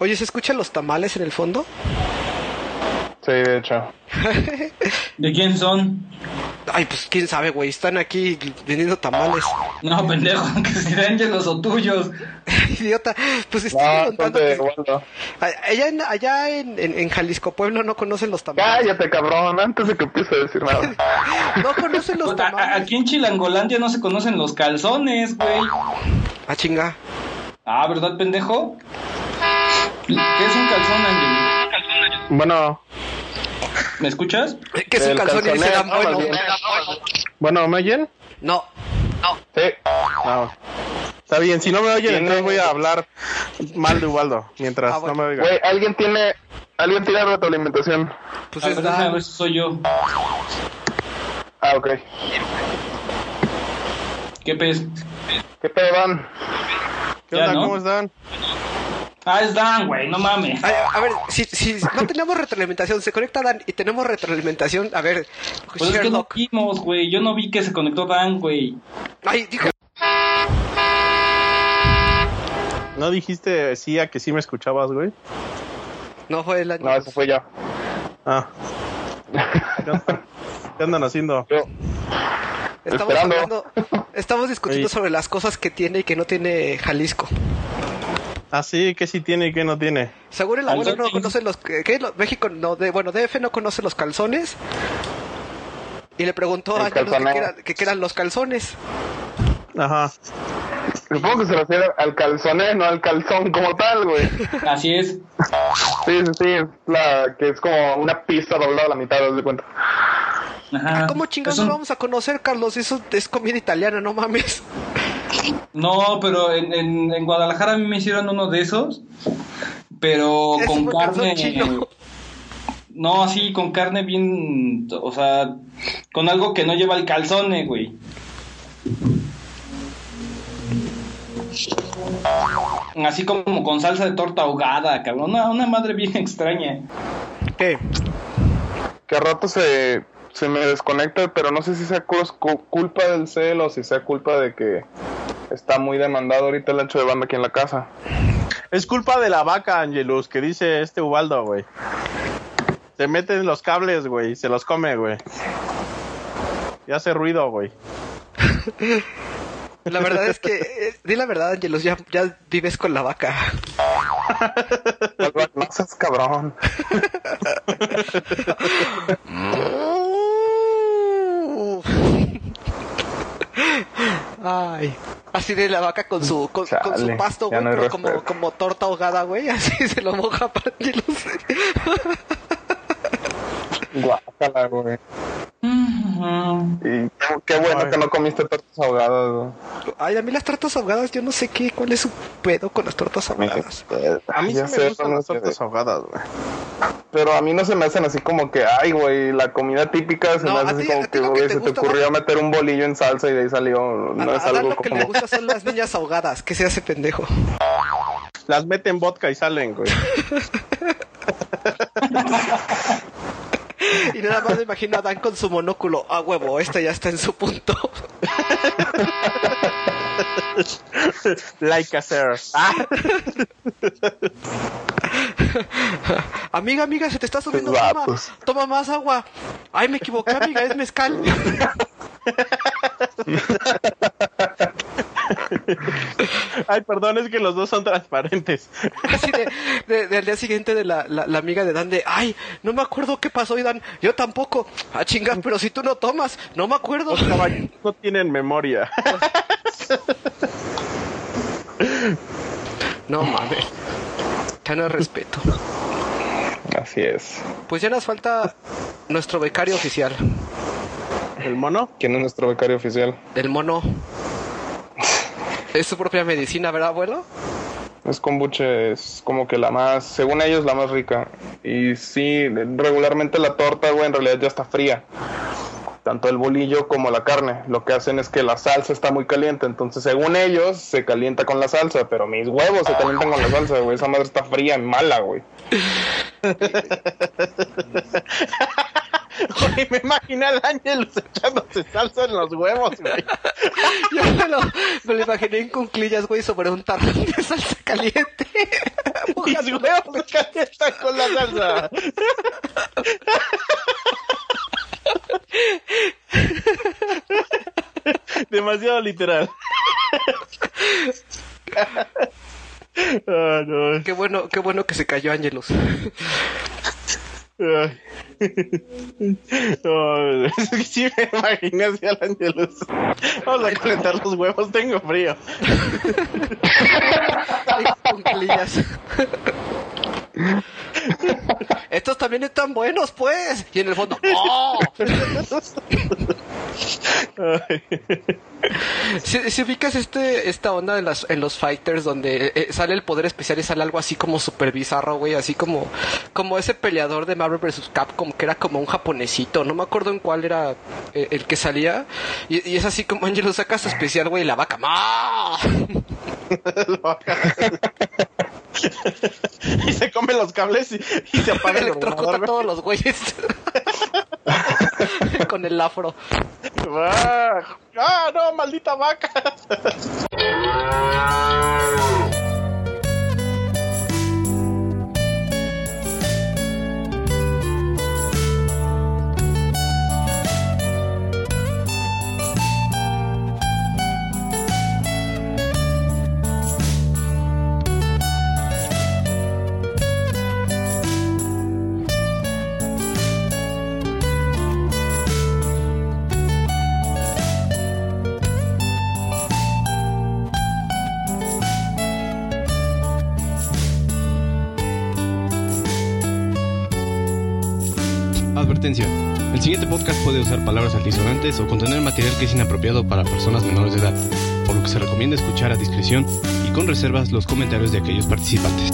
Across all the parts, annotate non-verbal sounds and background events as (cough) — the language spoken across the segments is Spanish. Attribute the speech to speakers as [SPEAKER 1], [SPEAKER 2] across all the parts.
[SPEAKER 1] Oye, ¿se escuchan los tamales en el fondo?
[SPEAKER 2] Sí, de hecho.
[SPEAKER 3] ¿De quién son?
[SPEAKER 1] Ay, pues quién sabe, güey. Están aquí vendiendo tamales.
[SPEAKER 3] No, pendejo, (laughs) que si de Ángelos o tuyos. (laughs)
[SPEAKER 1] Idiota. Pues estoy
[SPEAKER 2] No, de
[SPEAKER 1] que- allá, en, allá en, en- en Jalisco Pueblo no conocen los tamales.
[SPEAKER 2] Cállate, cabrón, antes de que empiece a decir nada. (laughs)
[SPEAKER 1] No conocen los
[SPEAKER 3] Pues, a-
[SPEAKER 1] tamales.
[SPEAKER 3] Aquí en Chilangolandia no se conocen los calzones, güey.
[SPEAKER 1] Ah, chinga.
[SPEAKER 3] Ah, ¿verdad, pendejo? ¿Qué es un calzón, Ángel?
[SPEAKER 2] Bueno,
[SPEAKER 3] ¿Me escuchas?
[SPEAKER 1] ¿Qué es un calzón y dan bueno?
[SPEAKER 2] Bueno, ¿me oyen?
[SPEAKER 1] No.
[SPEAKER 2] Sí.
[SPEAKER 4] No. Está bien, si no me oyen, entonces voy a hablar mal de Ubaldo, mientras
[SPEAKER 1] Ah, bueno.
[SPEAKER 4] no me oigan.
[SPEAKER 2] Güey, alguien tiene, alguien tiene retroalimentación.
[SPEAKER 1] Pues
[SPEAKER 3] a
[SPEAKER 1] es
[SPEAKER 3] ver si soy yo.
[SPEAKER 2] Ah, ok.
[SPEAKER 3] ¿Qué pez?
[SPEAKER 2] ¿Qué te van?
[SPEAKER 4] ¿Qué
[SPEAKER 3] ya,
[SPEAKER 4] onda?
[SPEAKER 3] ¿no?
[SPEAKER 4] ¿Cómo están?
[SPEAKER 3] Ah, es Dan, güey, no mames.
[SPEAKER 1] Ay, a ver, si, si no tenemos retroalimentación, se conecta Dan y tenemos retroalimentación. A ver,
[SPEAKER 3] Pues es que no
[SPEAKER 1] Sherlock.
[SPEAKER 3] vimos, güey. Yo no vi que se conectó Dan, güey.
[SPEAKER 1] Ay, dijo.
[SPEAKER 4] ¿No dijiste sí a que sí me escuchabas, güey?
[SPEAKER 1] No fue el año.
[SPEAKER 2] No, eso fue ya.
[SPEAKER 4] Ah. ¿Qué, andan haciendo?
[SPEAKER 2] Yo.
[SPEAKER 1] Estamos
[SPEAKER 2] esperando.
[SPEAKER 1] hablando, estamos discutiendo sobre las cosas que tiene y que no tiene Jalisco.
[SPEAKER 4] Ah, sí, que sí tiene y que no tiene.
[SPEAKER 1] Seguro el abuelo no conoce los lo- México no de bueno DF no conoce los calzones y le preguntó
[SPEAKER 2] El
[SPEAKER 1] a Carlos que, qué eran- que qué eran los calzones.
[SPEAKER 4] Ajá.
[SPEAKER 2] Supongo que se refiere al calzoné, no al calzón como tal, güey.
[SPEAKER 3] Así es.
[SPEAKER 2] Sí, sí, sí. es La que es como una pizza doblada a la mitad, de cuenta.
[SPEAKER 3] Ajá.
[SPEAKER 1] ¿Cómo chingados
[SPEAKER 3] un-
[SPEAKER 1] vamos a conocer Carlos? Eso es comida italiana, no mames.
[SPEAKER 3] No, pero en, en, en Guadalajara a mí me hicieron uno de esos, pero
[SPEAKER 1] Es
[SPEAKER 3] con carne.
[SPEAKER 1] chino.
[SPEAKER 3] No, así, con carne bien. O sea, con algo que no lleva el calzone, güey. Así como con salsa de torta ahogada, cabrón. Una, una madre bien (laughs) extraña.
[SPEAKER 1] ¿Qué?
[SPEAKER 2] Que a rato se, se me desconecta, pero no sé si sea culpa del cel o si sea culpa de que está muy demandado ahorita el ancho de banda aquí en la casa.
[SPEAKER 4] Es culpa de la vaca, Angelus, que dice este Ubaldo, güey. Se mete en los cables, güey, se los come, güey. Y hace ruido, güey. (laughs)
[SPEAKER 1] La verdad es que eh, di la verdad, Angelos, ya ya vives con la vaca.
[SPEAKER 2] No seas cabrón.
[SPEAKER 1] Ay, así de la vaca con su con, con su pasto, güey,
[SPEAKER 2] no
[SPEAKER 1] como, como torta ahogada, güey, así se lo moja para Angelos.
[SPEAKER 2] Guácala, güey. Y qué, qué bueno
[SPEAKER 4] Ay.
[SPEAKER 2] que no comiste tortas ahogadas, güey.
[SPEAKER 1] Ay, a mí las tortas ahogadas, yo no sé qué, cuál es su pedo con las tortas ahogadas.
[SPEAKER 4] A mí
[SPEAKER 2] Ya
[SPEAKER 4] sí me
[SPEAKER 2] sé,
[SPEAKER 4] gustan las tortas ahogadas, güey.
[SPEAKER 2] Pero a mí no se me hacen así como que, ay, güey, la comida típica se
[SPEAKER 1] No,
[SPEAKER 2] me hace así como que, güey,
[SPEAKER 1] te
[SPEAKER 2] se te ocurrió meter un bolillo en salsa y de ahí salió. No
[SPEAKER 1] a,
[SPEAKER 2] es
[SPEAKER 1] a
[SPEAKER 2] algo
[SPEAKER 1] lo que le
[SPEAKER 2] como.
[SPEAKER 1] gusta son las niñas ahogadas, que se hace pendejo.
[SPEAKER 4] Las meten vodka y salen, güey. (laughs) (laughs) (laughs)
[SPEAKER 1] Y nada más me imagino a Dan con su monóculo. A huevo, esta ya está en su punto. (laughs)
[SPEAKER 4] like a sir. Ah, (laughs)
[SPEAKER 1] Amiga, amiga, se te está subiendo. Toma, toma más agua. Ay, me equivoqué, amiga, es mezcal. (laughs)
[SPEAKER 4] Ay, perdón, es que los dos son transparentes.
[SPEAKER 1] Así de, de- de al día siguiente de la, la, la amiga de Dan de, ay, no me acuerdo qué pasó y Dan, yo tampoco. Ah, chinga, pero si tú no tomas, no me acuerdo.
[SPEAKER 4] Los caballeros no tienen memoria.
[SPEAKER 1] No mames. Ya no respeto.
[SPEAKER 2] Así es.
[SPEAKER 1] Pues ya nos falta nuestro becario oficial,
[SPEAKER 4] ¿El mono?
[SPEAKER 2] ¿Quién es nuestro becario oficial?
[SPEAKER 1] el mono. Es su propia medicina, ¿verdad, abuelo?
[SPEAKER 2] Es kombucha, es como que la más, según ellos, la más rica. Y sí, regularmente la torta, güey, en realidad ya está fría. Tanto el bolillo como la carne. Lo que hacen es que la salsa está muy caliente. Entonces, según ellos, se calienta con la salsa. Pero mis huevos se calientan con la salsa, güey. Esa madre está fría y mala, güey. (laughs)
[SPEAKER 4] Oye, me imagino al ángel echándose salsa en los huevos, güey.
[SPEAKER 1] Yo me lo, me lo imaginé en cunclillas, güey, sobre un tarro de salsa caliente.
[SPEAKER 4] Los huevos se calientan con la salsa. Demasiado literal. Ah, no.
[SPEAKER 1] Qué bueno, qué bueno que se cayó Ángelos. (laughs)
[SPEAKER 4] No, es (laughs) que sí me imaginé así al Ángelus. Vamos a calentar los huevos, tengo frío. (laughs) (laughs)
[SPEAKER 1] Estos también están buenos, pues. Y en el fondo, (laughs) ¡oh! (laughs) Si, si ubicas este, esta onda en, las, en los fighters donde eh, sale el poder especial y sale algo así como super bizarro, güey, así como, como ese peleador de Marvel vs. Capcom que era como un japonesito, no me acuerdo en cuál era eh, el que salía, y, y es así como Angelo saca su especial, güey, y la vaca, ¡ma! (laughs)
[SPEAKER 4] y se come los cables y, y se apaga el
[SPEAKER 1] Electrocuta a todos los güeyes (laughs) con el afro.
[SPEAKER 4] Ah, ¡Ah, no, maldita vaca!
[SPEAKER 5] El siguiente podcast puede usar palabras altisonantes o contener material que es inapropiado para personas menores de edad, por lo que se recomienda escuchar a discreción y con reservas los comentarios de aquellos participantes.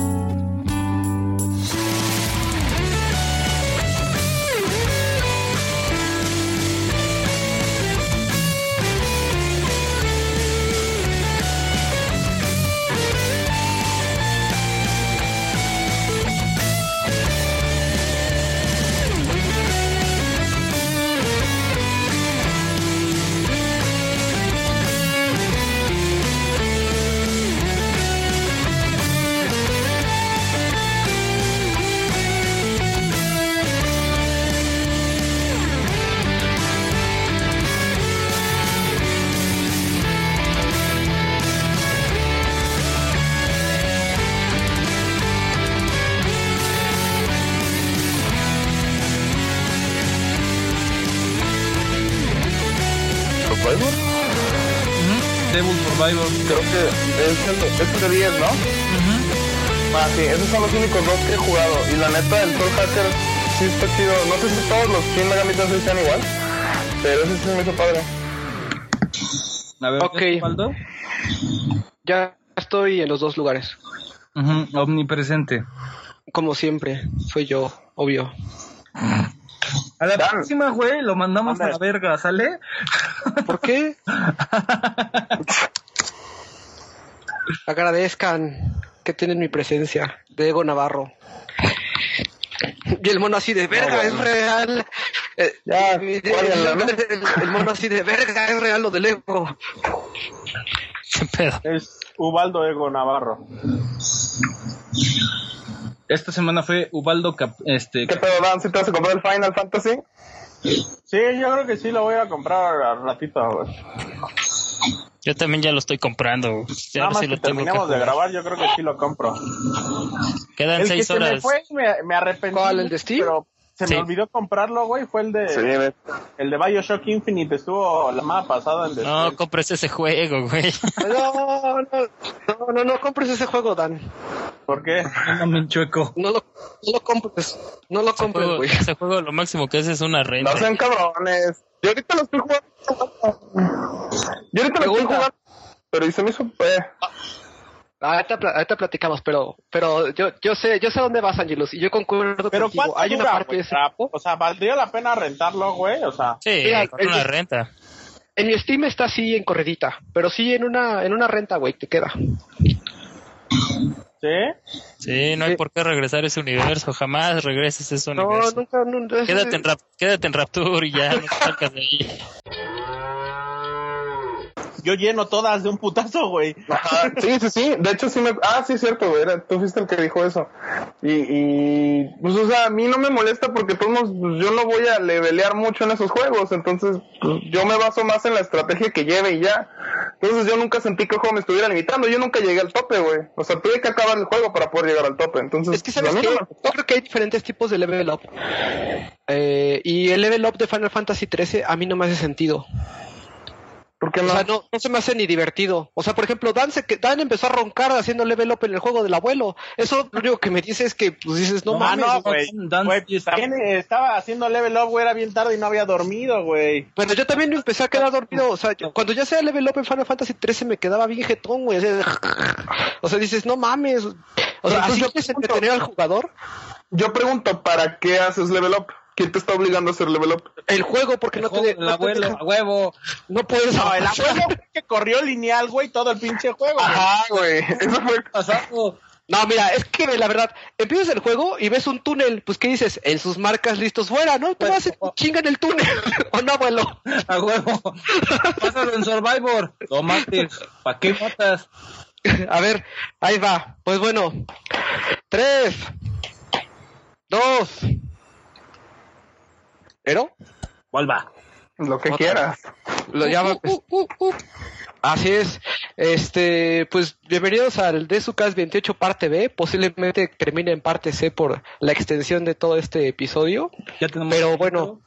[SPEAKER 2] De 10, ¿no? Ah, sí, esos son los únicos dos que he jugado. Y la neta, el Soul Hacker sí está chido. No sé si todos los Shin Megami Tensei sean igual, pero ese sí me hizo padre.
[SPEAKER 3] A ver,
[SPEAKER 1] Ok.
[SPEAKER 3] ¿qué, Osvaldo?
[SPEAKER 1] Ya estoy en los dos lugares.
[SPEAKER 3] Ujú, Omnipresente.
[SPEAKER 1] Como siempre, soy yo, obvio.
[SPEAKER 3] A la
[SPEAKER 2] Dan.
[SPEAKER 3] próxima, güey, lo mandamos a la verga, ¿sale?
[SPEAKER 1] ¿Por qué? (laughs) Agradezcan que tienen mi presencia, Diego Navarro. Y el mono así de verga, es real. Eh,
[SPEAKER 2] Ya,
[SPEAKER 1] el,
[SPEAKER 2] ¿no?
[SPEAKER 1] el- el mono así de verga, es real lo del ego.
[SPEAKER 4] Es Ubaldo Ego Navarro.
[SPEAKER 3] Esta semana fue Ubaldo Cap este
[SPEAKER 2] ¿Qué pedo, Dan? ¿Si te vas a comprar el Final Fantasy?
[SPEAKER 4] Sí, yo creo que sí lo voy a comprar al ratito. güey.
[SPEAKER 6] Yo también ya lo estoy comprando. Ya
[SPEAKER 4] Nada más
[SPEAKER 6] sí
[SPEAKER 4] que
[SPEAKER 6] lo tengo que
[SPEAKER 4] terminemos de grabar, yo creo que sí lo compro.
[SPEAKER 6] Quedan
[SPEAKER 4] El que
[SPEAKER 6] seis
[SPEAKER 4] se me
[SPEAKER 6] horas.
[SPEAKER 4] fue, me, me arrepentí.
[SPEAKER 1] ¿Cuál, el de Steam?
[SPEAKER 4] Pero se
[SPEAKER 6] Sí.
[SPEAKER 4] me olvidó comprarlo, güey. Fue el de
[SPEAKER 2] Sí,
[SPEAKER 4] el de Bioshock Infinite. Estuvo la semana pasada en The
[SPEAKER 6] No,
[SPEAKER 4] Steam.
[SPEAKER 6] compres ese juego, güey.
[SPEAKER 1] No, no, no, no, no compres ese juego, Dan.
[SPEAKER 4] ¿Por qué?
[SPEAKER 3] no me enchueco.
[SPEAKER 1] No lo, no lo compres. No lo
[SPEAKER 6] Ese
[SPEAKER 1] compres,
[SPEAKER 6] juego,
[SPEAKER 1] güey.
[SPEAKER 6] ese juego lo máximo que hace es una
[SPEAKER 2] No
[SPEAKER 6] renta.
[SPEAKER 2] sean cabrones. Yo ahorita lo estoy jugando. Yo ahorita lo estoy jugando. Pero y se me hizo. Eh,
[SPEAKER 1] Ahorita, pla- ahorita platicamos, pero, pero yo, yo sé, yo sé dónde vas, Angelus, y yo concuerdo
[SPEAKER 4] Pero
[SPEAKER 1] contigo.
[SPEAKER 4] ¿cuánto
[SPEAKER 1] Hay una parte de ese.
[SPEAKER 4] O sea, ¿valdría la pena rentarlo, güey? O sea,
[SPEAKER 6] Sí,
[SPEAKER 1] Mira,
[SPEAKER 6] con
[SPEAKER 1] el-
[SPEAKER 6] una renta.
[SPEAKER 1] En mi Steam está así en corredita, pero sí en una, en una renta, güey, te queda.
[SPEAKER 4] ¿sí?
[SPEAKER 6] Sí, no hay
[SPEAKER 1] Sí.
[SPEAKER 6] por qué regresar a ese universo. Jamás regreses a ese
[SPEAKER 1] No,
[SPEAKER 6] universo.
[SPEAKER 1] nunca, nunca. ese-
[SPEAKER 6] Quédate en, rap, quédate en Rapture y ya no de ahí.
[SPEAKER 4] Yo lleno todas de un putazo, güey.
[SPEAKER 2] Ajá, sí, sí, sí. De hecho, sí me. Ah, sí, es cierto, güey. Era, tú fuiste el que dijo eso. Y, y. Pues, o sea, a mí no me molesta porque todos pues, yo no voy a levelear mucho en esos juegos. Entonces, pues, yo me baso más en la estrategia que lleve y ya. Entonces, yo nunca sentí que el juego me estuviera limitando. Yo nunca llegué al tope, güey. O sea, tuve que acabar el juego para poder llegar al tope. Entonces,
[SPEAKER 1] Es que
[SPEAKER 2] pues,
[SPEAKER 1] sabes
[SPEAKER 2] mí
[SPEAKER 1] que
[SPEAKER 2] no
[SPEAKER 1] yo creo que hay diferentes tipos de level up. Eh, y el level up de Final Fantasy 13 a mí no me hace sentido.
[SPEAKER 2] ¿Por qué
[SPEAKER 1] O
[SPEAKER 2] no?
[SPEAKER 1] sea, no, no se me hace ni divertido. O sea, por ejemplo, Dan, se, que- Dan empezó a roncar haciendo level up en el juego del abuelo. Eso lo único que me dice es que, pues dices, no,
[SPEAKER 3] No,
[SPEAKER 1] mames.
[SPEAKER 4] no, güey.
[SPEAKER 3] Dan-
[SPEAKER 4] Güey, también estaba haciendo level up, güey, era bien tarde y no había dormido, güey.
[SPEAKER 1] Bueno, yo también me empecé a quedar dormido. O sea, yo- cuando ya sea level up en Final Fantasy 13 me quedaba bien jetón, güey. (laughs) O sea, dices, no mames. O sea,
[SPEAKER 2] Así
[SPEAKER 1] ¿así
[SPEAKER 2] yo
[SPEAKER 1] quieres entretener al jugador?
[SPEAKER 2] Yo pregunto, ¿para qué haces level up? ¿Quién te está obligando a hacer level up?
[SPEAKER 1] El juego, porque no te,
[SPEAKER 3] Joder,
[SPEAKER 1] de-
[SPEAKER 3] el
[SPEAKER 1] no te
[SPEAKER 3] abuelo,
[SPEAKER 1] deja-
[SPEAKER 3] a huevo.
[SPEAKER 1] no puedes
[SPEAKER 4] No, el abuelo que corrió lineal, güey, todo el pinche juego.
[SPEAKER 2] Ajá, güey. Eso fue.
[SPEAKER 3] Pasado.
[SPEAKER 1] No, mira, es que la verdad, empiezas el juego y ves un túnel, pues ¿qué dices? En sus marcas listos fuera, ¿no? Tú
[SPEAKER 3] Pues,
[SPEAKER 1] vas a chinga en el túnel, (laughs) ¿o no, abuelo?
[SPEAKER 3] A huevo. Pásalo en Survivor. Lo mates. ¿Para qué matas?
[SPEAKER 1] A ver, ahí va. Pues bueno, tres, dos, ¿pero?
[SPEAKER 3] ¿Cuál va?
[SPEAKER 2] Lo que
[SPEAKER 1] Otra.
[SPEAKER 2] quieras.
[SPEAKER 1] Lo llama. pues. Así es. Este, pues bienvenidos al Desucas 28 parte B. Posiblemente termine en parte C por la extensión de todo este episodio.
[SPEAKER 3] Ya tenemos.
[SPEAKER 1] Pero bueno,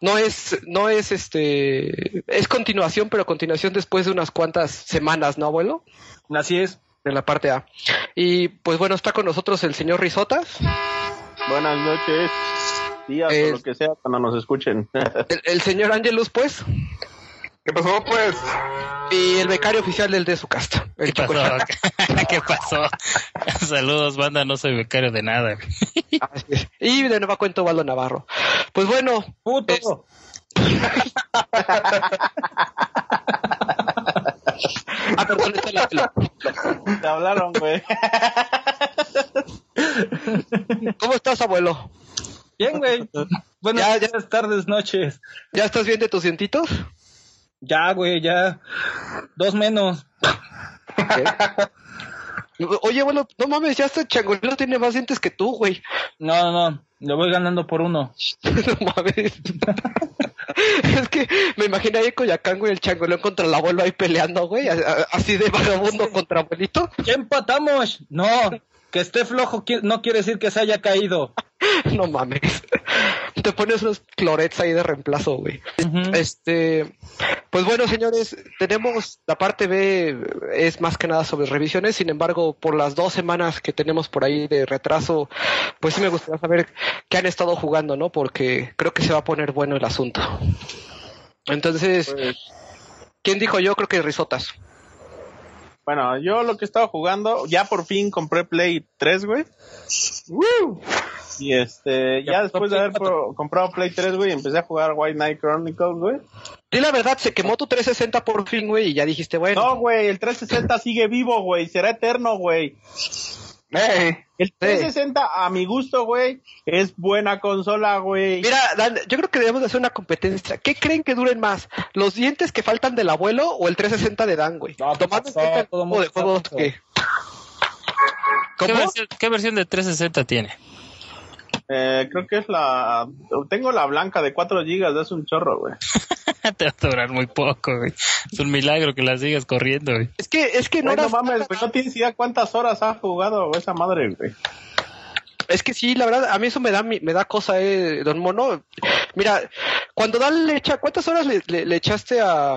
[SPEAKER 1] no es, no es este, es continuación, pero continuación después de unas cuantas semanas, ¿no, abuelo?
[SPEAKER 3] Así es.
[SPEAKER 1] En la parte A. Y pues bueno, está con nosotros el señor Risotas,
[SPEAKER 4] Buenas noches, días
[SPEAKER 1] Es-
[SPEAKER 4] o lo que sea cuando nos escuchen. (laughs)
[SPEAKER 1] el, el señor Angelus, pues,
[SPEAKER 2] ¿Qué pasó, pues?
[SPEAKER 1] y el becario oficial del Desucast. El
[SPEAKER 6] ¿Qué pasó? (laughs) ¿Qué pasó? (laughs) Saludos, banda, no soy becario de nada.
[SPEAKER 1] Y de nueva cuenta Waldo Navarro. Pues bueno,
[SPEAKER 3] Puto.
[SPEAKER 1] Es- ah, perdón, esta es la- la-
[SPEAKER 4] Te hablaron, güey.
[SPEAKER 1] ¿cómo estás, abuelo?
[SPEAKER 3] Bien, güey. Buenas
[SPEAKER 1] Ya, ya.
[SPEAKER 3] tardes, noches.
[SPEAKER 1] ¿Ya estás bien de tus dientitos?
[SPEAKER 3] Ya, güey, ya. Dos menos.
[SPEAKER 1] Oye, abuelo, no mames, ya este changolero tiene más dientes que tú, güey.
[SPEAKER 3] No, no, no. Le voy ganando por uno. (laughs)
[SPEAKER 1] No mames. (laughs) es que me imaginé ahí en Coyacán, güey, el changolero contra el abuelo ahí peleando, güey, así de vagabundo contra abuelito.
[SPEAKER 3] ¿Ya empatamos? No. Que esté flojo qui- no quiere decir que se haya caído. (laughs)
[SPEAKER 1] No mames. Te pones unos clorets ahí de reemplazo, güey. Este, pues bueno, señores, tenemos la parte B es más que nada sobre revisiones. Sin embargo, por las dos semanas que tenemos por ahí de retraso, pues sí me gustaría saber qué han estado jugando, ¿no? Porque creo que se va a poner bueno el asunto. Entonces, ¿quién dijo yo? Creo que Risotas.
[SPEAKER 4] Bueno, yo lo que estaba jugando, ya por fin compré Play 3, güey. Y este, ya,
[SPEAKER 3] Ya
[SPEAKER 4] después de haber pro- comprado Play 3, güey, empecé a jugar White Knight Chronicles, güey.
[SPEAKER 1] Di la verdad, se quemó tu 360 por fin, güey, y ya dijiste, bueno.
[SPEAKER 4] No, güey, el 360 sigue vivo, güey, será eterno, güey. El 360, a mi gusto, güey, es buena consola, güey.
[SPEAKER 1] Mira, Dan, yo creo que debemos de hacer una competencia. ¿Qué creen que duren más? ¿Los dientes que faltan del abuelo o el 360 de Dan, güey?
[SPEAKER 3] No, pues,
[SPEAKER 1] en cuenta el
[SPEAKER 3] todo
[SPEAKER 1] de juegos que...
[SPEAKER 6] ¿Qué versión, qué versión de 360 tiene?
[SPEAKER 4] Eh, creo que es la... Tengo la blanca de 4 gigas, es un chorro, güey. (laughs)
[SPEAKER 6] Te va a durar muy poco, güey. Es un milagro que la sigas corriendo, güey.
[SPEAKER 1] Es que, es que no,
[SPEAKER 4] Güey, no mames, güey, no tienes idea cuántas horas ha jugado esa madre, güey.
[SPEAKER 1] Es que sí, la verdad, a mí eso me da, mi- me da cosa, eh, don Mono. Mira, cuando Dan le echa, ¿cuántas horas le, le- le echaste a,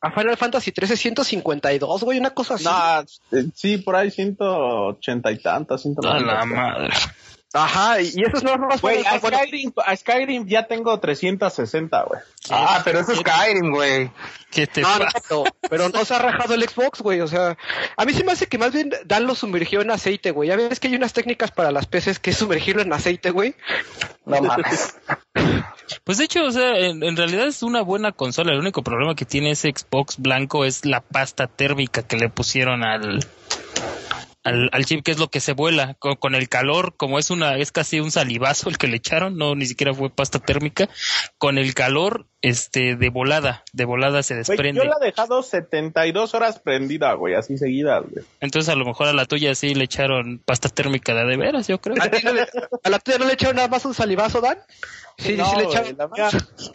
[SPEAKER 1] a Final Fantasy 13? 152, güey, una cosa así.
[SPEAKER 4] Eh, sí, por ahí 180 y tantas,
[SPEAKER 6] A
[SPEAKER 4] 190.
[SPEAKER 6] la madre.
[SPEAKER 1] Ajá, y, esas no las
[SPEAKER 4] Güey, a Skyrim, a Skyrim ya tengo 360, güey.
[SPEAKER 2] Ah, pero eso es Skyrim, güey.
[SPEAKER 6] ¿Qué te
[SPEAKER 1] No, no,
[SPEAKER 6] pasa?
[SPEAKER 1] no, pero no se ha rajado el Xbox, güey. O sea, a mí se me hace que más bien Dan lo sumergió en aceite, güey. Ya ves que hay unas técnicas para las peces que es sumergirlo en aceite, güey.
[SPEAKER 2] No mames. (laughs)
[SPEAKER 6] Pues de hecho, o sea, en, en realidad es una buena consola. El único problema que tiene ese Xbox blanco es la pasta térmica que le pusieron al, al, al chip, que es lo que se vuela con, con el calor, como es una, es casi un salivazo el que le echaron, no, ni siquiera fue pasta térmica. Con el calor este, de volada, de volada se desprende.
[SPEAKER 4] yo la he dejado 72 horas prendida, güey, así seguidas, güey.
[SPEAKER 6] Entonces a lo mejor a la tuya sí le echaron pasta térmica de, veras, yo creo.
[SPEAKER 1] ¿A, ti no le- a la tuya no le echaron nada más un salivazo, Dan? Sí,
[SPEAKER 4] No,
[SPEAKER 1] sí le echaron.
[SPEAKER 4] la mía-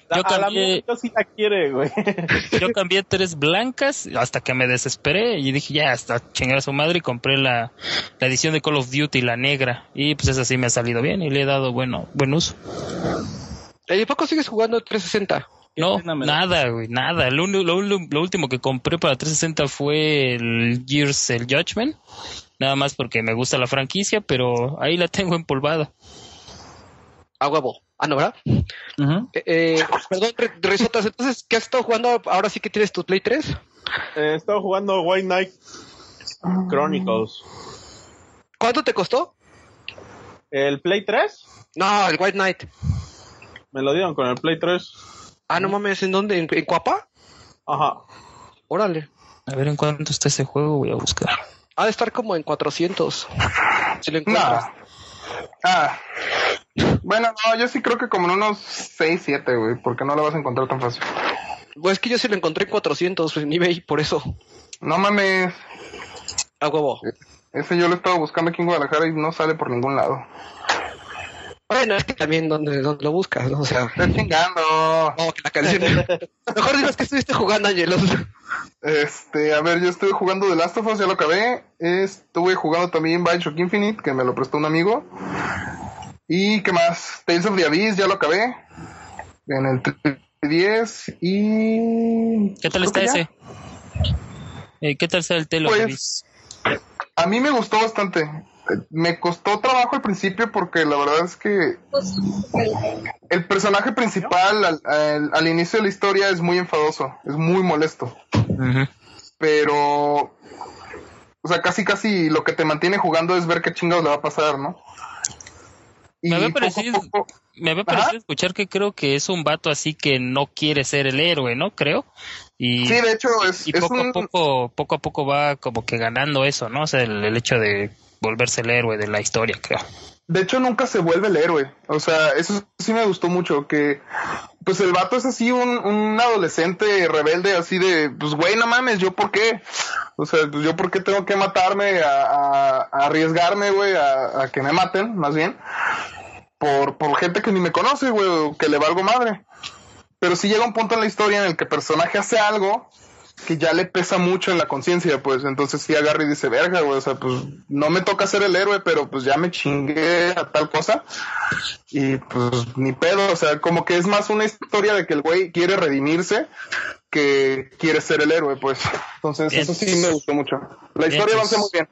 [SPEAKER 4] la-
[SPEAKER 6] Yo
[SPEAKER 4] a la
[SPEAKER 6] cambié-
[SPEAKER 4] mía yo sí la quiere, güey. (laughs)
[SPEAKER 6] Yo cambié tres blancas hasta que me desesperé y dije ya hasta chingar a su madre y compré la, la edición de Call of Duty, la negra. Y pues esa sí me ha salido bien y le he dado bueno, buen uso.
[SPEAKER 1] ¿Y poco sigues jugando 360?
[SPEAKER 6] No, nada, güey, nada. Lo, lo lo último que compré para 360 fue el Gears, el Judgment. Nada más porque me gusta la franquicia, pero ahí la tengo empolvada.
[SPEAKER 1] A huevo. Ah, no, ¿verdad?
[SPEAKER 3] Ujú.
[SPEAKER 1] Eh, eh, perdón, Risotas, entonces, ¿qué has estado jugando ahora sí que tienes tu Play 3?
[SPEAKER 4] Eh, he estado jugando White Knight Chronicles.
[SPEAKER 1] ¿Cuánto te costó?
[SPEAKER 4] ¿El Play 3?
[SPEAKER 1] No, el White Knight.
[SPEAKER 4] Me lo dieron con el Play 3.
[SPEAKER 1] Ah, no mames, ¿en dónde? ¿En, en Cuapa?
[SPEAKER 4] Ajá.
[SPEAKER 1] Órale.
[SPEAKER 6] A ver en cuánto está ese juego, voy a buscar.
[SPEAKER 1] Ha de estar como en 400. Si lo encuentras.
[SPEAKER 2] Ah. Bueno, no, yo sí creo que como en unos 6, 7, güey, porque no lo vas a encontrar tan fácil.
[SPEAKER 1] Pues es que yo sí lo encontré en 400 en eBay, por eso.
[SPEAKER 2] No mames,
[SPEAKER 1] A huevo.
[SPEAKER 2] ese yo lo he estado buscando aquí en Guadalajara y no sale por ningún lado.
[SPEAKER 1] Bueno, es que también donde, donde lo buscas, ¿no? O sea,
[SPEAKER 2] Estoy chingando.
[SPEAKER 1] no, que la canción. Mejor dinos que estuviste jugando, Angelos.
[SPEAKER 2] Este, a ver, yo estuve jugando The Last of Us, ya lo acabé. Estuve jugando también Bioshock Infinite, que me lo prestó un amigo. Y qué más, Tales of the Abyss, ya lo acabé. En el 10 y...
[SPEAKER 6] ¿Qué tal está ese? Eh, ¿Qué tal está el Telo?
[SPEAKER 2] Pues, A mí me gustó bastante. Me costó trabajo al principio porque la verdad es que el personaje principal al, al- al inicio de la historia es muy enfadoso, es muy molesto. Pero, o sea, casi casi lo que te mantiene jugando es ver qué chingados le va a pasar, ¿no? Y
[SPEAKER 6] Me había parecido-
[SPEAKER 2] poco-
[SPEAKER 6] Me había parecido escuchar que creo que es un vato así que no quiere ser el héroe, ¿no? Creo. Y,
[SPEAKER 2] Sí, de hecho, es,
[SPEAKER 6] y
[SPEAKER 2] es
[SPEAKER 6] poco
[SPEAKER 2] un...
[SPEAKER 6] a poco, poco a poco va como que ganando eso, ¿no? O sea, el, el hecho de volverse el héroe de la historia, creo.
[SPEAKER 2] De hecho, nunca se vuelve el héroe. O sea, eso sí me gustó mucho. Que, pues, el vato es así, un, adolescente rebelde, así de, pues, güey, no mames, ¿yo por qué? O sea, pues, ¿yo por qué tengo que matarme, a, arriesgarme, güey, a, que me maten, más bien? Por, por gente que ni me conoce, güey, que le valgo madre. Pero sí llega un punto en la historia en el que el personaje hace algo que ya le pesa mucho en la conciencia, pues entonces sí agarra y dice, verga, güey, o sea, pues no me toca ser el héroe, pero pues ya me chingué a tal cosa y pues ni pedo, o sea, como que es más una historia de que el güey quiere redimirse que quiere ser el héroe, pues. Entonces
[SPEAKER 6] Bien.
[SPEAKER 2] eso sí me gustó mucho. La
[SPEAKER 6] Bien,
[SPEAKER 2] historia
[SPEAKER 6] pues.
[SPEAKER 2] avanza muy bien.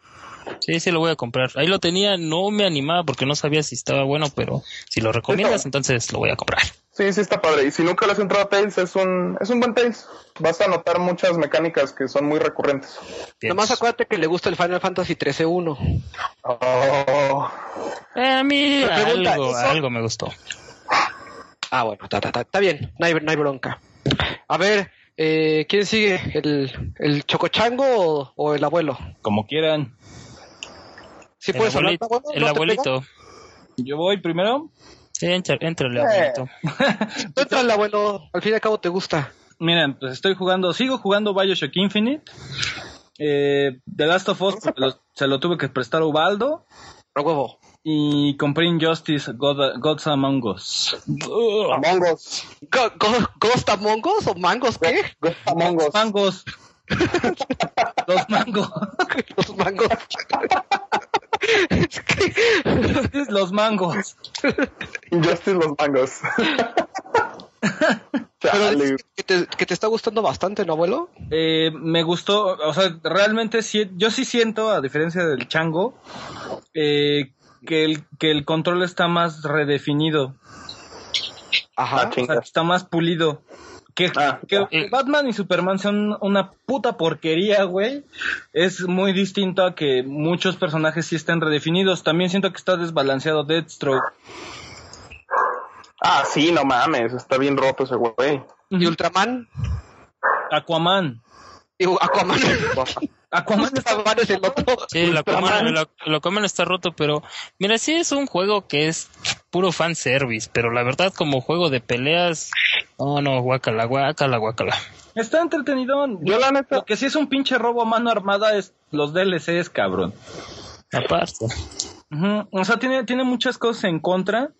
[SPEAKER 6] Sí, sí lo voy a comprar. Ahí lo tenía, no me animaba porque no sabía si estaba bueno, pero si lo recomiendas, entonces lo voy a comprar.
[SPEAKER 2] Sí, sí está padre. Y si nunca le has entrado a Tales, es un, es un buen Tales. Vas a notar muchas mecánicas que son muy recurrentes.
[SPEAKER 6] Bien.
[SPEAKER 1] Nomás acuérdate que le gusta el Final Fantasy 13-1.
[SPEAKER 2] Oh.
[SPEAKER 6] Eh, a mí
[SPEAKER 1] pregunta,
[SPEAKER 6] algo, algo me gustó.
[SPEAKER 1] Ah, bueno, está, está, está, está bien, no hay, no hay bronca. A ver, eh, ¿quién sigue? ¿El, el chocochango o, o el abuelo?
[SPEAKER 3] Como quieran.
[SPEAKER 1] ¿Sí
[SPEAKER 6] El
[SPEAKER 1] puedes hablar,
[SPEAKER 6] abuelito.
[SPEAKER 1] abuelo?
[SPEAKER 6] El
[SPEAKER 1] ¿No te
[SPEAKER 6] abuelito.
[SPEAKER 3] Yo voy primero.
[SPEAKER 6] Sí, entra, entrale, abuelito.
[SPEAKER 1] pega? Tú entra el abuelo, al fin y al cabo te gusta.
[SPEAKER 3] Miren, pues estoy jugando, sigo jugando Bioshock Infinite. Eh, The Last of Us pues, lo- se lo tuve que prestar a Ubaldo.
[SPEAKER 1] Huevo.
[SPEAKER 3] Y compré Injustice God- Gods Among Us.
[SPEAKER 2] Among Us.
[SPEAKER 1] Go- go- ¿Ghost Among Us o mangos qué?
[SPEAKER 2] Among Us.
[SPEAKER 3] Mangos. (laughs) Los mangos.
[SPEAKER 1] Los mangos. Es que-
[SPEAKER 3] Los mangos.
[SPEAKER 2] Injustice los mangos. (laughs) (laughs)
[SPEAKER 1] Pero
[SPEAKER 2] Chale.
[SPEAKER 1] dices que te, que te está gustando bastante, ¿no, abuelo?
[SPEAKER 3] Eh, me gustó, o sea, realmente sí, yo sí siento, a diferencia del chango, eh, que, el, que el control está más redefinido,
[SPEAKER 2] Ah,
[SPEAKER 1] Ajá.
[SPEAKER 3] o sea, está más pulido. Que,
[SPEAKER 2] Ah,
[SPEAKER 3] que
[SPEAKER 6] ya.
[SPEAKER 3] Batman y Superman sean una puta porquería, güey, es muy distinto a que muchos personajes sí estén redefinidos. También siento que está desbalanceado Deathstroke.
[SPEAKER 2] Ah, sí, no mames, está bien roto ese güey.
[SPEAKER 1] ¿Y Ultraman?
[SPEAKER 3] Aquaman.
[SPEAKER 1] Digo, Aquaman. (laughs)
[SPEAKER 3] Aquaman está
[SPEAKER 1] Aquaman es el otro.
[SPEAKER 6] Sí, el. Aquaman, el, el Aquaman está roto, pero mira, sí es un juego que es puro fanservice, pero la verdad como juego de peleas Oh, no, guácala, guácala, guácala.
[SPEAKER 3] Está entretenido.
[SPEAKER 2] Yo la neta-
[SPEAKER 3] Lo que sí es un pinche robo a mano armada es los DLCs, cabrón.
[SPEAKER 6] Aparte.
[SPEAKER 3] O sea, tiene, tiene muchas cosas en contra,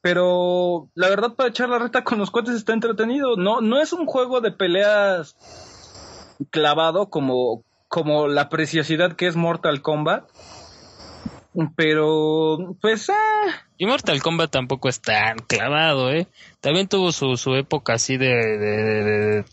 [SPEAKER 3] pero la verdad para echar la reta con los cuates está entretenido. No, no es un juego de peleas clavado como, como la preciosidad que es Mortal Kombat. Pero, pues, ah,
[SPEAKER 6] Y Mortal Kombat tampoco es tan clavado, ¿eh? También tuvo su, su época así de, de- de- de-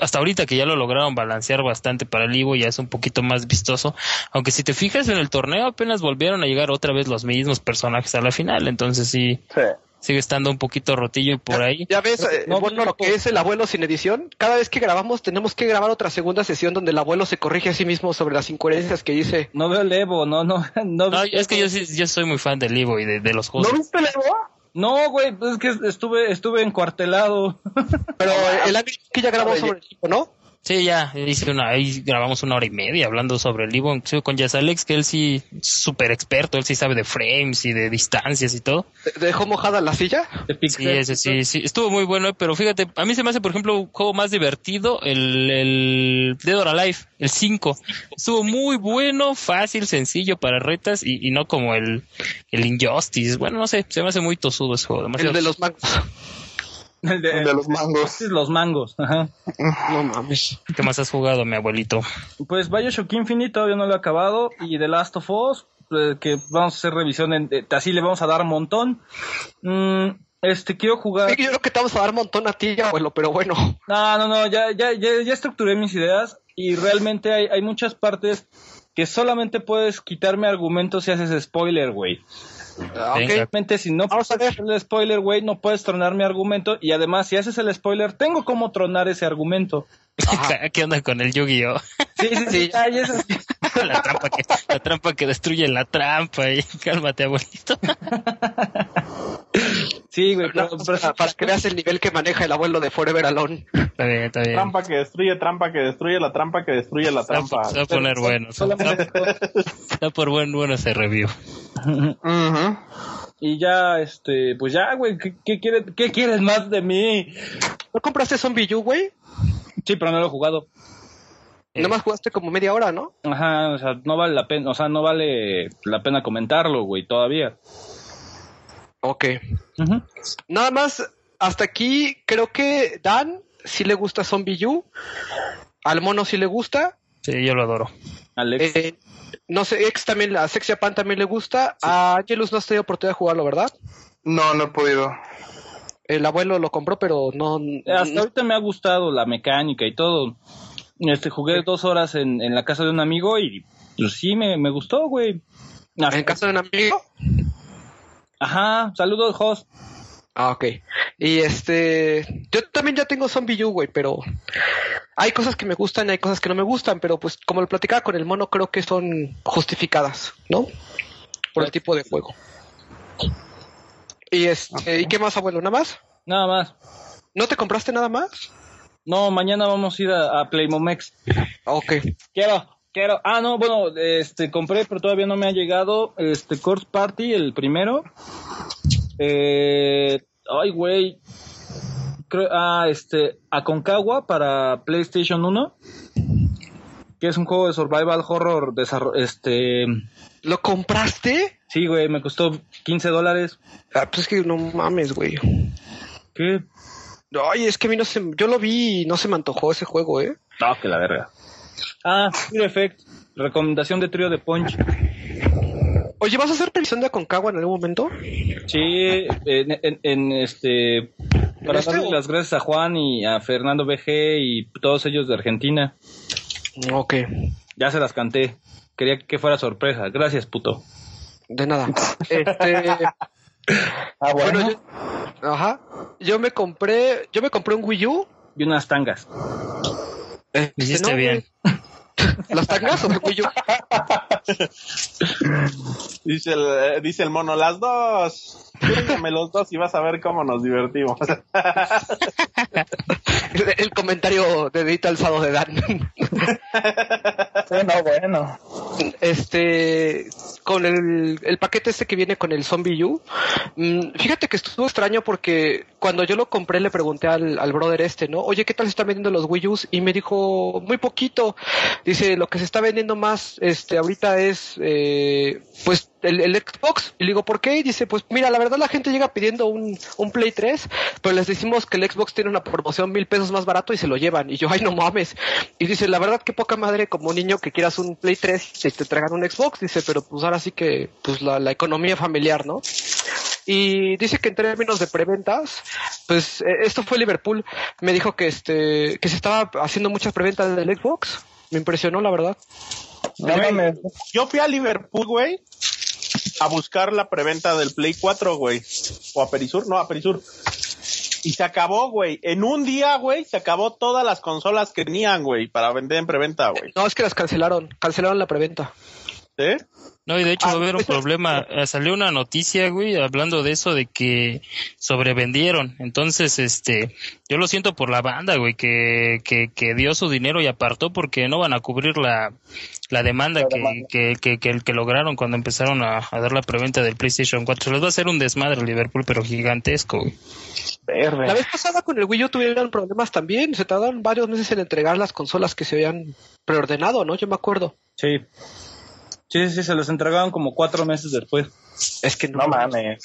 [SPEAKER 6] Hasta ahorita que ya lo lograron balancear bastante para el Evo, ya es un poquito más vistoso. Aunque si te fijas en el torneo, apenas volvieron a llegar otra vez los mismos personajes a la final. Entonces sí,
[SPEAKER 2] Sí.
[SPEAKER 6] Sigue estando un poquito rotillo por ahí.
[SPEAKER 1] Ya ves, eh,
[SPEAKER 3] No,
[SPEAKER 1] bueno,
[SPEAKER 3] no,
[SPEAKER 1] lo que es el abuelo sin edición, cada vez que grabamos tenemos que grabar otra segunda sesión donde el abuelo se corrige a sí mismo sobre las incoherencias que dice.
[SPEAKER 3] no veo el Evo, no, no, (laughs) no.
[SPEAKER 6] No, es que yo sí yo soy muy fan del Evo y de, de los
[SPEAKER 2] ¿No
[SPEAKER 6] juegos.
[SPEAKER 2] viste el Evo?
[SPEAKER 3] No, güey, pues es que estuve, estuve encuartelado. (laughs)
[SPEAKER 1] Pero el año que ya grabó sobre el tipo, ¿no?
[SPEAKER 6] Sí, ya, hice una, ahí grabamos una hora y media hablando sobre el Evo, inclusive con Jazz Alex, que él sí es súper experto, él sí sabe de frames y de distancias y todo.
[SPEAKER 1] De- Dejó mojada la silla.
[SPEAKER 6] Sí, ese sí, sí, estuvo muy bueno, pero fíjate, a mí se me hace, por ejemplo, un juego más divertido, el, el Dead or Alive, el 5. Estuvo muy bueno, fácil, sencillo para retas y, y no como el, el Injustice. Bueno, no sé, se me hace muy tosudo ese juego.
[SPEAKER 1] El de los mangos.
[SPEAKER 3] El de,
[SPEAKER 2] El de los mangos.
[SPEAKER 3] sí, los mangos. Ajá. (laughs)
[SPEAKER 1] No mames.
[SPEAKER 6] ¿Qué más has jugado, mi abuelito?
[SPEAKER 3] Pues Bioshock Infinite todavía no lo he acabado. Y The Last of Us, eh, que vamos a hacer revisión, en, eh, así le vamos a dar un montón. Mm, este, quiero jugar.
[SPEAKER 1] Sí, yo creo que te vamos a dar un montón a ti, abuelo, pero bueno.
[SPEAKER 3] No, no, no, ya, ya, ya, ya estructuré mis ideas. Y realmente hay, hay muchas partes que solamente puedes quitarme argumentos si haces spoiler, güey.
[SPEAKER 1] Ah,
[SPEAKER 6] Venga.
[SPEAKER 1] ok.
[SPEAKER 3] Realmente si no
[SPEAKER 1] Vamos a
[SPEAKER 3] puedes hacer el spoiler, güey, no puedes tronar mi argumento. Y además, si haces el spoiler, tengo cómo tronar ese argumento. (laughs)
[SPEAKER 6] ¿Qué onda con el Yu-Gi-Oh?
[SPEAKER 3] Sí, sí, sí. (laughs) ay, eso sí.
[SPEAKER 6] la, trampa que, la trampa que destruye la trampa. Y, (laughs) cálmate, abuelito.
[SPEAKER 3] Sí, güey,
[SPEAKER 1] No,
[SPEAKER 3] pero- pero-
[SPEAKER 1] para, que veas el nivel que maneja el abuelo de Forever Alone.
[SPEAKER 6] Está bien, está bien.
[SPEAKER 4] Trampa que destruye, trampa que destruye, la trampa que destruye la trampa.
[SPEAKER 6] se va a poner bueno. Se va, por buen bueno ese review.
[SPEAKER 3] Y ya, este, pues ya, güey, ¿qué, qué quieres, ¿qué quieres más de mí?
[SPEAKER 1] ¿No compraste Zombie U, güey?
[SPEAKER 3] Sí, pero no lo he jugado.
[SPEAKER 1] Nomás jugaste como media hora, ¿no?
[SPEAKER 3] Ajá, o sea, no vale la pena, o sea, no vale la pena comentarlo, güey, todavía.
[SPEAKER 1] Ok. Nada más, hasta aquí creo que Dan sí le gusta Zombie U. Al mono sí le gusta.
[SPEAKER 6] Sí, yo lo adoro.
[SPEAKER 3] Alex.
[SPEAKER 1] Eh, no sé, Ex también, a Sexy Pan también le gusta. A Angelus no has tenido oportunidad de jugarlo, ¿verdad?
[SPEAKER 2] No, no he podido.
[SPEAKER 1] El abuelo lo compró, pero no.
[SPEAKER 3] Hasta
[SPEAKER 1] no-
[SPEAKER 3] ahorita me ha gustado la mecánica y todo. Este, jugué dos horas en, en la casa de un amigo y pues sí, me, me gustó, güey. Hasta-
[SPEAKER 1] en casa de un amigo.
[SPEAKER 3] Ajá, saludos, host.
[SPEAKER 1] Ah, ok. Y este, yo también ya tengo Zombie U, güey, pero hay cosas que me gustan y hay cosas que no me gustan, pero pues como lo platicaba con el mono, creo que son justificadas, ¿no? Por el tipo de juego. Y este, ¿y qué más, abuelo? ¿Nada más?
[SPEAKER 3] Nada más.
[SPEAKER 1] ¿No te compraste nada más?
[SPEAKER 3] No, mañana vamos a ir a, a Playmomex.
[SPEAKER 1] Ah, Ok.
[SPEAKER 3] Quiero, quiero. Ah, no, bueno, este, compré, pero todavía no me ha llegado. Este, Course Party, el primero. Eh, ay, güey. Creo, ah, este, Aconcagua para PlayStation 1. Que es un juego de survival horror. Este,
[SPEAKER 1] ¿Lo compraste?
[SPEAKER 3] Sí, güey, me costó 15 dólares.
[SPEAKER 1] Ah, pues es que no mames, güey.
[SPEAKER 3] ¿Qué?
[SPEAKER 1] Ay, es que a mí no se... Yo lo vi y no se me antojó ese juego, ¿eh?
[SPEAKER 3] No, que la verga. Ah, Fear Effect. Recomendación de trío de Punch.
[SPEAKER 1] Oye, ¿vas a hacer previsión de Aconcagua en algún momento?
[SPEAKER 3] Sí, en, en- en, este para
[SPEAKER 1] este
[SPEAKER 3] darle
[SPEAKER 1] o-
[SPEAKER 3] las gracias a Juan y a Fernando BG y todos ellos de Argentina.
[SPEAKER 1] Ok.
[SPEAKER 3] Ya se las canté. Quería que fuera sorpresa. Gracias, puto.
[SPEAKER 1] De nada. Este... (laughs)
[SPEAKER 2] Ah, bueno.
[SPEAKER 1] Bueno, yo, ajá. Yo me compré, yo me compré un Wii U.
[SPEAKER 3] Y unas tangas.
[SPEAKER 1] Este,
[SPEAKER 6] Hiciste
[SPEAKER 1] no,
[SPEAKER 6] bien.
[SPEAKER 1] güey. ¿Las tangas o el Wii U?
[SPEAKER 4] Dice el, eh, dice el mono, las dos. Cuéntame los dos y vas a ver cómo nos divertimos.
[SPEAKER 1] el comentario de Dita alzado de Dan.
[SPEAKER 2] Sí, no, bueno.
[SPEAKER 1] este con el, el paquete este que viene con el Zombie U. mm, fíjate que estuvo extraño porque cuando yo lo compré le pregunté al, al brother este, ¿no? Oye, ¿qué tal se están vendiendo los Wii U's? Y me dijo, muy poquito. Dice, lo que se está vendiendo más este ahorita es eh, pues el, el Xbox. Y le digo, ¿por qué? Y dice, pues mira, la verdad la gente llega pidiendo un, un Play 3, pero les decimos que el Xbox tiene una promoción mil pesos más barato y se lo llevan. Y yo, ay, no mames. Y dice, la verdad que poca madre como niño que quieras un Play 3 y te traigan un Xbox. Dice, pero pues ahora sí que, pues la, la economía familiar, ¿no? Y dice que en términos de preventas, pues eh, esto fue Liverpool. Me dijo que este, que se estaba haciendo muchas preventas del Xbox. Me impresionó, la verdad.
[SPEAKER 4] Güey. Yo fui a Liverpool, güey, a buscar la preventa del Play 4, güey. O a Perisur, no, a Perisur. Y se acabó, güey. En un día, güey, se acabó todas las consolas que tenían, güey, para vender en preventa, güey.
[SPEAKER 1] No, es que las cancelaron, cancelaron la preventa.
[SPEAKER 4] ¿Sí?
[SPEAKER 6] No, y de hecho
[SPEAKER 1] Ah,
[SPEAKER 6] va a haber un (laughs) problema. Eh, Salió una noticia, güey, hablando de eso, de que sobrevendieron. Entonces, este, yo lo siento por la banda, güey, que, que, que dio su dinero y apartó porque no van a cubrir la, la demanda,
[SPEAKER 2] La
[SPEAKER 6] que,
[SPEAKER 2] demanda.
[SPEAKER 6] Que, que, que, que lograron cuando empezaron a, a dar la preventa del PlayStation 4. Se les va a hacer un desmadre Liverpool, pero gigantesco, güey.
[SPEAKER 2] Verde.
[SPEAKER 1] La vez pasada con el Wii U tuvieron problemas también. Se tardaron varios meses en entregar las consolas que se habían preordenado, ¿no? Yo me acuerdo.
[SPEAKER 3] Sí. Sí, sí, se los entregaron como cuatro meses después.
[SPEAKER 1] Es que no,
[SPEAKER 2] No mames.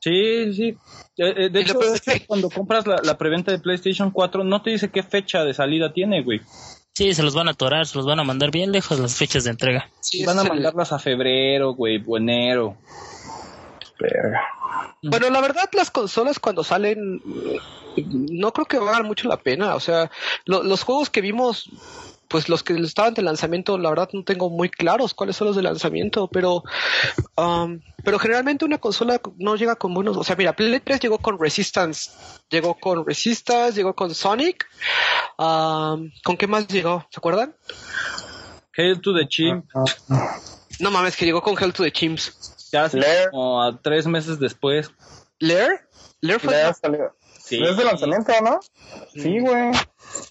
[SPEAKER 3] Sí, sí. Eh, eh, de hecho,
[SPEAKER 1] es
[SPEAKER 3] hecho,
[SPEAKER 1] que-
[SPEAKER 3] cuando compras la, la preventa de PlayStation 4, no te dice qué fecha de salida tiene, güey.
[SPEAKER 6] Sí, se los van a atorar, se los van a mandar bien lejos las fechas de entrega.
[SPEAKER 1] Sí,
[SPEAKER 3] Van a mandarlas a febrero, güey, o enero.
[SPEAKER 2] Verga.
[SPEAKER 1] Bueno, la verdad, las consolas cuando salen, no creo que valgan mucho la pena. O sea, lo- los juegos que vimos, pues los que estaban de lanzamiento, la verdad no tengo muy claros cuáles son los de lanzamiento, pero, um, pero generalmente una consola no llega con buenos. O sea, mira, Play 3 llegó con Resistance, llegó con Resistance, llegó con Sonic. um, ¿Con qué más llegó? ¿Se acuerdan?
[SPEAKER 3] Hail to the Chimp.
[SPEAKER 1] No mames, que llegó con Hell to the Chimps.
[SPEAKER 2] Lair.
[SPEAKER 3] como a tres meses después.
[SPEAKER 1] ¿Lair? ¿Lair fue
[SPEAKER 2] salió.
[SPEAKER 3] Sí.
[SPEAKER 2] ¿Es de lanzamiento, no? Sí, güey.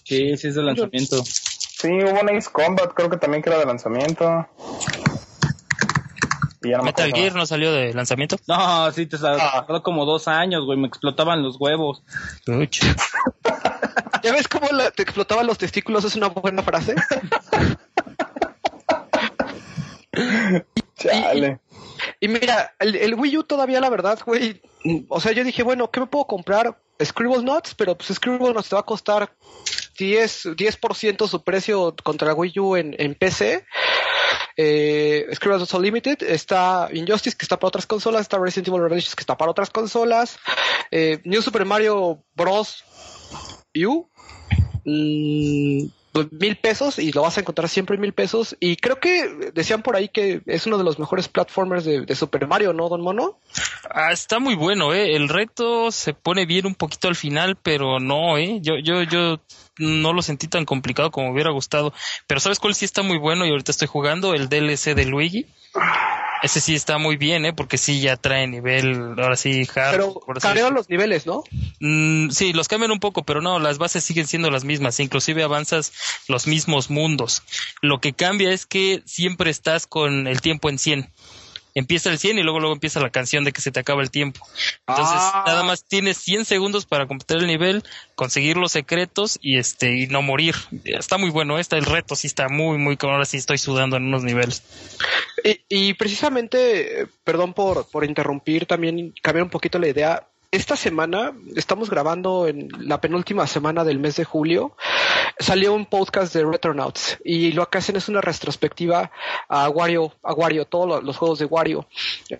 [SPEAKER 3] Sí, sí es de lanzamiento.
[SPEAKER 2] Sí, hubo un Ace Combat, creo que también que era de lanzamiento. Y ya no me
[SPEAKER 6] Metal. Gear no salió de lanzamiento.
[SPEAKER 3] No, sí, te
[SPEAKER 2] Ah.
[SPEAKER 3] tardó como dos años, güey. Me explotaban los huevos. (laughs)
[SPEAKER 1] ¿Ya ves cómo la- te explotaban los testículos? Es una buena frase. (laughs)
[SPEAKER 2] Chale.
[SPEAKER 1] Y mira, el, el Wii U todavía, la verdad, güey. O sea, yo dije, bueno, ¿qué me puedo comprar? Scribble Nuts, pero pues Scribble Nuts te va a costar 10, 10% su precio contra Wii U en, en PC. Eh, Nuts Unlimited, está Injustice, que está para otras consolas, está Resident Evil Revelations, que está para otras consolas. Eh, New Super Mario Bros. U. mm, mil pesos y lo vas a encontrar siempre mil pesos y creo que decían por ahí que es uno de los mejores platformers de, Super Mario, ¿no, Don Mono?
[SPEAKER 6] Ah, está muy bueno, eh. El reto se pone bien un poquito al final, pero no, eh. Yo, yo, yo no lo sentí tan complicado como hubiera gustado. Pero ¿sabes cuál sí está muy bueno? Y ahorita estoy jugando el DLC de Luigi. Ese sí está muy bien, eh, porque sí ya trae nivel, ahora sí, hard.
[SPEAKER 1] Pero cambiaron los niveles, ¿no?
[SPEAKER 6] Mm, sí, los cambian un poco, pero no, las bases siguen siendo las mismas. Inclusive avanzas los mismos mundos. Lo que cambia es que siempre estás con el tiempo en 100. Empieza el 100 y luego luego empieza la canción de que se te acaba el tiempo. Entonces,
[SPEAKER 1] Ah.
[SPEAKER 6] nada más tienes 100 segundos para completar el nivel, conseguir los secretos y este y no morir. Está muy bueno, está el reto sí está muy muy cabrón. ahora sí estoy sudando en unos niveles.
[SPEAKER 1] Y, y precisamente, eh, perdón por, por interrumpir, también cambiar un poquito la idea. Esta semana, estamos grabando en la penúltima semana del mes de julio, salió un podcast de Retronauts y lo que hacen es una retrospectiva a Wario, a Wario, todos lo- los juegos de Wario.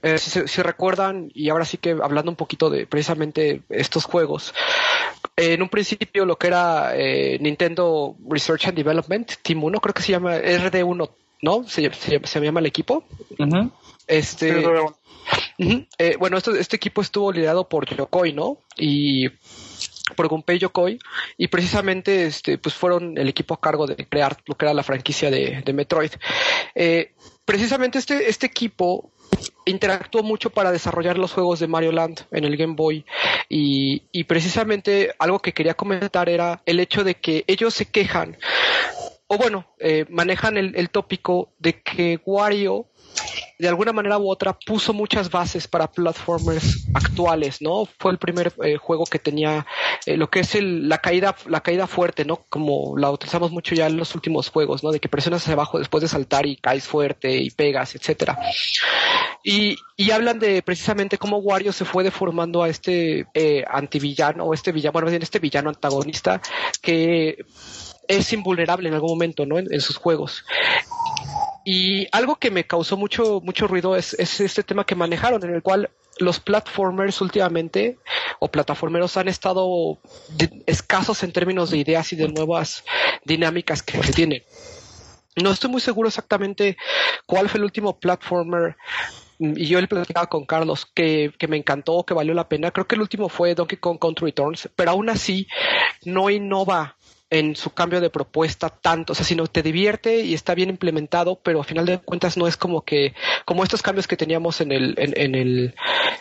[SPEAKER 1] Eh, si, recuerdan, y ahora sí que hablando un poquito de precisamente estos juegos, en un principio lo que era eh, Nintendo Research and Development, Team 1, creo que se llama RD1, ¿no? Se, se- se llama el equipo. Este,
[SPEAKER 2] Sí,
[SPEAKER 1] Eh, bueno, este equipo estuvo liderado por Yokoi, ¿no? Y por Gunpei Yokoi y precisamente este pues fueron el equipo a cargo de crear lo que era la franquicia de, de Metroid. Eh, precisamente este, este equipo interactuó mucho para desarrollar los juegos de Mario Land en el Game Boy y, y precisamente algo que quería comentar era el hecho de que ellos se quejan o bueno, eh, manejan el, el tópico de que Wario de alguna manera u otra puso muchas bases para platformers actuales, ¿no? Fue el primer eh, juego que tenía eh, lo que es el, la caída la caída fuerte, ¿no? Como la utilizamos mucho ya en los últimos juegos, ¿no? De que presionas hacia abajo después de saltar y caes fuerte y pegas, etcétera. Y, y hablan de precisamente cómo Wario se fue deformando a este eh, antivillano o este villano, bueno, bien este villano antagonista que es invulnerable en algún momento, ¿no? En sus juegos. Y algo que me causó mucho, mucho ruido es, es este tema que manejaron, en el cual los platformers últimamente o plataformeros han estado escasos en términos de ideas y de nuevas dinámicas que se tienen. No estoy muy seguro exactamente cuál fue el último platformer mm, y yo le platicaba con Carlos que, que me encantó, que valió la pena. Creo que el último fue Donkey Kong Country Returns, pero aún así no innova en su cambio de propuesta tanto, o sea, sino te divierte y está bien implementado, pero a final de cuentas no es como que, como estos cambios que teníamos en el, en, el,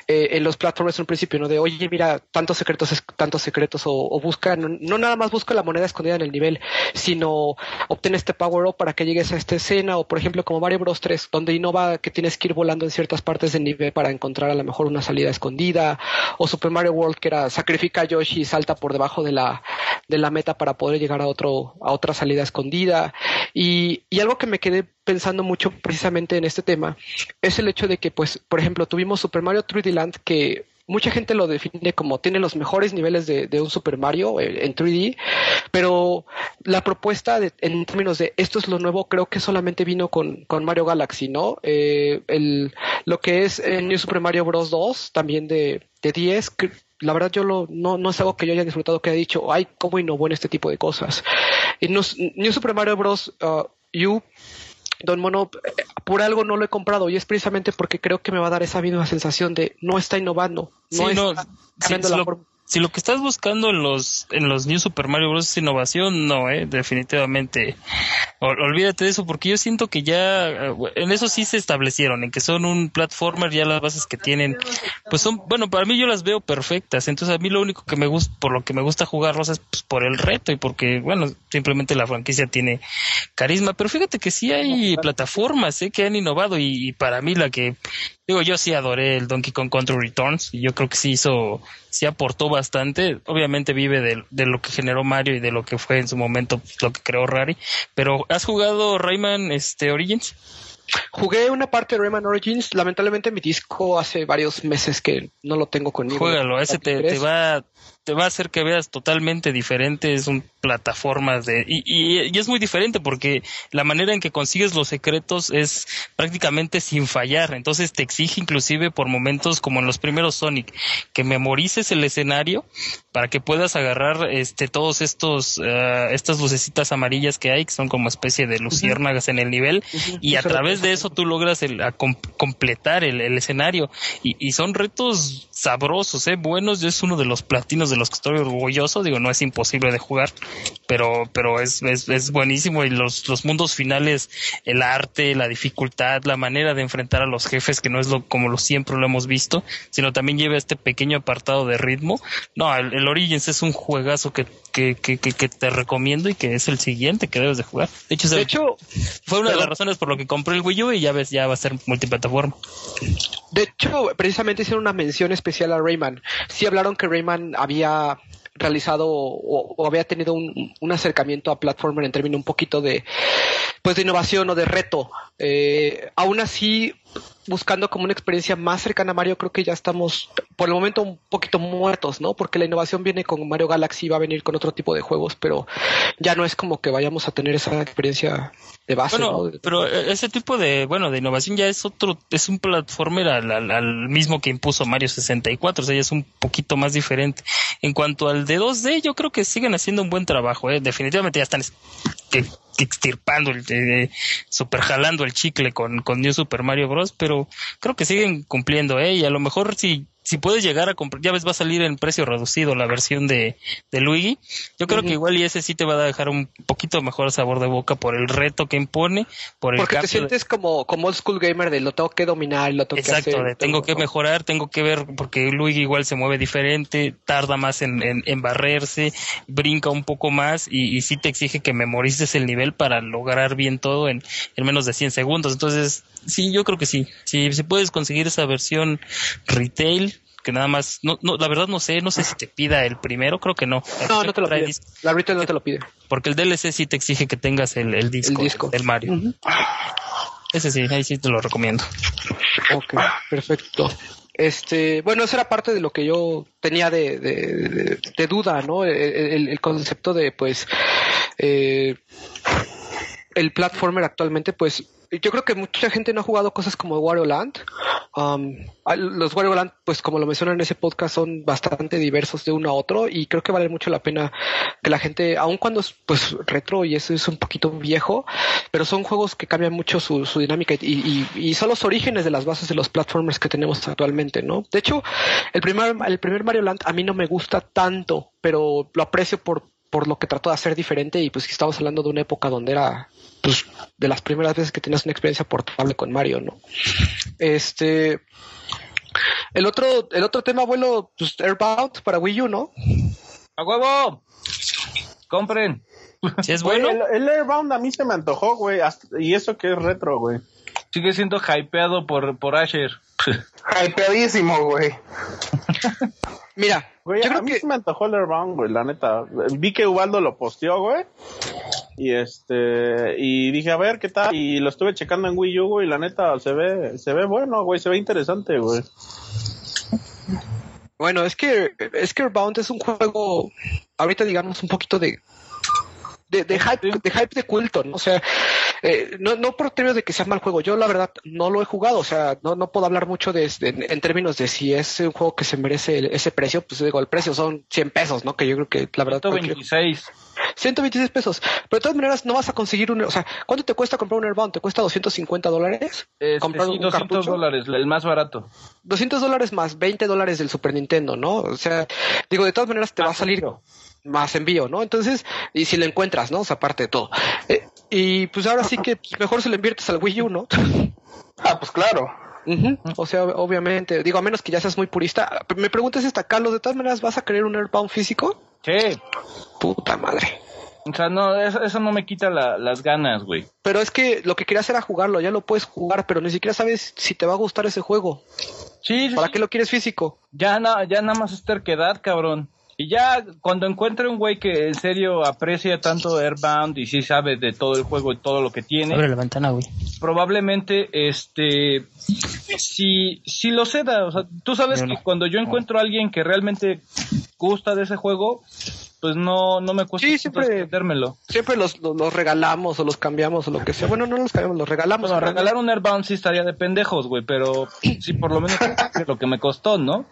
[SPEAKER 1] eh, en los platformers en un principio, ¿no? De, oye, mira, tantos secretos, tantos secretos, o, o busca, no, no nada más busca la moneda escondida en el nivel, sino obtén este power up para que llegues a esta escena, o por ejemplo, como Mario Bros 3, donde innova que tienes que ir volando en ciertas partes del nivel para encontrar a lo mejor una salida escondida, o Super Mario World, que era sacrifica a Yoshi y salta por debajo de la, de la meta para poder llegar a otro, a otra salida escondida. Y, y algo que me quedé pensando mucho precisamente en este tema es el hecho de que, pues, por ejemplo, tuvimos Super Mario 3D Land que mucha gente lo define como tiene los mejores niveles de, un Super Mario eh, en 3D, pero la propuesta de- en términos de esto es lo nuevo creo que solamente vino con, con Mario Galaxy, ¿no? Eh, el, lo que es eh, New Super Mario Bros. 2, también de, de 10, que la verdad yo lo, no, no es algo que yo haya disfrutado que haya dicho, ay, cómo innovó en este tipo de cosas. Y New Super Mario Bros. uh, U Don Mono, eh, por algo no lo he comprado y es precisamente porque creo que me va a dar esa misma sensación de no está innovando, no
[SPEAKER 6] Sí, no,
[SPEAKER 1] está
[SPEAKER 6] si
[SPEAKER 1] la
[SPEAKER 6] lo,
[SPEAKER 1] forma.
[SPEAKER 6] Si lo que estás buscando en los en los New Super Mario Bros es innovación, no, eh, definitivamente. Ol- olvídate de eso porque yo siento que ya eh, en eso sí se establecieron, en que son un platformer, ya las bases que tienen, pues son, bueno, para mí yo las veo perfectas. Entonces a mí lo único que me gusta, por lo que me gusta jugarlos es pues, por el reto y porque, bueno, simplemente la franquicia tiene carisma. Pero fíjate que sí hay plataformas eh, que han innovado y, y para mí la que Digo, yo sí adoré el Donkey Kong Country Returns y yo creo que sí hizo, sí aportó bastante. Obviamente vive de, de lo que generó Mario y de lo que fue en su momento pues, lo que creó Rari. Pero ¿has jugado Rayman este, Origins?
[SPEAKER 1] Jugué una parte de Rayman Origins, lamentablemente mi disco hace varios meses que no lo tengo conmigo.
[SPEAKER 6] Juégalo, ese te, te va te va a hacer que veas totalmente diferente, es un plataformas de y, y, y, es muy diferente porque la manera en que consigues los secretos es prácticamente sin fallar, entonces te exige inclusive por momentos como en los primeros Sonic que memorices el escenario para que puedas agarrar este todos estos uh, estas lucecitas amarillas que hay que son como especie de luciérnagas uh -huh. en el nivel uh -huh. y a través de eso tú logras el, a com completar el, el escenario y, y, son retos sabrosos, eh, buenos, es uno de los platinos de los que estoy orgulloso, digo, no es imposible de jugar, pero, pero es, es, es buenísimo y los, los mundos finales, el arte, la dificultad, la manera de enfrentar a los jefes, que no es lo como lo siempre lo hemos visto, sino también lleva este pequeño apartado de ritmo. No, el, el Origins es un juegazo que, que, que, que, te recomiendo y que es el siguiente que debes de jugar. De hecho,
[SPEAKER 1] de hecho
[SPEAKER 6] fue una de las razones por lo que compré el Wii U y ya ves, ya va a ser multiplataforma.
[SPEAKER 1] De hecho, precisamente hicieron una mención especial a Rayman. Sí hablaron que Rayman había realizado o, había tenido un, un, acercamiento a platformer en términos un poquito de pues de innovación o de reto. Eh, aún así, buscando como una experiencia más cercana a Mario, creo que ya estamos por el momento un poquito muertos, ¿no? Porque la innovación viene con Mario Galaxy, va a venir con otro tipo de juegos, pero ya no es como que vayamos a tener esa experiencia de base,
[SPEAKER 6] bueno,
[SPEAKER 1] ¿no?
[SPEAKER 6] Pero ese tipo de, bueno, de innovación ya es otro, es un platformer al, al, al, mismo que impuso Mario 64, o sea, ya es un poquito más diferente. En cuanto al de 2D, yo creo que siguen haciendo un buen trabajo, ¿eh? Definitivamente ya están extirpando, el, eh, super jalando el chicle con, con New Super Mario Bros. Pero creo que siguen cumpliendo, ¿eh? Y a lo mejor si si puedes llegar a comprar, ya ves, va a salir en precio reducido la versión de, de Luigi. Yo creo que igual y ese sí te va a dejar un poquito mejor sabor de boca por el reto que impone, por el
[SPEAKER 1] Porque te
[SPEAKER 6] de-
[SPEAKER 1] sientes como, como old school gamer de lo tengo que dominar, lo tengo que
[SPEAKER 6] Exacto,
[SPEAKER 1] hacer.
[SPEAKER 6] de tengo que mejorar, tengo que ver, porque Luigi igual se mueve diferente, tarda más en, en, en barrerse, brinca un poco más y, y sí te exige que memorices el nivel para lograr bien todo en, en menos de 100 segundos. Entonces, sí, yo creo que sí. Si, si puedes conseguir esa versión retail, que nada más, no, no, la verdad no sé, no sé si te pida el primero, creo que no.
[SPEAKER 1] No, no te lo pide. La retail no te lo pide.
[SPEAKER 6] Porque el DLC sí te exige que tengas el, el disco,
[SPEAKER 1] disco.
[SPEAKER 6] del Mario. Ese sí, ahí sí te lo recomiendo.
[SPEAKER 1] Ok, perfecto. Este, bueno, eso era parte de lo que yo tenía de, de, de- de duda, ¿no? El, el- el concepto de, pues, eh, el platformer actualmente, pues, yo creo que mucha gente no ha jugado cosas como Wario Land. Um, los Wario Land, pues, como lo mencionan en ese podcast, son bastante diversos de uno a otro y creo que vale mucho la pena que la gente, aun cuando es, pues, retro y eso es un poquito viejo, pero son juegos que cambian mucho su, su dinámica y, y, y son los orígenes de las bases de los platformers que tenemos actualmente, ¿no? De hecho, el primer, el primer Mario Land a mí no me gusta tanto, pero lo aprecio por, por lo que trató de hacer diferente y pues que estamos hablando de una época donde era pues de las primeras veces que tenías una experiencia portable con Mario, ¿no? Este el otro, el otro tema, abuelo, pues Airbound para Wii U, ¿no?
[SPEAKER 3] ¡A huevo! ¡Compren!
[SPEAKER 6] Si es (laughs)
[SPEAKER 4] Güey,
[SPEAKER 6] bueno,
[SPEAKER 4] el, el Airbound a mí se me antojó, güey. hasta- Y eso que es retro, güey.
[SPEAKER 3] Sigue siendo hypeado por, por Asher.
[SPEAKER 2] Hypeadísimo, güey. (laughs)
[SPEAKER 1] Mira,
[SPEAKER 4] Güey,
[SPEAKER 1] yo
[SPEAKER 4] a
[SPEAKER 1] creo
[SPEAKER 4] mí
[SPEAKER 1] que
[SPEAKER 4] se me antojó el Airbound, güey, la neta. Vi que Ubaldo lo posteó, güey. Y este, y dije, a ver, ¿qué tal? Y lo estuve checando en Wii U, güey, y la neta, se ve, se ve bueno, güey, se ve interesante, güey.
[SPEAKER 1] Bueno, es que es que Airbound es un juego, ahorita digamos un poquito de de, de hype, de hype de culto, ¿no? O sea, eh, no, no por términos de que sea mal juego, yo la verdad no lo he jugado, o sea, no, no puedo hablar mucho de, de- en, términos de si es un juego que se merece el- ese precio, pues digo, el precio son 100 pesos, ¿no? Que yo creo que la verdad... cualquier-
[SPEAKER 3] 126.
[SPEAKER 1] 126 pesos, pero de todas maneras no vas a conseguir un, o sea, ¿cuánto te cuesta comprar un Airbound? ¿Te cuesta 250 dólares?
[SPEAKER 3] Este,
[SPEAKER 1] comprar
[SPEAKER 3] sí,
[SPEAKER 1] un
[SPEAKER 3] 200
[SPEAKER 1] cartucho?
[SPEAKER 3] dólares, el más barato.
[SPEAKER 1] 200 dólares más 20 dólares del Super Nintendo, ¿no? O sea, digo, de todas maneras te va a salir más envío, ¿no? Entonces, y si lo encuentras, ¿no? O sea, aparte de todo. Eh, y pues ahora sí que pues, mejor se lo inviertes al Wii U, ¿no? (laughs)
[SPEAKER 2] Ah, pues claro.
[SPEAKER 1] O sea, obviamente, digo, a menos que ya seas muy purista. Me preguntas esta, Carlos, ¿de todas maneras vas a querer un Airbound físico?
[SPEAKER 3] Sí.
[SPEAKER 1] Puta madre.
[SPEAKER 3] O sea, no, eso, eso no me quita la- las ganas, güey.
[SPEAKER 1] Pero es que lo que querías era jugarlo, ya lo puedes jugar, pero ni siquiera sabes si te va a gustar ese juego.
[SPEAKER 3] Sí, sí,
[SPEAKER 1] ¿Para
[SPEAKER 3] sí.
[SPEAKER 1] qué lo quieres físico?
[SPEAKER 3] Ya, na- ya nada más es terquedad, cabrón. Y ya cuando encuentre un güey que en serio aprecia tanto Airbound y sí sabe de todo el juego y todo lo que tiene,
[SPEAKER 6] abre la ventana, güey.
[SPEAKER 3] probablemente este si si lo ceda, o sea, tú sabes que
[SPEAKER 6] no.
[SPEAKER 3] cuando yo encuentro a alguien que realmente gusta de ese juego, pues no no me cuesta
[SPEAKER 1] Sí, siempre-. Siempre los, los, los regalamos o los cambiamos o lo que sea. Bueno, no los cambiamos, los regalamos.
[SPEAKER 3] Bueno, regalar un Airbound sí estaría de pendejos, güey, pero sí por lo menos (laughs) lo que me costó, ¿no?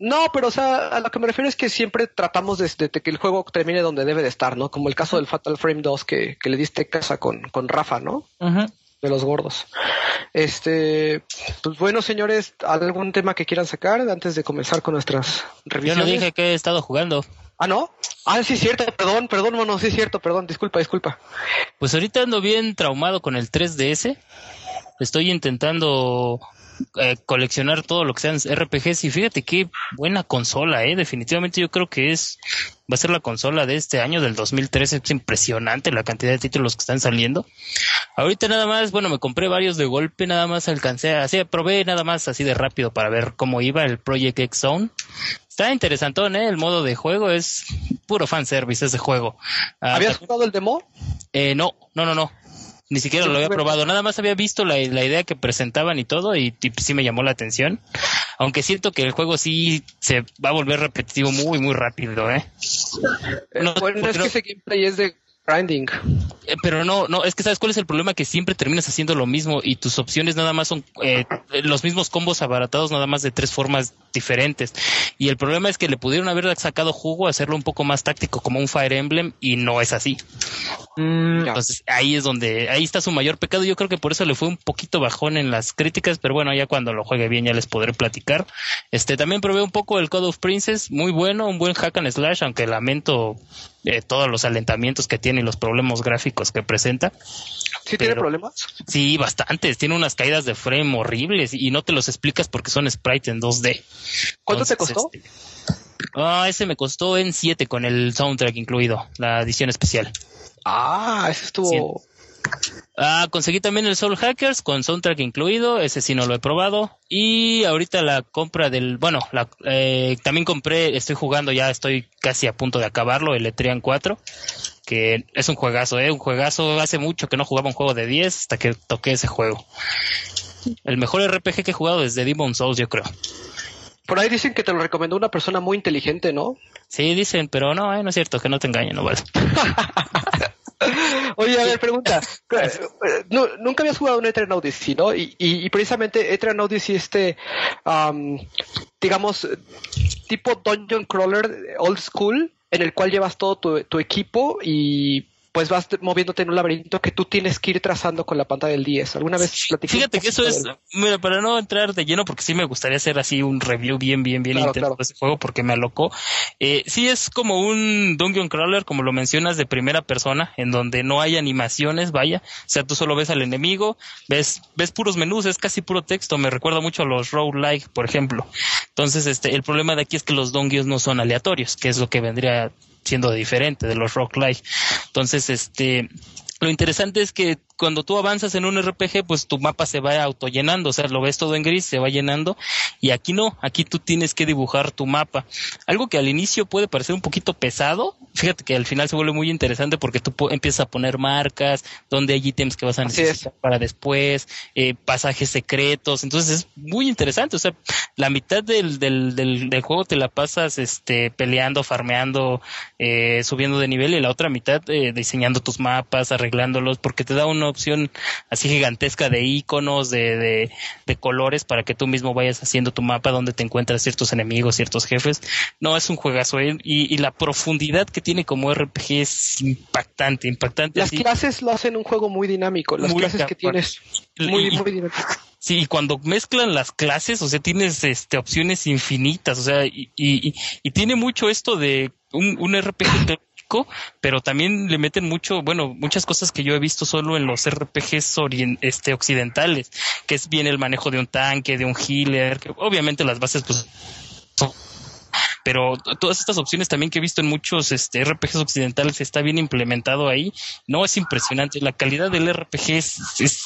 [SPEAKER 1] No, pero o sea, a lo que me refiero es que siempre tratamos de, de que el juego termine donde debe de estar, ¿no? Como el caso del Fatal Frame 2 que, que le diste casa con, con Rafa, ¿no? De los gordos. Este, pues bueno, señores, ¿algún tema que quieran sacar antes de comenzar con nuestras
[SPEAKER 6] Yo
[SPEAKER 1] revisiones?
[SPEAKER 6] no dije que he estado jugando.
[SPEAKER 1] Ah, ¿no? Ah, sí es cierto, perdón, perdón, mono, sí es cierto, perdón, disculpa, disculpa.
[SPEAKER 6] Pues ahorita ando bien traumado con el 3DS. Estoy intentando eh, coleccionar todo lo que sean RPGs y fíjate qué buena consola, eh. Definitivamente yo creo que es va a ser la consola de este año del 2013. Es impresionante la cantidad de títulos que están saliendo. Ahorita nada más, bueno, me compré varios de golpe, nada más alcancé, así probé nada más así de rápido para ver cómo iba el Project X Zone. Está interesantón, ¿eh? El modo de juego es puro fanservice ese juego. Ah,
[SPEAKER 1] ¿Habías jugado el demo?
[SPEAKER 6] eh, no, no, no, no. Ni siquiera lo había
[SPEAKER 1] tuve-
[SPEAKER 6] probado. Nada más había visto la, la idea que presentaban y todo y, y sí me llamó la atención. Aunque siento que el juego sí se va a volver repetitivo muy, muy rápido, ¿eh? No,
[SPEAKER 1] bueno, es que
[SPEAKER 6] no-
[SPEAKER 1] ese gameplay es de grinding.
[SPEAKER 6] eh, Pero no, no, es que sabes cuál es el problema que siempre terminas haciendo lo mismo y tus opciones nada más son eh, los mismos combos abaratados nada más de tres formas diferentes. Y el problema es que le pudieron haber sacado jugo, hacerlo un poco más táctico como un Fire Emblem y no es así.
[SPEAKER 3] Mm,
[SPEAKER 6] Entonces ahí es donde, ahí está su mayor pecado. Yo creo que por eso le fue un poquito bajón en las críticas, pero bueno, ya cuando lo juegue bien ya les podré platicar. Este también probé un poco el Code of Princess, muy bueno, un buen hack and slash, aunque lamento eh, todos los alentamientos que tiene y los problemas gráficos que presenta.
[SPEAKER 1] ¿Sí tiene problemas?
[SPEAKER 6] Sí, bastantes. Tiene unas caídas de frame horribles y no te los explicas porque son sprites en 2D.
[SPEAKER 1] ¿Cuánto te costó?
[SPEAKER 6] este, ah, ese me costó en 7 con el soundtrack incluido, la edición especial.
[SPEAKER 1] Ah, ese estuvo...
[SPEAKER 6] Ah, conseguí también el Soul Hackers con soundtrack incluido, ese sí no lo he probado. Y ahorita la compra del, bueno, la, eh, también compré, estoy jugando ya, estoy casi a punto de acabarlo, el Etrian 4, que es un juegazo, eh, un juegazo, hace mucho que no jugaba un juego de 10 hasta que toqué ese juego. El mejor RPG que he jugado desde Demon Souls, yo creo.
[SPEAKER 1] Por ahí dicen que te lo recomendó una persona muy inteligente, ¿no?
[SPEAKER 6] Sí, dicen, pero no, eh, no es cierto, que no te engañen, no vale. (laughs)
[SPEAKER 1] Oye, a ver, pregunta. (laughs) Eh, no, nunca habías jugado un Eternal Odyssey, ¿no? Y, y, y precisamente Eternal Odyssey, este, am, digamos, tipo Dungeon Crawler old school, en el cual llevas todo tu, tu equipo y pues vas moviéndote en un laberinto que tú tienes que ir trazando con la pantalla del 10. ¿Alguna vez platiqué?
[SPEAKER 6] Fíjate que eso es, mira, para no entrar de lleno, porque sí me gustaría hacer así un review bien, bien, bien
[SPEAKER 1] Claro,
[SPEAKER 6] intenso
[SPEAKER 1] claro.
[SPEAKER 6] de ese juego, porque me alocó. Eh, sí es como un Dungeon Crawler, como lo mencionas, de primera persona, en donde no hay animaciones, vaya. O sea, tú solo ves al enemigo, ves, ves puros menús, es casi puro texto. Me recuerda mucho a los roguelike, por ejemplo. Entonces, este, el problema de aquí es que los dungeons no son aleatorios, que es lo que vendría siendo diferente de los roguelike. Entonces, este, lo interesante es que cuando tú avanzas en un RPG, pues tu mapa se va autollenando, o sea, lo ves todo en gris, se va llenando, y aquí no, aquí tú tienes que dibujar tu mapa. Algo que al inicio puede parecer un poquito pesado, fíjate que al final se vuelve muy interesante porque tú empiezas a poner marcas, donde hay ítems que vas a necesitar para después, eh, pasajes secretos, entonces es muy interesante, o sea, la mitad del, del, del, del juego te la pasas este peleando, farmeando, eh, subiendo de nivel y la otra mitad eh, diseñando tus mapas, arreglándolos, porque te da una opción así gigantesca de iconos, de, de, de colores para que tú mismo vayas haciendo tu mapa donde te encuentras ciertos enemigos, ciertos jefes. No, es un juegazo ¿eh? y, y la profundidad que tiene como RPG es impactante, impactante.
[SPEAKER 1] Las
[SPEAKER 6] así.
[SPEAKER 1] clases lo hacen un juego muy dinámico. Las
[SPEAKER 6] Muy
[SPEAKER 1] clases que tienes muy, dinámico.
[SPEAKER 6] Sí, y cuando mezclan las clases, o sea, tienes este opciones infinitas, o sea, y, y, y- y tiene mucho esto de un, un RPG pero también le meten mucho, bueno, muchas cosas que yo he visto solo en los RPGs este, occidentales, que es bien el manejo de un tanque, de un healer, que obviamente las bases pues son pero todas estas opciones también que he visto en muchos este, RPGs occidentales está bien implementado ahí. No es impresionante. La calidad del RPG es, es, es-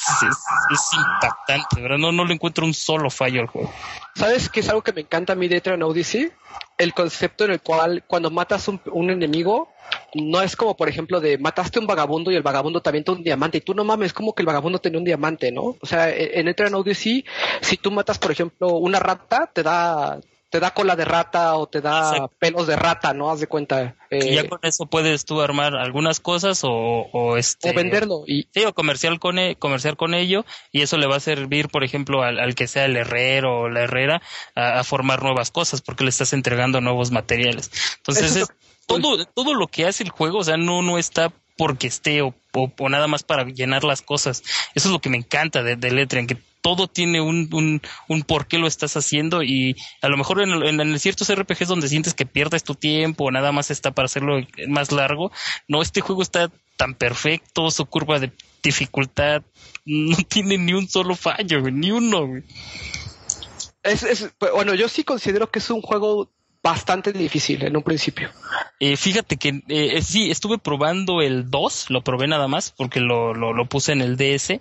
[SPEAKER 6] es impactante, ¿verdad? No, no le encuentro un solo fallo al juego.
[SPEAKER 1] ¿Sabes qué es algo que me encanta a mí de Eternal Odyssey? El concepto en el cual cuando matas un, un enemigo, no es como, por ejemplo, de mataste un vagabundo y el vagabundo te avienta un diamante y tú no mames, como que el vagabundo tenía un diamante, ¿no? O sea, e- en Eternal Odyssey, si tú matas, por ejemplo, una rata, te da te da cola de rata o te da
[SPEAKER 6] Exacto.
[SPEAKER 1] pelos de rata, ¿no? Haz de cuenta.
[SPEAKER 6] Y
[SPEAKER 1] Eh,
[SPEAKER 6] ya con eso puedes tú armar algunas cosas o, o este
[SPEAKER 1] o venderlo. Y
[SPEAKER 6] Sí, o comercial con, e- comercial con ello, y eso le va a servir, por ejemplo, al, al que sea el herrero o la herrera a, a formar nuevas cosas, porque le estás entregando nuevos materiales. Entonces,
[SPEAKER 1] es,
[SPEAKER 6] todo, todo lo que hace el juego, o sea, no, no está porque esté o, o- nada más para llenar las cosas. Eso es lo que me encanta de, de Letren, que todo tiene un, un, un por qué lo estás haciendo y a lo mejor en, en, ciertos RPGs donde sientes que pierdes tu tiempo o nada más está para hacerlo más largo, no, este juego está tan perfecto, su curva de dificultad no (laughs) tiene ni un solo fallo, ni uno.
[SPEAKER 1] es, es- bueno, yo sí considero que es un juego bastante difícil en un principio.
[SPEAKER 6] Eh, fíjate que eh, sí, estuve probando el 2, lo probé nada más porque lo, lo, lo puse en el DS.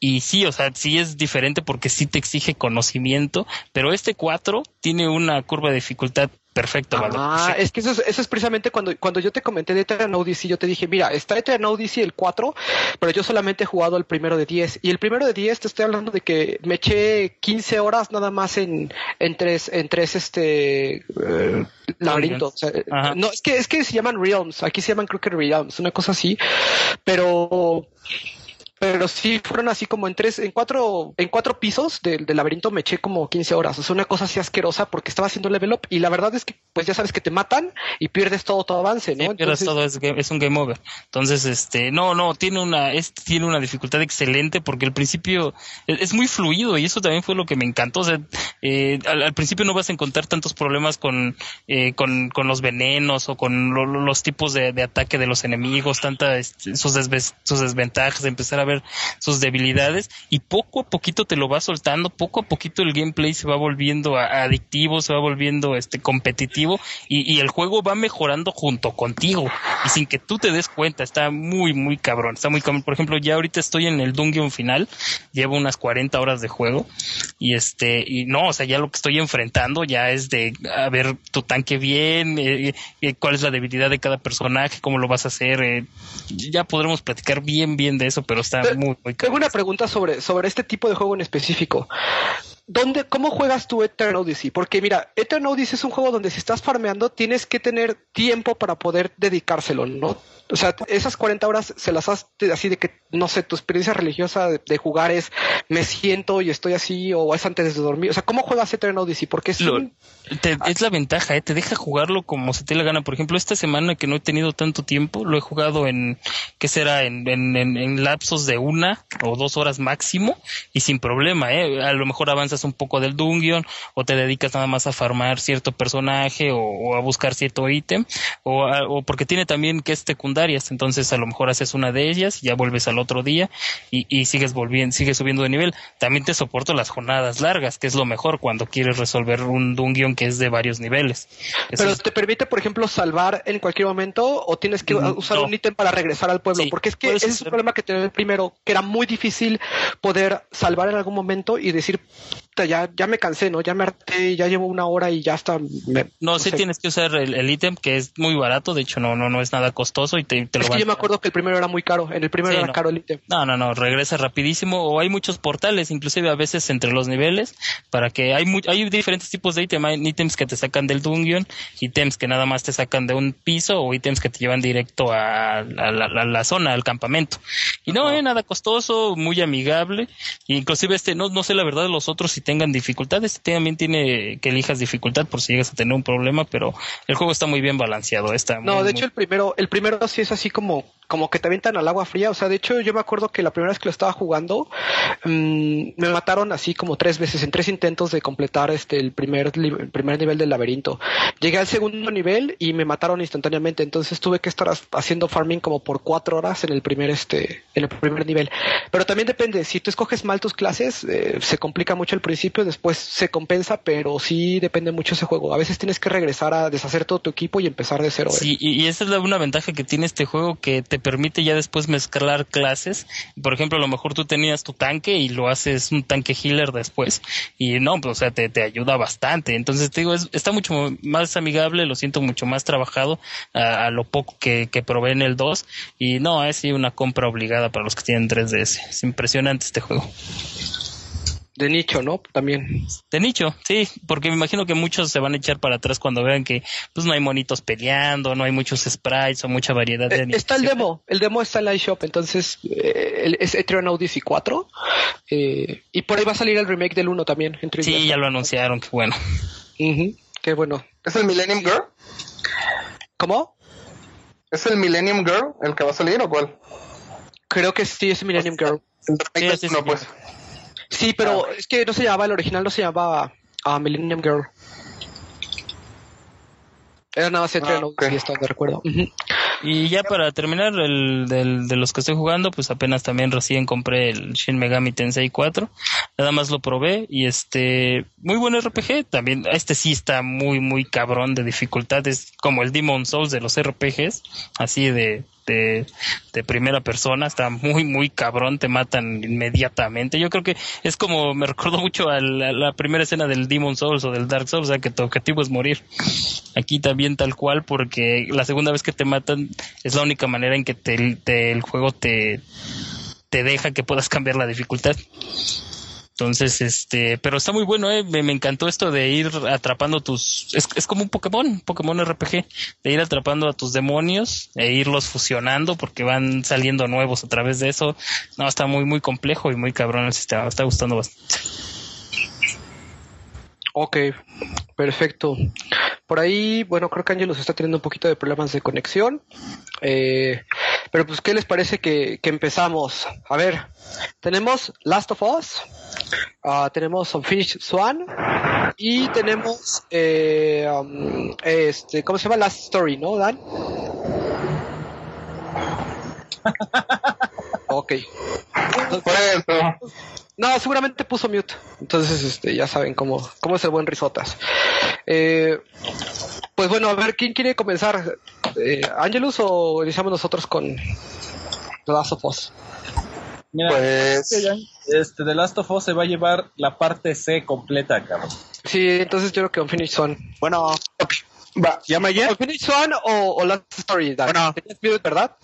[SPEAKER 6] Y sí, o sea, sí es diferente porque sí te exige conocimiento, pero este 4 tiene una curva de dificultad perfecta, ¿vale?
[SPEAKER 1] Ah, es que eso es, eso es precisamente cuando, cuando yo te comenté de Eternal Odyssey, yo te dije, mira, está Eternal Odyssey el 4, pero yo solamente he jugado el primero de 10. Y el primero de 10 te estoy hablando de que me eché 15 horas nada más en, en tres, en tres este eh, laberintos. O sea,
[SPEAKER 6] Ajá.
[SPEAKER 1] no, es que, es que se llaman realms, aquí se llaman creo que realms, una cosa así. Pero pero sí fueron así como en tres, en cuatro, en cuatro pisos del, del laberinto me eché como 15 horas. O sea, una cosa así asquerosa porque estaba haciendo level up y la verdad es que pues ya sabes que te matan y pierdes todo tu avance, ¿no?
[SPEAKER 6] Sí, pierdes
[SPEAKER 1] Entonces,
[SPEAKER 6] todo, es, game- es un game over. Entonces, este, no, no, tiene una, es, tiene una dificultad excelente porque al principio es, es muy fluido y eso también fue lo que me encantó. O sea, eh, al, al principio no vas a encontrar tantos problemas con, eh, con, con los venenos o con lo- lo- los tipos de, de ataque de los enemigos, tanta, este, sus, desves- sus desventajas, empezar a ver sus debilidades y poco a poquito te lo va soltando, poco a poquito el gameplay se va volviendo adictivo, se va volviendo este competitivo y, y el juego va mejorando junto contigo y sin que tú te des cuenta, está muy muy cabrón, está muy cabrón. Por ejemplo, ya ahorita estoy en el dungeon final, llevo unas 40 horas de juego y este y no, o sea, ya lo que estoy enfrentando ya es de a ver tu tanque bien, eh, eh, cuál es la debilidad de cada personaje, cómo lo vas a hacer, eh, ya podremos platicar bien bien de eso, pero está
[SPEAKER 1] Pero-
[SPEAKER 6] muy muy
[SPEAKER 1] Tengo una pregunta sobre, sobre este tipo de juego en específico. ¿Dónde, ¿Cómo juegas tú Eternal Odyssey? Porque mira, Eternal Odyssey es un juego donde si estás farmeando tienes que tener tiempo para poder dedicárselo, ¿no? O sea, esas 40 horas se las has así de que, no sé, tu experiencia religiosa de, de jugar es me siento y estoy así o es antes de dormir. O sea, ¿cómo juegas Eternal Odyssey? Porque es
[SPEAKER 6] Lo-
[SPEAKER 1] un-
[SPEAKER 6] te- es la ventaja, ¿eh? te deja jugarlo como se te la gana. Por ejemplo, esta semana que no he tenido tanto tiempo, lo he jugado en, ¿qué será? En, en, en- en lapsos de una o dos horas máximo y sin problema. ¿eh? A lo mejor avanzas un poco del dungeon o te dedicas nada más a farmar cierto personaje o, o a buscar cierto ítem o, a- o porque tiene también que es secundarias. Entonces a lo mejor haces una de ellas y ya vuelves al otro día y, y sigues volviendo, sigues subiendo de nivel. También te soporto las jornadas largas, que es lo mejor cuando quieres resolver un dungeon que es de varios niveles. Eso
[SPEAKER 1] Pero
[SPEAKER 6] es-
[SPEAKER 1] te permite, por ejemplo, salvar en cualquier momento o tienes que
[SPEAKER 6] Mm,
[SPEAKER 1] usar un ítem para regresar al pueblo.
[SPEAKER 6] Sí,
[SPEAKER 1] porque es que ese es un problema que tenía el primero, que era muy difícil poder salvar en algún momento y decir, "Puta, ya, ya me cansé, ¿no? Ya me harté, ya llevo una hora y ya está. me-
[SPEAKER 6] no, sí
[SPEAKER 1] sé".
[SPEAKER 6] tienes que usar el ítem, que es muy barato, de hecho no, no, no es nada costoso y te, te lo
[SPEAKER 1] Es que yo me acuerdo que el primero era muy caro. En el primero
[SPEAKER 6] Sí,
[SPEAKER 1] era
[SPEAKER 6] no.
[SPEAKER 1] caro el ítem.
[SPEAKER 6] No, no, no, regresa rapidísimo o hay muchos portales, inclusive a veces entre los niveles, para que hay mu- hay diferentes tipos de ítem, hay ítems que te sacan del dungeon, ítems que nada más te sacan de un piso o ítems que te llevan directo a, a la, a la zona, al campamento. Y no, eh, nada costoso, muy amigable, e inclusive este, no, no sé la verdad de los otros tengan dificultades, este también tiene que elijas dificultad por si llegas a tener un problema, pero el juego está muy bien balanceado, está
[SPEAKER 1] No,
[SPEAKER 6] muy,
[SPEAKER 1] de
[SPEAKER 6] muy-
[SPEAKER 1] hecho el primero, el primero sí es así como, como que te avientan al agua fría. O sea, de hecho yo me acuerdo que la primera vez que lo estaba jugando, mm, me mataron así como tres veces en tres intentos de completar este el primer, el primer nivel del laberinto. Llegué al segundo nivel y me mataron instantáneamente. Entonces tuve que estar haciendo farming como por cuatro horas en el primer este, en el primer nivel. Pero también depende, si tú escoges mal tus clases, eh, se complica mucho al principio, después se compensa, pero sí depende mucho ese juego. A veces tienes que regresar a deshacer todo tu equipo y empezar de cero. ¿eh?
[SPEAKER 6] Sí, y, y esa es la, una ventaja que tiene este juego que te permite ya después mezclar clases. Por ejemplo, a lo mejor tú tenías tu tanque y lo haces un tanque healer después. Y no, pues, o sea, te, te ayuda bastante. Entonces, te digo, es- está mucho más amigable, lo siento mucho más trabajado a, a lo poco que, que probé en el 2. Y no, es sí una compra obligada para los que tienen 3DS. Es impresionante este juego.
[SPEAKER 1] De nicho, ¿no? También.
[SPEAKER 6] De nicho, sí, porque me imagino que muchos se van a echar para atrás cuando vean que pues no hay monitos peleando, no hay muchos sprites o mucha variedad de
[SPEAKER 1] Eh, está el demo, el demo está en la eShop, entonces eh, el- es Ethereum Odyssey 4 eh, y por ahí va a salir el remake del 1 también. Entre
[SPEAKER 6] Sí, ya lo anunciaron, qué bueno.
[SPEAKER 1] Ujú, Qué bueno.
[SPEAKER 2] ¿Es el Millennium Girl?
[SPEAKER 1] ¿Cómo?
[SPEAKER 2] ¿Es el Millennium Girl el que va a salir o cuál?
[SPEAKER 1] Creo que sí es Millennium Girl.
[SPEAKER 2] El remake
[SPEAKER 6] Sí, sí,
[SPEAKER 2] del uno,
[SPEAKER 6] sí.
[SPEAKER 1] Sí, pero es que no se llamaba, el original no se llamaba ah, Millennium Girl. Era nada más Ethereum
[SPEAKER 2] Ah, ok.
[SPEAKER 1] Odyssey, hasta donde recuerdo.
[SPEAKER 6] Y ya para terminar, el del, de los que estoy jugando, pues apenas también recién compré el Shin Megami Tensei 4. Nada más lo probé y este, muy buen RPG. También, este sí está muy, muy cabrón de dificultades, como el Demon Souls de los RPGs, así de, de, de primera persona. Está muy, muy cabrón, te matan inmediatamente. Yo creo que es como, me recuerdo mucho a la, primera escena del Demon Souls o del Dark Souls, o sea que tu objetivo es morir. Aquí también tal cual, porque la segunda vez que te matan es la única manera en que te- el juego te, te deja que puedas cambiar la dificultad. Entonces, este, pero está muy bueno, eh. Me, encantó esto de ir atrapando tus, es, es como un Pokémon, Pokémon RPG, de ir atrapando a tus demonios e irlos fusionando porque van saliendo nuevos a través de eso. No, está muy, muy complejo y muy cabrón el sistema, me está gustando bastante.
[SPEAKER 1] Ok, perfecto. Por ahí, bueno, creo que Angelus está teniendo un poquito de problemas de conexión. Eh, pero pues, ¿qué les parece que, que empezamos? A ver, tenemos Last of Us, ah, tenemos Unfinished Swan y tenemos, eh, um, este, ¿cómo se llama? Last Story, ¿no, Dan? (laughs) ok. No, seguramente puso mute. Entonces, este, ya saben cómo, cómo es el buen risotas. Eh, pues bueno, a ver, ¿quién quiere comenzar? Eh, ¿Angelus o iniciamos nosotros con The Last of Us?
[SPEAKER 3] Mira,
[SPEAKER 2] Pues-
[SPEAKER 3] este The Last of Us se va a llevar la parte C completa, cabrón.
[SPEAKER 1] Sí, entonces yo creo que Unfinished Swan.
[SPEAKER 4] Bueno,
[SPEAKER 2] Va.
[SPEAKER 4] ¿ya me oye?
[SPEAKER 1] ¿Unfinished Swan o, o Last Story?
[SPEAKER 4] Bueno.
[SPEAKER 1] ¿verdad?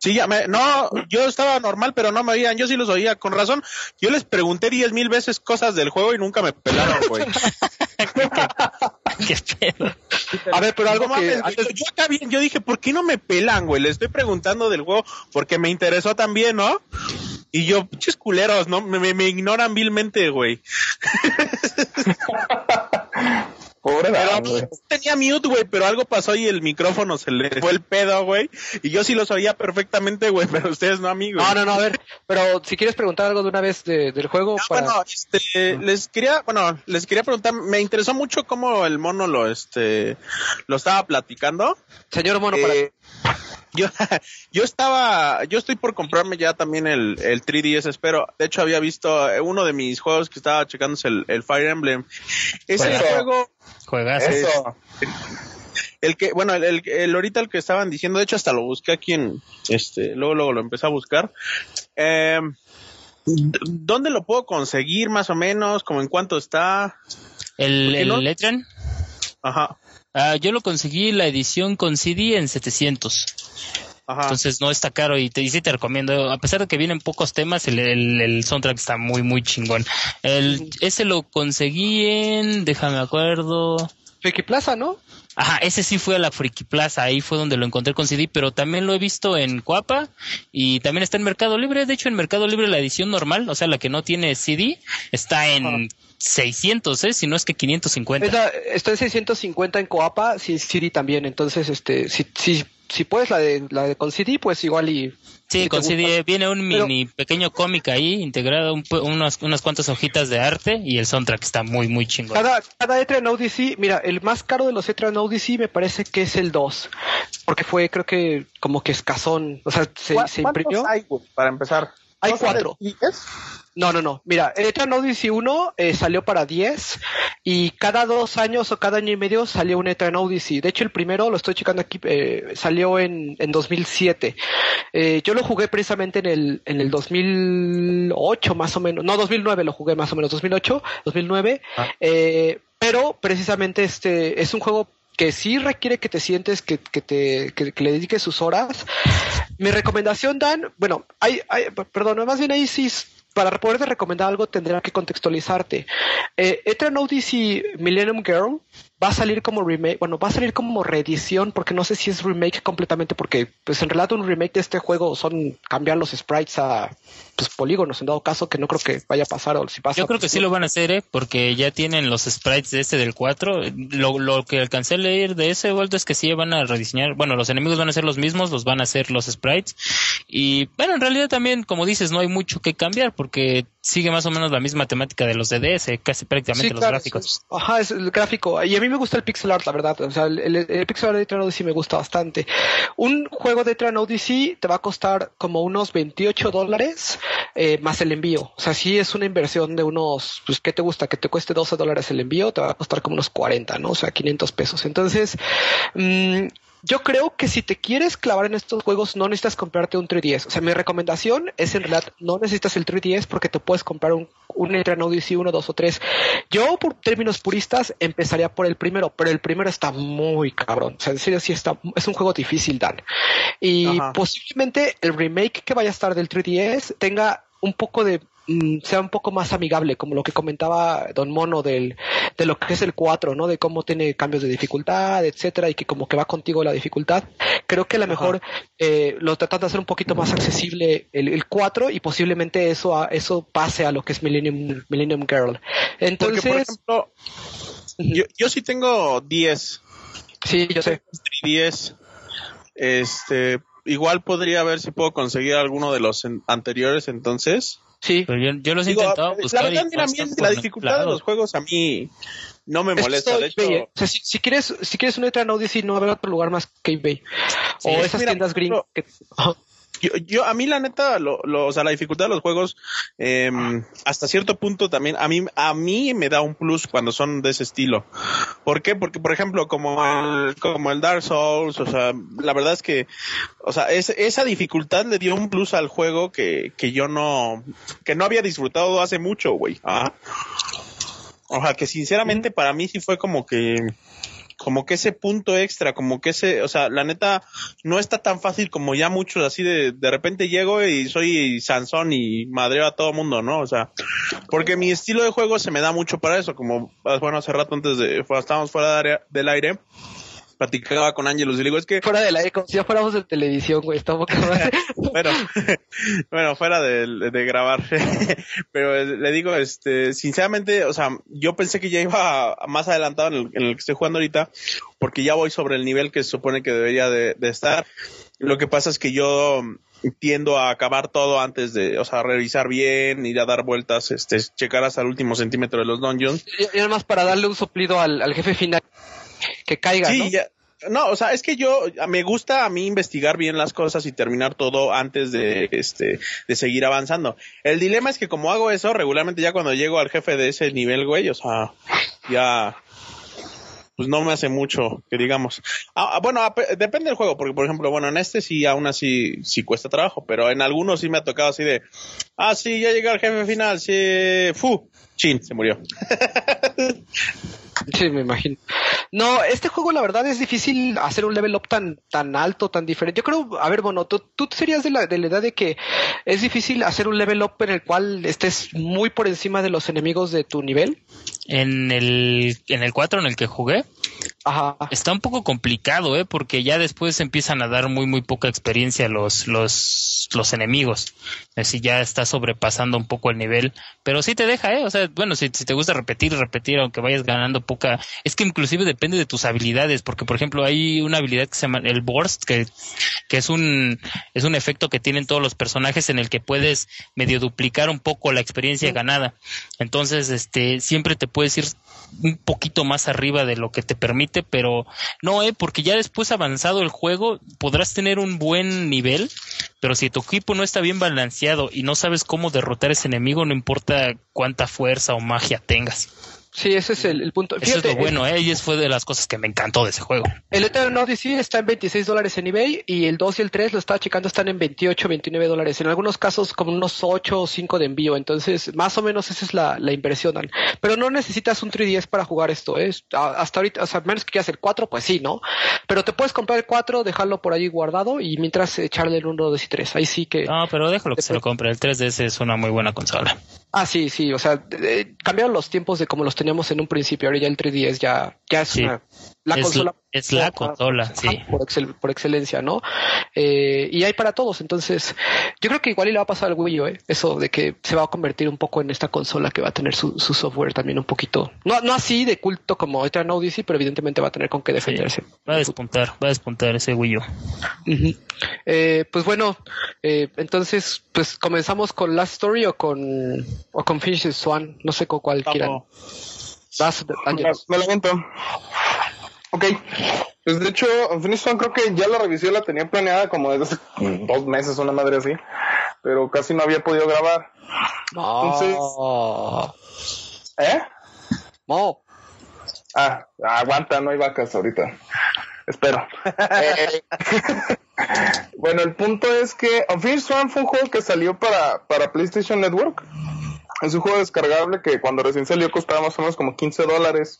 [SPEAKER 4] Sí, ya me, no, yo estaba normal, pero no me oían, yo sí los oía, con razón. Yo les pregunté diez mil veces cosas del juego y nunca me pelaron, güey. (laughs)
[SPEAKER 6] Qué pedo.
[SPEAKER 1] A ver, pero algo antes-
[SPEAKER 4] yo acá bien, yo dije, ¿por qué no me pelan, güey? Les estoy preguntando del juego porque me interesó también, ¿no? Y yo, pinches culeros, ¿no? Me, me- me ignoran vilmente, güey. (laughs)
[SPEAKER 2] Pobre
[SPEAKER 4] Pero tenía mute, güey, pero algo pasó y el micrófono se le fue el pedo, güey. Y yo sí los oía perfectamente, güey, (laughs) pero ustedes no, amigos.
[SPEAKER 1] No, no, no, a ver, pero si quieres preguntar algo de una vez de- del juego
[SPEAKER 4] Ah,
[SPEAKER 1] para...
[SPEAKER 4] bueno, este, les quería, bueno, les quería preguntar, me interesó mucho cómo el mono lo, este, lo estaba platicando.
[SPEAKER 1] Señor Mono, para...
[SPEAKER 4] Yo, (laughs) yo estaba, yo estoy por comprarme ya también el, el 3DS, espero. De hecho, había visto eh, uno de mis juegos que estaba checando es el, el Fire Emblem. Ese
[SPEAKER 2] Bueno.
[SPEAKER 4] juego,
[SPEAKER 6] Juegazo.
[SPEAKER 2] Eso.
[SPEAKER 4] el que, bueno, el, el, el ahorita el que estaban diciendo, de hecho hasta lo busqué aquí en, este, luego, luego lo empecé a buscar. Eh, d- ¿Dónde lo puedo conseguir más o menos? ¿Como en cuánto está?
[SPEAKER 6] El,
[SPEAKER 4] ¿Por qué
[SPEAKER 6] el
[SPEAKER 4] no? Ajá,
[SPEAKER 6] ah, yo lo conseguí la edición con CD en 700.
[SPEAKER 4] ajá.
[SPEAKER 6] Entonces no está caro y, te, y sí te recomiendo, a pesar de que vienen pocos temas, el, el, el soundtrack está muy, muy chingón. El, ese lo conseguí en, déjame acuerdo,
[SPEAKER 1] Friki Plaza, ¿no?
[SPEAKER 6] Ajá, ese sí fue a la Friki Plaza, ahí fue donde lo encontré con CD, pero también lo he visto en Cuapa y también está en Mercado Libre. De hecho, en Mercado Libre la edición normal, o sea, la que no tiene CD, está en 600, ¿eh? Si no es que 550.
[SPEAKER 1] Es la- está en 650 en Coapa, sí, CD también, entonces, este, si, si, si puedes la de, la de con CD, pues igual y...
[SPEAKER 6] Sí,
[SPEAKER 1] si
[SPEAKER 6] con
[SPEAKER 1] gusta.
[SPEAKER 6] CD viene un
[SPEAKER 1] Pero-
[SPEAKER 6] mini pequeño cómic ahí, integrado, un pe- unas, unas cuantas hojitas de arte y el soundtrack está muy, muy chingón.
[SPEAKER 1] Cada, cada Etrian Odyssey, mira, el más caro de los Etrian Odyssey me parece que es el 2, porque fue, creo que, como que escasón, o sea, se,
[SPEAKER 4] ¿Cuá-
[SPEAKER 1] se
[SPEAKER 4] ¿Cuántos
[SPEAKER 1] imprimió.
[SPEAKER 4] hay, para empezar?
[SPEAKER 1] Hay
[SPEAKER 4] ¿Dos son de
[SPEAKER 1] cuatro.
[SPEAKER 4] 10?
[SPEAKER 1] No, no, no. Mira, Etrian Odyssey 1 eh, salió para 10 y cada dos años o cada año y medio salió un Etrian Odyssey. De hecho, el primero, lo estoy checando aquí, eh, salió en, en 2007. Eh, yo lo jugué precisamente en el, en el 2008 más o menos. No, 2009 lo jugué más o menos. 2008, 2009.
[SPEAKER 4] Ah.
[SPEAKER 1] Eh, pero precisamente este es un juego que sí requiere que te sientes, que, que te, que, que le dediques sus horas. Mi recomendación, Dan, bueno, hay, hay, perdón, más bien ahí sí, para poderte recomendar algo tendría que contextualizarte. Eh, Etrian Odyssey Millennium Girl va a salir como remake, bueno, va a salir como reedición, porque no sé si es remake completamente, porque pues en realidad un remake de este juego son cambiar los sprites a pues polígonos, en dado caso que no creo que vaya a pasar, o si pasa.
[SPEAKER 6] Yo creo que
[SPEAKER 1] pues,
[SPEAKER 6] sí lo van a hacer, ¿eh? Porque ya tienen los sprites de este del 4. Lo, lo que alcancé a leer de ese vuelto es que sí van a rediseñar. Bueno, los enemigos van a ser los mismos, los van a hacer los sprites. Y bueno, en realidad también, como dices, no hay mucho que cambiar porque sigue más o menos la misma temática de los DDS, casi prácticamente
[SPEAKER 1] Sí,
[SPEAKER 6] los
[SPEAKER 1] claro,
[SPEAKER 6] gráficos.
[SPEAKER 1] es- Ajá, es el gráfico. Y a mí me gusta el pixel art, la verdad. O sea, el, el- el pixel art de Tran Odyssey me gusta bastante. Un juego de Tran Odyssey te va a costar como unos 28 dólares eh, más el envío. O sea, si es una inversión de unos, pues, ¿qué te gusta? Que te cueste 12 dólares el envío, te va a costar como unos 40, ¿no? O sea, 500 pesos. Entonces, mm, yo creo que si te quieres clavar en estos juegos no necesitas comprarte un 3DS. O sea, mi recomendación es en realidad no necesitas el 3DS porque te puedes comprar un, un Etrian Odyssey 1, 2 o 3. Yo, por términos puristas, empezaría por el primero, pero el primero está muy cabrón. O sea, en serio, sí está, es un juego difícil, Dan. Y
[SPEAKER 4] Ajá.
[SPEAKER 1] posiblemente el remake que vaya a estar del 3DS tenga un poco de sea un poco más amigable, como lo que comentaba Don Mono del, de lo que es el 4, ¿no? De cómo tiene cambios de dificultad, etcétera, y que como que va contigo la dificultad. Creo que a lo mejor eh, lo tratan de hacer un poquito más accesible el, el 4 y posiblemente eso, a- eso pase a lo que es Millennium, Millennium Girl. Entonces,
[SPEAKER 4] Porque, por ejemplo, yo, yo sí tengo 10.
[SPEAKER 1] sí, yo sé.
[SPEAKER 4] 10. Este, igual podría ver si puedo conseguir alguno de los anteriores entonces.
[SPEAKER 1] Sí.
[SPEAKER 6] Pero yo, yo los he
[SPEAKER 4] Digo,
[SPEAKER 6] intentado
[SPEAKER 4] la
[SPEAKER 6] buscar. y
[SPEAKER 4] verdad, mira, a
[SPEAKER 6] no
[SPEAKER 4] mí
[SPEAKER 6] están
[SPEAKER 4] la dificultad de los juegos a mí no me
[SPEAKER 1] Es que
[SPEAKER 4] molesta. De hecho,
[SPEAKER 1] eBay, ¿eh? O sea, si, si quieres, si quieres un Eternal Odyssey, no haber otro lugar más que eBay.
[SPEAKER 6] Sí.
[SPEAKER 1] o esas
[SPEAKER 4] Mira,
[SPEAKER 1] tiendas green
[SPEAKER 4] ejemplo,
[SPEAKER 1] que.
[SPEAKER 4] Yo, yo, a mí la neta, lo, lo- o sea, la dificultad de los juegos, eh, hasta cierto punto también, a mí, a mí me da un plus cuando son de ese estilo. ¿Por qué? Porque, por ejemplo, como el, como el Dark Souls, o sea, la verdad es que, o sea, es- esa dificultad le dio un plus al juego que, que yo no, que no había disfrutado hace mucho, güey. O sea, que sinceramente para mí sí fue como que, como que ese punto extra, como que ese, o sea, la neta no está tan fácil como ya muchos así de, de repente llego y soy Sansón y madreo a todo mundo, ¿no? O sea, porque mi estilo de juego se me da mucho para eso, como, bueno, hace rato antes de, estábamos fuera del aire, platicaba con Ángelos y le digo, es que,
[SPEAKER 1] fuera de la como si ya fuéramos de televisión, güey, madre. (laughs)
[SPEAKER 4] bueno, (laughs) bueno, fuera de, de grabar, (laughs) pero le digo, este, sinceramente, o sea, yo pensé que ya iba más adelantado en el, en el que estoy jugando ahorita, porque ya voy sobre el nivel que se supone que debería de, de estar. Lo que pasa es que yo tiendo a acabar todo antes de, o sea, revisar bien, ir a dar vueltas, este, checar hasta el último centímetro de los dungeons.
[SPEAKER 1] y, y nada más para darle un soplido al, al jefe final que caiga,
[SPEAKER 4] Sí,
[SPEAKER 1] ¿no?
[SPEAKER 4] ya. No, o sea, es que yo me gusta a mí investigar bien las cosas y terminar todo antes de este de seguir avanzando. El dilema es que como hago eso regularmente ya cuando llego al jefe de ese nivel, güey, o sea, ya pues no me hace mucho, que digamos. Ah, ah, bueno, ap- depende del juego, porque por ejemplo, bueno, en este sí aún así sí cuesta trabajo, pero en algunos sí me ha tocado así de, ah, sí, ya llegué al jefe final, sí, fu, chin, se murió. (laughs)
[SPEAKER 1] Sí, me imagino. No, este juego la verdad es difícil hacer un level up tan tan alto, tan diferente. Yo creo, a ver, bueno, tú, tú serías de la, de la edad de que es difícil hacer un level up en el cual estés muy por encima de los enemigos de tu nivel.
[SPEAKER 6] En el, en el 4 en el que jugué,
[SPEAKER 1] Ajá.
[SPEAKER 6] está un poco complicado, ¿eh? Porque ya después empiezan a dar muy, muy poca experiencia los, los, los enemigos. Así ya está sobrepasando un poco el nivel. Pero sí te deja, ¿eh? O sea, bueno, si, si te gusta repetir, repetir, aunque vayas ganando poca. Es que inclusive depende de tus habilidades. Porque, por ejemplo, hay una habilidad que se llama el Burst, que, que es un, es un efecto que tienen todos los personajes en el que puedes medio duplicar un poco la experiencia ganada. Entonces, este, siempre te puedes ir un poquito más arriba de lo que te permite, pero no, eh, porque ya después avanzado el juego podrás tener un buen nivel, pero si tu equipo no está bien balanceado y no sabes cómo derrotar a ese enemigo, no importa cuánta fuerza o magia tengas.
[SPEAKER 1] Sí, ese es el, el punto.
[SPEAKER 6] Eso
[SPEAKER 1] Fíjate,
[SPEAKER 6] es lo bueno, eh, y eso fue de las cosas que me encantó de ese juego.
[SPEAKER 1] El Eternal Odyssey está en 26 dólares en eBay y el 2 y el 3 lo estaba checando están en 28, 29 dólares. En algunos casos como unos 8 o 5 de envío. Entonces, más o menos esa es la, la inversión. Dan. Pero no necesitas un 3DS para jugar esto. ¿eh? Hasta ahorita, o sea, menos que quieras el 4, pues sí, ¿no? Pero te puedes comprar el 4, dejarlo por ahí guardado y mientras echarle el 1, 2 y 3. Ahí sí que...
[SPEAKER 6] No, pero déjalo que se lo compre. El 3DS es una muy buena consola.
[SPEAKER 1] Ah, sí, sí, o sea, cambiaron los tiempos de como los teníamos en un principio, ahora ya el 3DS ya, ya es
[SPEAKER 6] Sí.
[SPEAKER 1] una, la
[SPEAKER 6] Es
[SPEAKER 1] consola.
[SPEAKER 6] la- es la
[SPEAKER 1] por-
[SPEAKER 6] consola,
[SPEAKER 1] ajá,
[SPEAKER 6] sí.
[SPEAKER 1] Por, excel- por excelencia, ¿no? Eh, y hay para todos, entonces, yo creo que igual y le va a pasar al Wii U, ¿eh? Eso de que se va a convertir un poco en esta consola que va a tener su, su software también un poquito, no, no así de culto como Eternal Odyssey, pero evidentemente va a tener con qué defenderse.
[SPEAKER 6] Va a despuntar, va a despuntar ese Wii U.
[SPEAKER 1] Eh, pues bueno, eh, entonces, pues comenzamos con Last Story o con, o con Finish the Swan, no sé con cuál quieran.
[SPEAKER 2] Me, me lamento. Ok. Pues de hecho, Zone creo que ya la revisé, la tenía planeada como desde hace dos meses, una madre así. Pero casi no había podido grabar.
[SPEAKER 1] No.
[SPEAKER 2] ¿Eh?
[SPEAKER 1] No.
[SPEAKER 2] Ah, aguanta, no hay vacas ahorita. Espero. (laughs) Eh, (laughs) bueno, el punto es que Unfinished Swan fue un juego que salió para, para PlayStation Network. Es un juego descargable que cuando recién salió costaba más o menos como 15 dólares.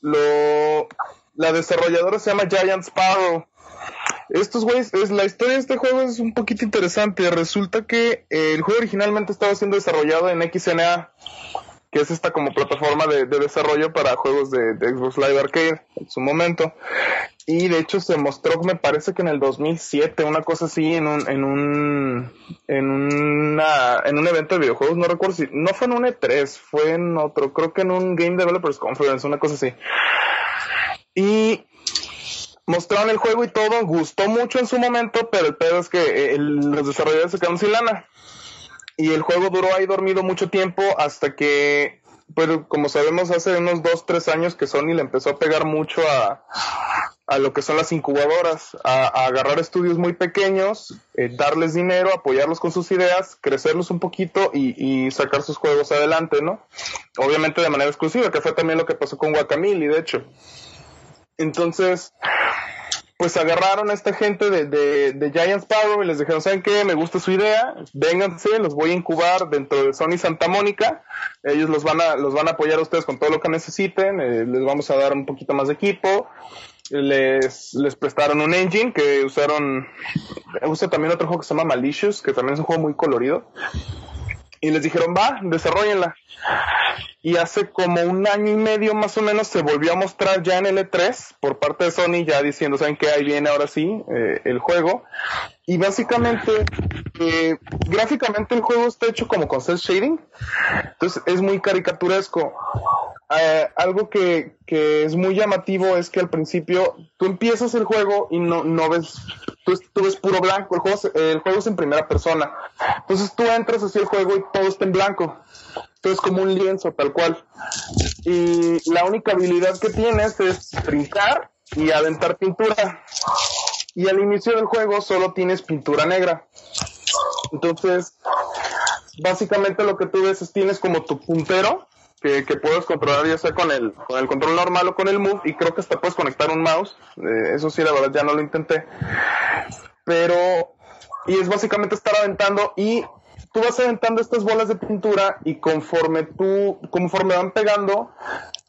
[SPEAKER 2] Lo, la desarrolladora se llama Giant Sparrow. Estos güeyes, es, la historia de este juego es un poquito interesante. Resulta que eh, el juego originalmente estaba siendo desarrollado en XNA, que es esta como plataforma de, de desarrollo para juegos de, Xbox Live Arcade en su momento. Y de hecho se mostró, me parece que en el 2007, una cosa así, en un, en un, en una, en un evento de videojuegos, no recuerdo si, no fue en un E3, fue en otro, creo que en un Game Developers Conference, una cosa así. Y mostraron el juego y todo, gustó mucho en su momento, pero el pedo es que eh, los desarrolladores se quedaron sin lana. Y el juego duró ahí dormido mucho tiempo hasta que, pero como sabemos, hace unos dos, tres años que Sony le empezó a pegar mucho a, a lo que son las incubadoras, a, a agarrar estudios muy pequeños, eh, darles dinero, apoyarlos con sus ideas, crecerlos un poquito y, y sacar sus juegos adelante, ¿no? Obviamente de manera exclusiva, que fue también lo que pasó con Guacamole, de hecho. Entonces, pues agarraron a esta gente de, de, de Giant Sparrow y les dijeron, ¿saben qué? Me gusta su idea, vénganse, los voy a incubar dentro de Sony Santa Mónica, ellos los van a, los van a apoyar a ustedes con todo lo que necesiten, eh, les vamos a dar un poquito más de equipo, les, les prestaron un engine que usaron, usa también otro juego que se llama Malicious, que también es un juego muy colorido, y les dijeron, va, desarrollenla. Y hace como un año y medio más o menos se volvió a mostrar ya en el E3 por parte de Sony, ya diciendo, ¿saben qué? Ahí viene ahora sí eh, el juego. Y básicamente, eh, gráficamente el juego está hecho como con cel shading. Entonces es muy caricaturesco. Eh, algo que, que es muy llamativo es que al principio tú empiezas el juego y no, no ves, tú, tú ves puro blanco, el juego, el juego es en primera persona. Entonces tú entras hacia el juego y todo está en blanco. Entonces como un lienzo tal cual. Y la única habilidad que tienes es brincar y aventar pintura. Y al inicio del juego solo tienes pintura negra. Entonces, básicamente lo que tú ves es tienes como tu puntero que, puedes controlar ya sea con el, con el control normal o con el move y creo que hasta puedes conectar un mouse. Eh, eso sí, la verdad ya no lo intenté. Pero, y es básicamente estar aventando y tú vas aventando estas bolas de pintura y conforme tú, conforme van pegando,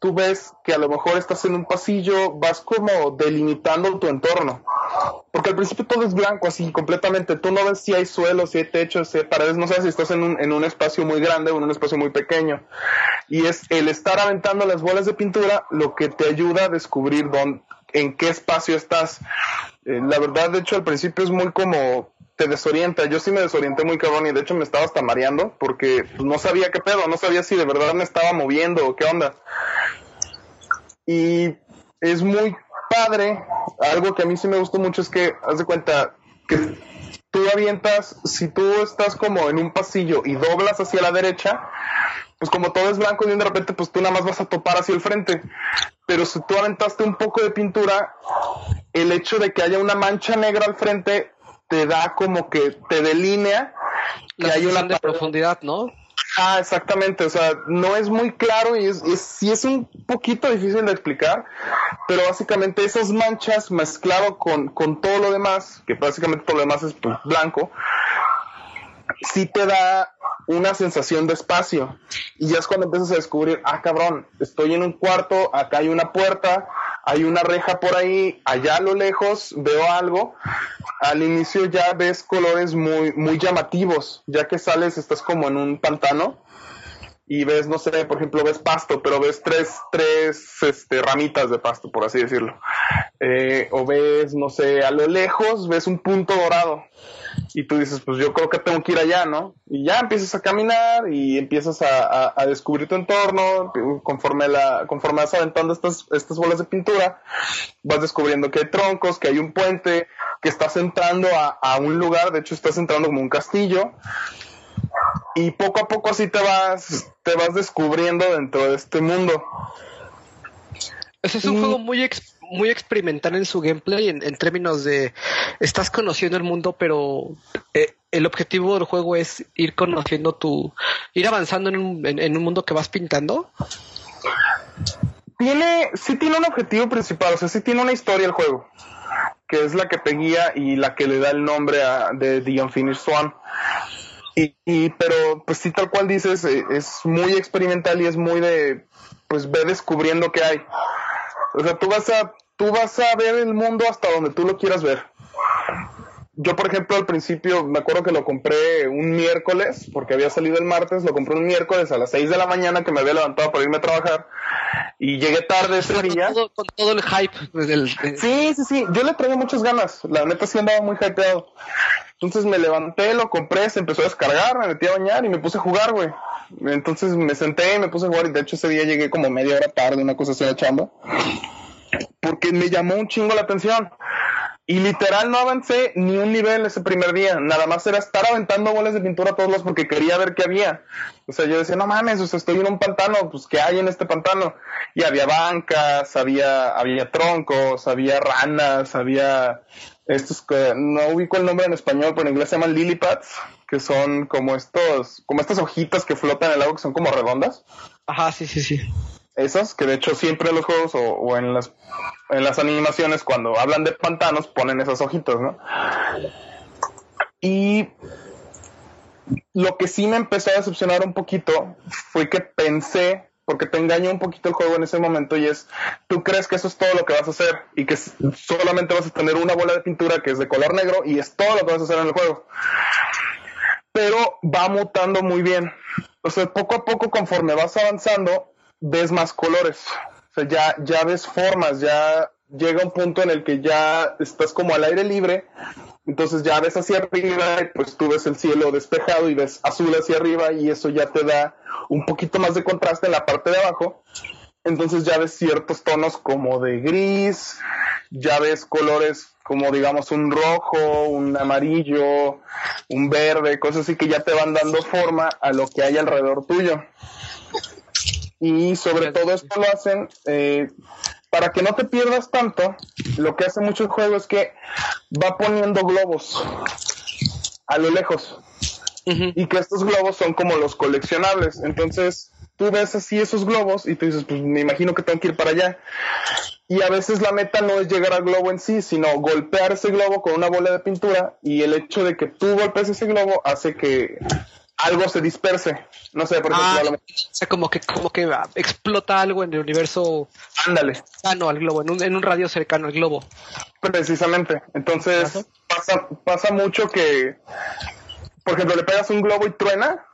[SPEAKER 2] tú ves que a lo mejor estás en un pasillo, vas como delimitando tu entorno. Porque al principio todo es blanco, así completamente. Tú no ves si hay suelo, si hay techo, si hay paredes. No sabes si estás en un, en un espacio muy grande o en un espacio muy pequeño. Y es el estar aventando las bolas de pintura lo que te ayuda a descubrir dónde, en qué espacio estás. Eh, la verdad, de hecho, al principio es muy como te desorienta. Yo sí me desorienté muy cabrón y de hecho me estaba hasta mareando porque pues, no sabía qué pedo, no sabía si de verdad me estaba moviendo o qué onda. Y es muy padre. Algo que a mí sí me gustó mucho es que, haz de cuenta, que tú avientas, si tú estás como en un pasillo y doblas hacia la derecha, pues como todo es blanco y de repente pues tú nada más vas a topar hacia el frente. Pero si tú aventaste un poco de pintura, el hecho de que haya una mancha negra al frente te da como que te delinea
[SPEAKER 1] La
[SPEAKER 2] que hay una
[SPEAKER 1] de profundidad, ¿no?
[SPEAKER 2] Ah, exactamente, o sea, no es muy claro y es, es, sí es un poquito difícil de explicar, pero básicamente esas manchas mezclado con, con todo lo demás, que básicamente todo lo demás es pues, blanco, sí te da una sensación de espacio. Y ya es cuando empiezas a descubrir, ah, cabrón, estoy en un cuarto, acá hay una puerta, hay una reja por ahí, allá a lo lejos veo algo. Al inicio ya ves colores muy, muy llamativos, ya que sales, estás como en un pantano y ves, no sé, por ejemplo, ves pasto, pero ves tres, tres este, ramitas de pasto, por así decirlo. Eh, o ves, no sé, a lo lejos ves un punto dorado y tú dices, pues yo creo que tengo que ir allá, ¿no? Y ya empiezas a caminar y empiezas a, a- descubrir tu entorno, conforme, la, conforme vas aventando estas, estas bolas de pintura, vas descubriendo que hay troncos, que hay un puente, que estás entrando a, a un lugar, de hecho estás entrando como un castillo, y poco a poco así te vas, te vas descubriendo dentro de este mundo.
[SPEAKER 1] Ese es un
[SPEAKER 2] Y-
[SPEAKER 1] juego muy ex- muy experimental en su gameplay en, en términos de estás conociendo el mundo, pero eh, el objetivo del juego es ir conociendo tu, ir avanzando en un, en, en un mundo que vas pintando.
[SPEAKER 2] tiene, sí tiene un objetivo principal, o sea, sí tiene una historia el juego, que es la que te guía y la que le da el nombre a, de The Unfinished Swan. Y, y- pero, pues sí, tal cual dices, eh, es muy experimental y es muy de, pues ve descubriendo qué hay. O sea, tú vas a, tú vas a ver el mundo hasta donde tú lo quieras ver. Yo, por ejemplo, al principio me acuerdo que lo compré un miércoles, porque había salido el martes, lo compré un miércoles a las 6 de la mañana que me había levantado para irme a trabajar y llegué tarde ese
[SPEAKER 1] Con
[SPEAKER 2] día.
[SPEAKER 1] todo, con todo el hype del, de-
[SPEAKER 2] Sí, sí, sí, yo le traía muchas ganas, la neta sí andaba muy hypeado. Entonces me levanté, lo compré, se empezó a descargar, me metí a bañar y me puse a jugar, güey. Entonces me senté y me puse a jugar y de hecho ese día llegué como media hora tarde, una cosa así la chamba. Porque me llamó un chingo la atención. Y literal no avancé ni un nivel ese primer día. Nada más era estar aventando bolas de pintura a todos los porque quería ver qué había. O sea, yo decía, no mames, o sea, estoy en un pantano, pues ¿qué hay en este pantano? Y había bancas, había, había troncos, había ranas, había estos que no ubico el nombre en español, pero en inglés se llaman lily pads, que son como estos, como estas hojitas que flotan en el agua que son como redondas
[SPEAKER 1] Ajá, sí, sí, sí.
[SPEAKER 2] Esas que de hecho siempre en los juegos o, en las en las animaciones cuando hablan de pantanos ponen esas hojitas, ¿no? Y lo que sí me empezó a decepcionar un poquito fue que pensé, porque te engañó un poquito el juego en ese momento y es, tú crees que eso es todo lo que vas a hacer y que solamente vas a tener una bola de pintura que es de color negro y es todo lo que vas a hacer en el juego. Pero va mutando muy bien. O sea, poco a poco conforme vas avanzando, ves más colores. O sea, ya, ya ves formas, ya llega un punto en el que ya estás como al aire libre, entonces ya ves hacia arriba y pues tú ves el cielo despejado y ves azul hacia arriba y eso ya te da un poquito más de contraste en la parte de abajo. Entonces ya ves ciertos tonos como de gris, ya ves colores como digamos un rojo, un amarillo, un verde, cosas así que ya te van dando forma a lo que hay alrededor tuyo. Y sobre todo esto lo hacen eh, para que no te pierdas tanto. Lo que hace mucho el juego es que va poniendo globos a lo lejos y que estos globos son como los coleccionables. Entonces tú ves así esos globos y tú dices, pues me imagino que tengo que ir para allá. Y a veces la meta no es llegar al globo en sí, sino golpear ese globo con una bola de pintura y el hecho de que tú golpes ese globo hace que algo se disperse. No sé, por ejemplo,
[SPEAKER 1] Ah,
[SPEAKER 2] a lo
[SPEAKER 1] o
[SPEAKER 2] mejor-
[SPEAKER 1] sea, como que, como que ah, explota algo en el universo
[SPEAKER 2] ándale.
[SPEAKER 1] cercano al globo, en un, en un radio cercano al globo.
[SPEAKER 2] Precisamente. Entonces pasa, pasa mucho que, por ejemplo, le pegas un globo y truena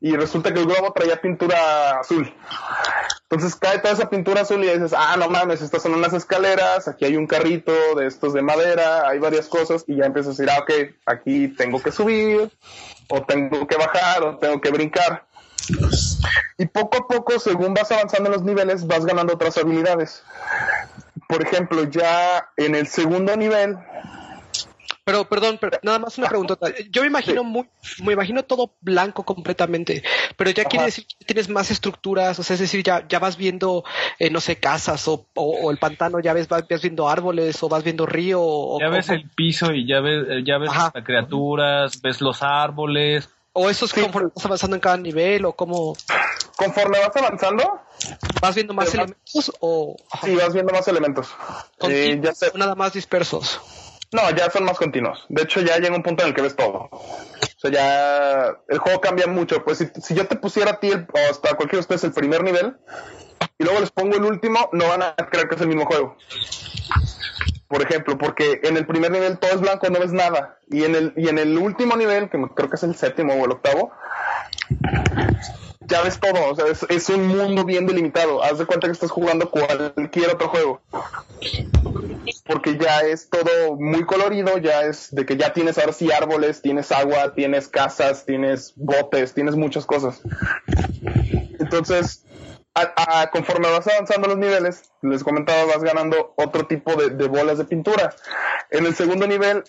[SPEAKER 2] y resulta que el globo traía pintura azul. Entonces cae toda esa pintura azul y dices, ah, no mames, estas son unas escaleras, aquí hay un carrito de estos de madera, hay varias cosas y ya empiezas a decir, ah, ok, aquí tengo que subir, o tengo que bajar, o tengo que brincar. Y poco a poco, según vas avanzando en los niveles, vas ganando otras habilidades. Por ejemplo, ya en el segundo nivel,
[SPEAKER 1] Pero, perdón, pero nada más una pregunta. Yo me imagino muy, me imagino todo blanco completamente, pero ya quiere
[SPEAKER 2] Ajá.
[SPEAKER 1] decir que tienes más estructuras, o sea, es decir, ya, ya vas viendo, eh, no sé, casas o, o, o el pantano, ya ves, vas, vas viendo árboles o vas viendo río o,
[SPEAKER 3] Ya ves
[SPEAKER 1] o-
[SPEAKER 3] el piso y ya ves, eh, ya ves las criaturas, ves los árboles.
[SPEAKER 1] o eso es
[SPEAKER 2] Sí.
[SPEAKER 1] conforme vas avanzando en cada nivel o cómo
[SPEAKER 2] conforme vas avanzando,
[SPEAKER 1] vas viendo más
[SPEAKER 2] Pero-
[SPEAKER 1] elementos o, ajá,
[SPEAKER 2] sí vas viendo más elementos. Eh, ya
[SPEAKER 1] nada más dispersos.
[SPEAKER 2] No, ya son más continuos. De hecho, ya llega un punto en el que ves todo. O sea, ya el juego cambia mucho. Pues si, yo te pusiera a ti, el- o hasta cualquiera de ustedes, el primer nivel, y luego les pongo el último, no van a creer que es el mismo juego. Por ejemplo, porque en el primer nivel todo es blanco, no ves nada. Y en el, y en el último nivel, que creo que es el séptimo o el octavo, ya ves todo. O sea, es, un mundo bien delimitado. Haz de cuenta que estás jugando cualquier otro juego porque ya es todo muy colorido, ya es de que ya tienes ahora sí árboles, tienes agua, tienes casas, tienes botes, tienes muchas cosas. Entonces, a- conforme vas avanzando los niveles, les comentaba, vas ganando otro tipo de, de bolas de pintura. En el segundo nivel,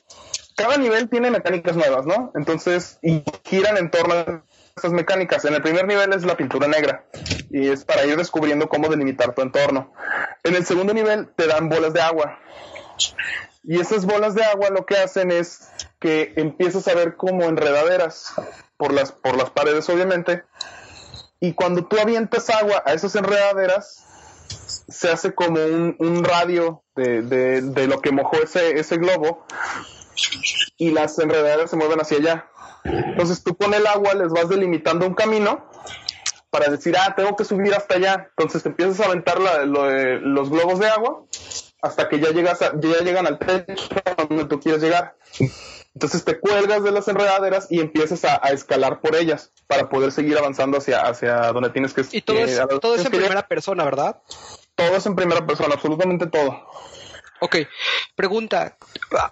[SPEAKER 2] cada nivel tiene mecánicas nuevas, ¿no? Entonces, y giran en torno a estas mecánicas. En el primer nivel es la pintura negra y es para ir descubriendo cómo delimitar tu entorno. En el segundo nivel te dan bolas de agua. Y esas bolas de agua lo que hacen es que empiezas a ver como enredaderas por las, por las paredes, obviamente. Y cuando tú avientas agua a esas enredaderas, se hace como un, un radio de, de- de lo que mojó ese, ese globo y las enredaderas se mueven hacia allá. Entonces tú con el agua les vas delimitando un camino para decir, ah, tengo que subir hasta allá. Entonces te empiezas a aventar la- lo de- los globos de agua hasta que ya llegas a- ya llegan al techo donde tú quieres llegar. Entonces te cuelgas de las enredaderas y empiezas a, a escalar por ellas para poder seguir avanzando hacia, hacia donde tienes que
[SPEAKER 1] Y todo
[SPEAKER 2] que-
[SPEAKER 1] es, todo es en
[SPEAKER 2] llegar.
[SPEAKER 1] primera persona, ¿verdad?
[SPEAKER 2] Todo es en primera persona, absolutamente todo.
[SPEAKER 1] Ok, pregunta.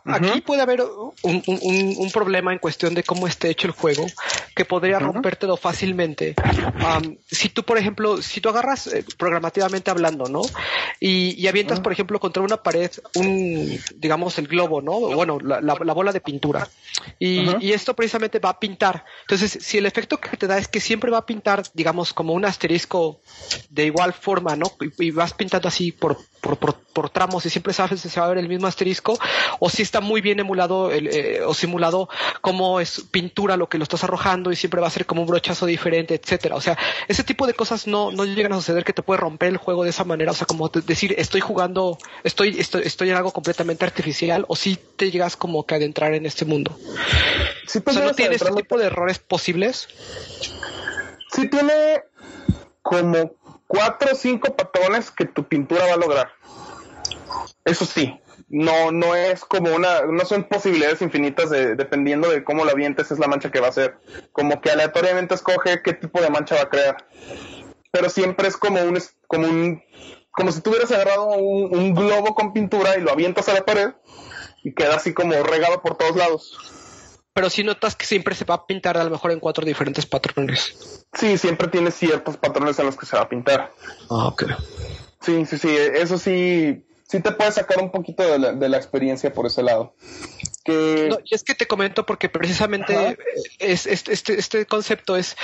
[SPEAKER 1] Aquí puede haber un, un- problema en cuestión de cómo esté hecho el juego que podría rompértelo fácilmente. Am, si tú, por ejemplo, si tú agarras eh, programativamente hablando, ¿no? Y, y avientas, por ejemplo, contra una pared un, digamos, el globo, ¿no? Bueno, la, la- la bola de pintura. Y, y esto precisamente va a pintar. Entonces, si el efecto que te da es que siempre va a pintar, digamos, como un asterisco de igual forma, ¿no? Y, y vas pintando así por, por, por, por tramos y siempre sabes si se va a ver el mismo asterisco, o si está muy bien emulado el, eh, o simulado como es pintura lo que lo estás arrojando y siempre va a ser como un brochazo diferente, etcétera. O sea, ese tipo de cosas no, no llegan a suceder que te puede romper el juego de esa manera. O sea, como decir, estoy jugando, estoy, estoy, estoy en algo completamente artificial, o si te llegas como que a adentrar en este mundo.
[SPEAKER 2] Sí,
[SPEAKER 1] O
[SPEAKER 2] pues
[SPEAKER 1] sea, no
[SPEAKER 2] a
[SPEAKER 1] tiene ese
[SPEAKER 2] adentrarme-
[SPEAKER 1] tipo de errores posibles.
[SPEAKER 2] sí tiene como cuatro o cinco patrones que tu pintura va a lograr. Eso sí, no, no es como una, no son posibilidades infinitas de, dependiendo de cómo la avientes es la mancha que va a ser. Como que aleatoriamente escoge qué tipo de mancha va a crear. Pero siempre es como un, como un, como si tuvieras agarrado un, un globo con pintura y lo avientas a la pared y queda así como regado por todos lados.
[SPEAKER 1] Pero si notas que siempre se va a pintar a lo mejor en cuatro diferentes patrones.
[SPEAKER 2] Sí, siempre tiene ciertos patrones en los que se va a pintar.
[SPEAKER 1] Ah, ok.
[SPEAKER 2] Sí, sí, sí, eso sí, sí te puede sacar un poquito de la, de la experiencia por ese lado. Que
[SPEAKER 1] No, y es que te comento porque precisamente es, este, este, este concepto es,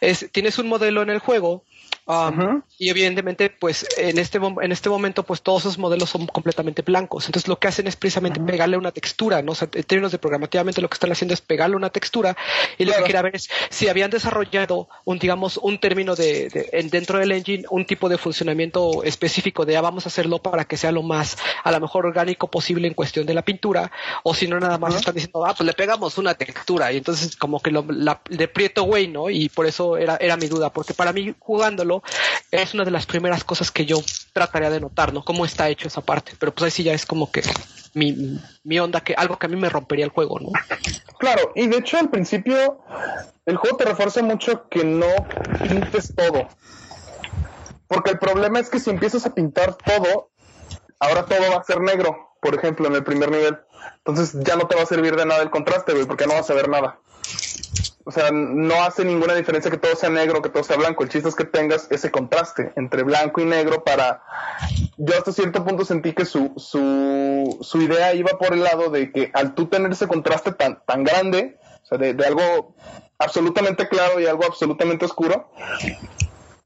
[SPEAKER 1] es, tienes un modelo en el juego um, y evidentemente pues en este, en este momento pues todos esos modelos son completamente blancos. Entonces lo que hacen es precisamente pegarle una textura, ¿no? O sea, en términos de programativamente lo que están haciendo es pegarle una textura y lo
[SPEAKER 2] Claro.
[SPEAKER 1] que quería ver es si habían desarrollado un, digamos, un término de, de- en- dentro del engine, un tipo de funcionamiento específico de ah, vamos a hacerlo para que sea lo más a lo mejor orgánico posible en cuestión de la pintura o si no nada más están diciendo ah pues le pegamos una textura y entonces como que lo, la, de prieto güey no y por eso era era mi duda porque para mí jugándolo es una de las primeras cosas que yo trataría de notar no cómo está hecho esa parte pero pues ahí sí ya es como que mi, mi onda que algo que a mí me rompería el juego no
[SPEAKER 2] Claro, y de hecho al principio el juego te refuerza mucho que no pintes todo. Porque el problema es que si empiezas a pintar todo, ahora todo va a ser negro, por ejemplo, en el primer nivel. Entonces ya no te va a servir de nada el contraste, güey, porque no vas a ver nada. O sea, no hace ninguna diferencia que todo sea negro, que todo sea blanco. El chiste es que tengas ese contraste entre blanco y negro para... Yo hasta cierto punto sentí que su, su, su idea iba por el lado de que al tú tener ese contraste tan, tan grande, o sea, de, de algo absolutamente claro y algo absolutamente oscuro,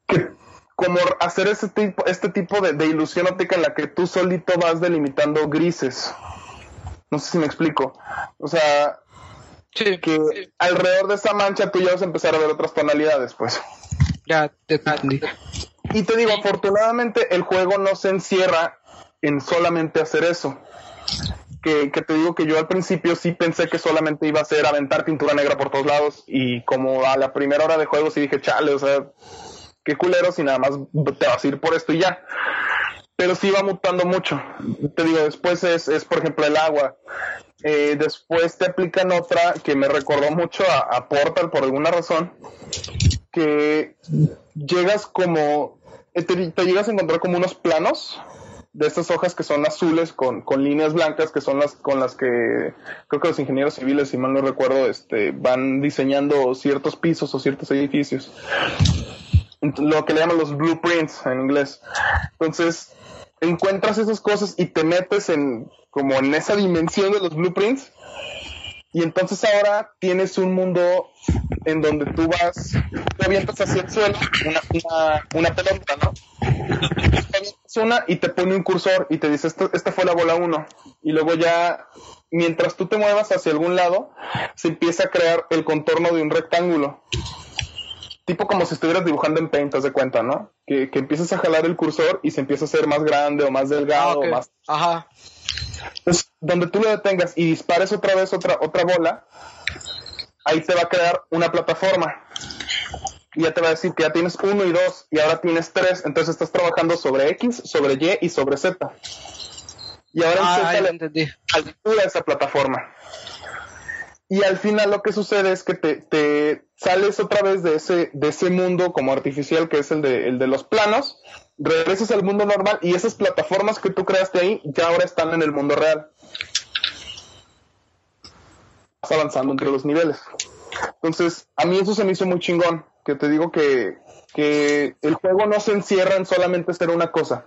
[SPEAKER 2] que como hacer ese tipo, este tipo de, de ilusión óptica en la que tú solito vas delimitando grises. No sé si me explico. O sea,
[SPEAKER 1] sí
[SPEAKER 2] que alrededor de esa mancha tú ya vas a empezar a ver otras tonalidades, pues.
[SPEAKER 1] ya te entendí
[SPEAKER 2] Y te digo, afortunadamente el juego no se encierra en solamente hacer eso. Que, que te digo que yo al principio sí pensé que solamente iba a ser aventar pintura negra por todos lados y como a la primera hora de juego sí dije, chale, o sea, qué culero si nada más te vas a ir por esto y ya. Pero sí va mutando mucho. Te digo, después es, es por ejemplo el agua. Eh, después te aplican otra que me recordó mucho a, Portal por alguna razón, que llegas como, eh, te, te llegas a encontrar como unos planos de estas hojas que son azules con, con líneas blancas, que son las con las que creo que los ingenieros civiles, si mal no recuerdo, este, van diseñando ciertos pisos o ciertos edificios. Lo que le llaman los blueprints en inglés. Entonces, encuentras esas cosas y te metes en como en esa dimensión de los blueprints y entonces ahora tienes un mundo en donde tú vas, te avientas hacia el suelo una, una, una pelota, ¿no? Una y te pone un cursor y te dice, esta, esta fue la bola 1. Y luego ya, mientras tú te muevas hacia algún lado, se empieza a crear el contorno de un rectángulo. Tipo como si estuvieras dibujando en Paint, de cuenta, ¿no? Que, que empiezas a jalar el cursor y se empieza a hacer más grande o más delgado
[SPEAKER 1] Ah,
[SPEAKER 2] o más
[SPEAKER 1] ajá
[SPEAKER 2] entonces, donde tú lo detengas y dispares otra vez otra, otra bola, ahí te va a crear una plataforma. Y ya te va a decir que ya tienes uno y dos, y ahora tienes tres. Entonces estás trabajando sobre X, sobre Y y sobre Z. Y ahora
[SPEAKER 1] Ah,
[SPEAKER 2] intenta
[SPEAKER 1] ya
[SPEAKER 2] la
[SPEAKER 1] entendí.
[SPEAKER 2] altura de esa plataforma. Y al final lo que sucede es que te, sales otra vez de ese, de ese mundo como artificial que es el de, el de los planos, regresas al mundo normal y esas plataformas que tú creaste ahí ya ahora están en el mundo real. Vas avanzando entre los niveles. Entonces, a mí eso se me hizo muy chingón, que te digo que, que el juego no se encierra en solamente ser una cosa,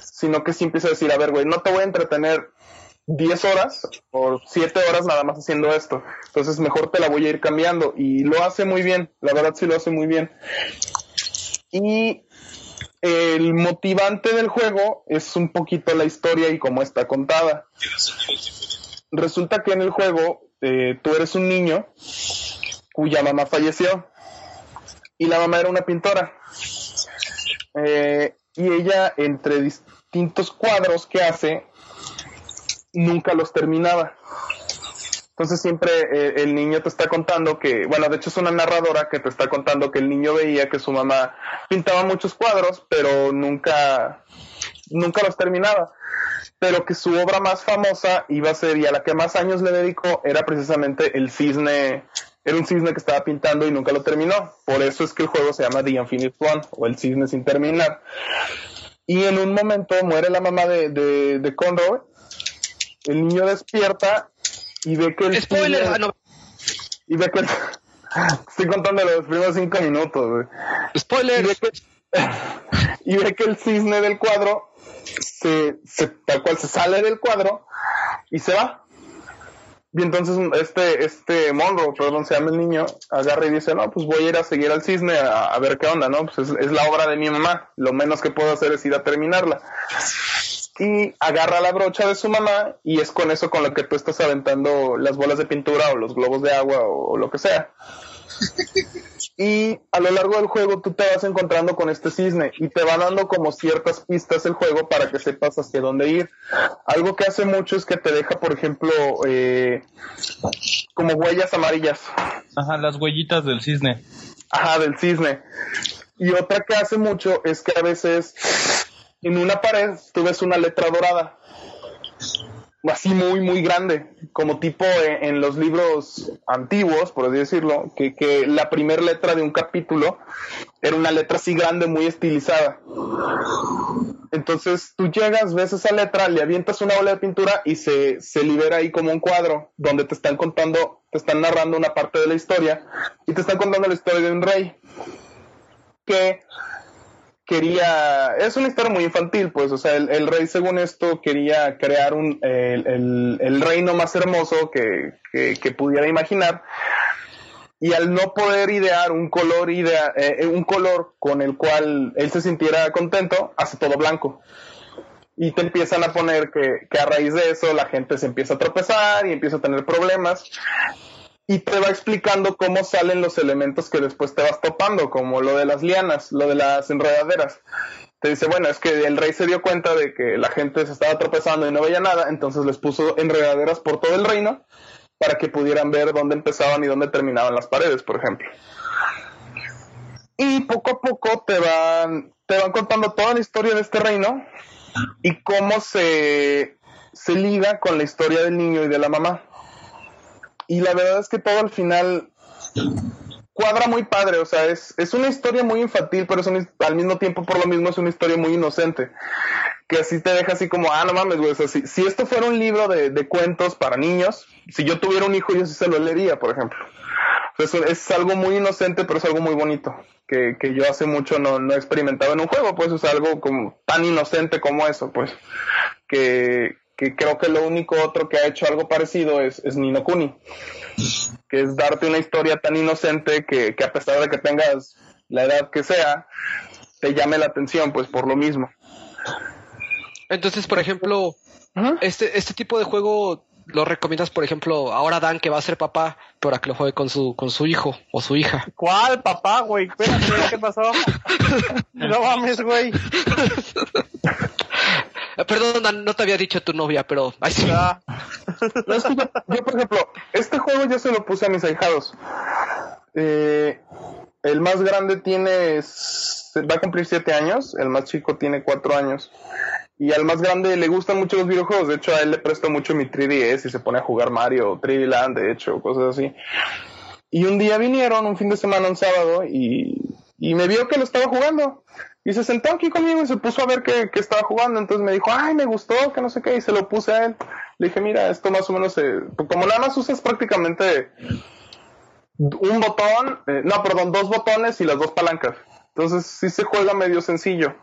[SPEAKER 2] sino que sí empieza a decir, a ver, güey, no te voy a entretener 10 horas o 7 horas nada más haciendo esto. Entonces mejor te la voy a ir cambiando. Y lo hace muy bien, la verdad sí lo hace muy bien. Y el motivante del juego es un poquito la historia y cómo está contada. Resulta que en el juego eh, tú eres un niño cuya mamá falleció y la mamá era una pintora. Eh, y ella entre distintos cuadros que hace nunca los terminaba. Entonces siempre eh, el niño te está contando que, bueno, de hecho es una narradora que te está contando que el niño veía que su mamá pintaba muchos cuadros, pero nunca, nunca los terminaba. Pero que su obra más famosa iba a ser, y a la que más años le dedicó, era precisamente el cisne, era un cisne que estaba pintando y nunca lo terminó. Por eso es que el juego se llama The Infinite One, o el cisne sin terminar. Y en un momento muere la mamá de, de, de Conroy, el niño despierta y ve que el
[SPEAKER 1] Spoiler, ah, no,
[SPEAKER 2] y ve que el- (laughs) estoy contando los primeros cinco minutos güey. y
[SPEAKER 1] spoiler.
[SPEAKER 2] ve que (laughs) y ve que el cisne del cuadro se, se tal cual se sale del cuadro y se va y entonces este este Monroe perdón se llama el niño agarra y dice no pues voy a ir a seguir al cisne a, a ver qué onda no pues es, es la obra de mi mamá lo menos que puedo hacer es ir a terminarla y agarra la brocha de su mamá y es con eso con lo que tú estás aventando las bolas de pintura o los globos de agua o, o lo que sea. (laughs) Y a lo largo del juego tú te vas encontrando con este cisne y te va dando como ciertas pistas el juego para que sepas hacia dónde ir. Algo que hace mucho es que te deja, por ejemplo, eh, como huellas amarillas.
[SPEAKER 3] Ajá, las huellitas del cisne.
[SPEAKER 2] Ajá, del cisne. Y otra que hace mucho es que a veces en una pared tú ves una letra dorada. Así muy, muy grande. Como tipo en, en los libros antiguos, por así decirlo, que, que la primera letra de un capítulo era una letra así grande, muy estilizada. Entonces tú llegas, ves esa letra, le avientas una bola de pintura y se, se libera ahí como un cuadro donde te están contando, te están narrando una parte de la historia y te están contando la historia de un rey que quería, es una historia muy infantil, pues, o sea, el, el rey según esto quería crear un, el, el- reino más hermoso que, que- pudiera imaginar y al no poder idear un color idea, eh, un color con el cual él se sintiera contento, hace todo blanco. Y te empiezan a poner que, que a raíz de eso la gente se empieza a tropezar y empieza a tener problemas y te va explicando cómo salen los elementos que después te vas topando, como lo de las lianas, lo de las enredaderas. Te dice, bueno, es que el rey se dio cuenta de que la gente se estaba tropezando y no veía nada, entonces les puso enredaderas por todo el reino para que pudieran ver dónde empezaban y dónde terminaban las paredes, por ejemplo. Y poco a poco te van, te van contando toda la historia de este reino y cómo se, se liga con la historia del niño y de la mamá. Y la verdad es que todo al final cuadra muy padre, o sea, es, es una historia muy infantil, pero es una- al mismo tiempo por lo mismo es una historia muy inocente, que así te deja así como, ah, no mames, güey, o sea, si, esto fuera un libro de, de cuentos para niños, si yo tuviera un hijo yo sí se lo leería, por ejemplo. O es, es algo muy inocente, pero es algo muy bonito, que, que yo hace mucho no, no he experimentado en un juego, pues es algo como tan inocente como eso, pues, que, que creo que lo único otro que ha hecho algo parecido es, es Nino Kuni que es darte una historia tan inocente que, que a pesar de que tengas la edad que sea, te llame la atención, pues por lo mismo.
[SPEAKER 1] Entonces, por ejemplo, este, este tipo de juego lo recomiendas, por ejemplo, ahora Dan que va a ser papá para que lo juegue con su, con su hijo o su hija.
[SPEAKER 4] ¿Cuál, papá, güey? Espérate, ¿qué pasó? (laughs) No mames, güey.
[SPEAKER 1] Eh, Perdón, no te había dicho tu novia, pero ay, sí.
[SPEAKER 4] Ah,
[SPEAKER 2] No, es que yo, yo, por ejemplo, este juego yo se lo puse a mis ahijados. Eh, el más grande tiene, va a cumplir siete años, el más chico tiene cuatro años. Y al más grande le gustan mucho los videojuegos. De hecho, a él le presto mucho mi 3DS y se pone a jugar Mario, 3D Land, de hecho, cosas así. Y un día vinieron, un fin de semana, un sábado, y, y me vio que lo estaba jugando. Y se sentó aquí conmigo y se puso a ver que, que estaba jugando. Entonces me dijo, ay, me gustó, que no sé qué. Y se lo puse a él. Le dije, mira, esto más o menos, se... como nada más usas prácticamente un botón, eh, no, perdón, dos botones y las dos palancas. Entonces sí se juega medio sencillo.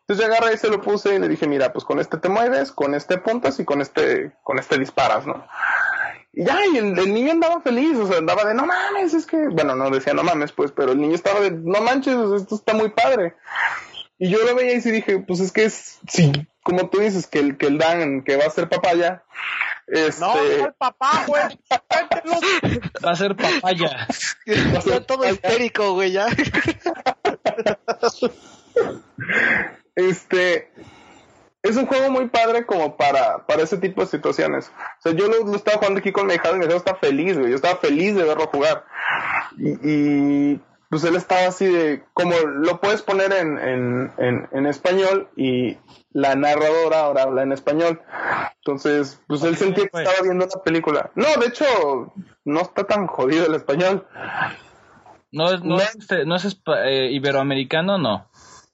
[SPEAKER 2] Entonces yo agarré y se lo puse y le dije, mira, pues con este te mueves, con este apuntas y con este, con este disparas, ¿no? Y ya, y el, el niño andaba feliz, o sea, andaba de, no mames, es que, bueno, no decía no mames, pues, pero el niño estaba de, no manches, esto está muy padre. Y yo lo veía y sí dije, pues es que es, sí, como tú dices, que el, que el Dan, que va a ser papaya, este,
[SPEAKER 4] No, no el papá, güey.
[SPEAKER 3] Va a ser papaya. (laughs)
[SPEAKER 1] Está todo histérico, güey, ya. (laughs)
[SPEAKER 2] este, es un juego muy padre como para, para ese tipo de situaciones. O sea, yo lo, lo estaba jugando aquí con mi hija y mi hija está feliz, güey. Yo estaba feliz de verlo jugar. Y, y, pues él estaba así de, como lo puedes poner en, en, en, en español y la narradora ahora habla en español. Entonces, pues él sentía que estaba viendo una película. No, de hecho, no está tan jodido el español.
[SPEAKER 3] No es, no,
[SPEAKER 2] No.
[SPEAKER 3] es, este- no es eh, iberoamericano, no.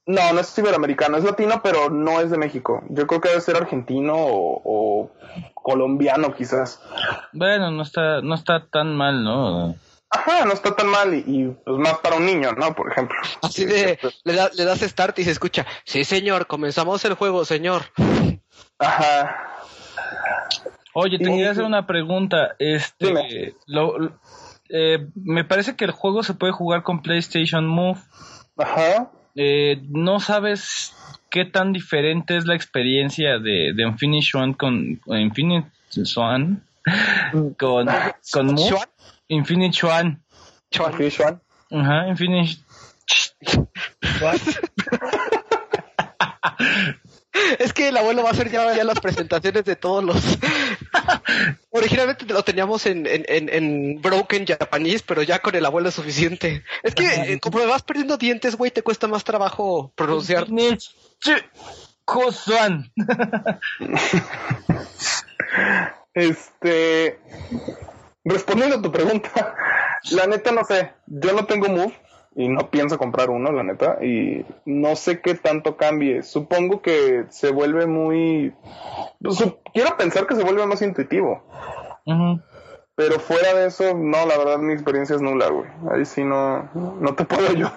[SPEAKER 2] No, no es iberoamericano, es latino, pero no es de México. Yo creo que debe ser argentino o, o colombiano quizás.
[SPEAKER 3] Bueno, no está, no está tan mal, ¿no?
[SPEAKER 2] Ajá, no está tan mal y, y, pues más para un niño, ¿no? Por ejemplo.
[SPEAKER 1] Así de, le, da- le das start y se escucha, sí señor, comenzamos el juego, señor.
[SPEAKER 2] Ajá.
[SPEAKER 3] Oye, te quería hacer una pregunta. Este,
[SPEAKER 2] Dime.
[SPEAKER 3] lo- lo- eh, me parece que el juego se puede jugar con PlayStation Move.
[SPEAKER 2] Ajá.
[SPEAKER 3] Eh, ¿No sabes qué tan diferente es la experiencia de, de Infinite Swan con Infinite Swan con, con Move?
[SPEAKER 1] Chuan,
[SPEAKER 3] Infinite Swan.
[SPEAKER 1] chuan.
[SPEAKER 2] Sí, Juan.
[SPEAKER 3] Ajá, Infinite (laughs) Swan.
[SPEAKER 1] Es que el abuelo va a hacer ya, ya las presentaciones de todos los. Originalmente lo teníamos en, en, en, en Broken Japanese, pero ya con el abuelo es suficiente. Es que eh, como vas perdiendo dientes, güey, te cuesta más trabajo pronunciar.
[SPEAKER 2] Este. Respondiendo a tu pregunta, la neta no sé. Yo no tengo Move y no pienso comprar uno, la neta. Y no sé qué tanto cambie. Supongo que se vuelve muy. su- Quiero pensar que se vuelve más intuitivo. Pero fuera de eso, no, la verdad mi experiencia es nula, güey. Ahí sí no, no te puedo (laughs) ayudar.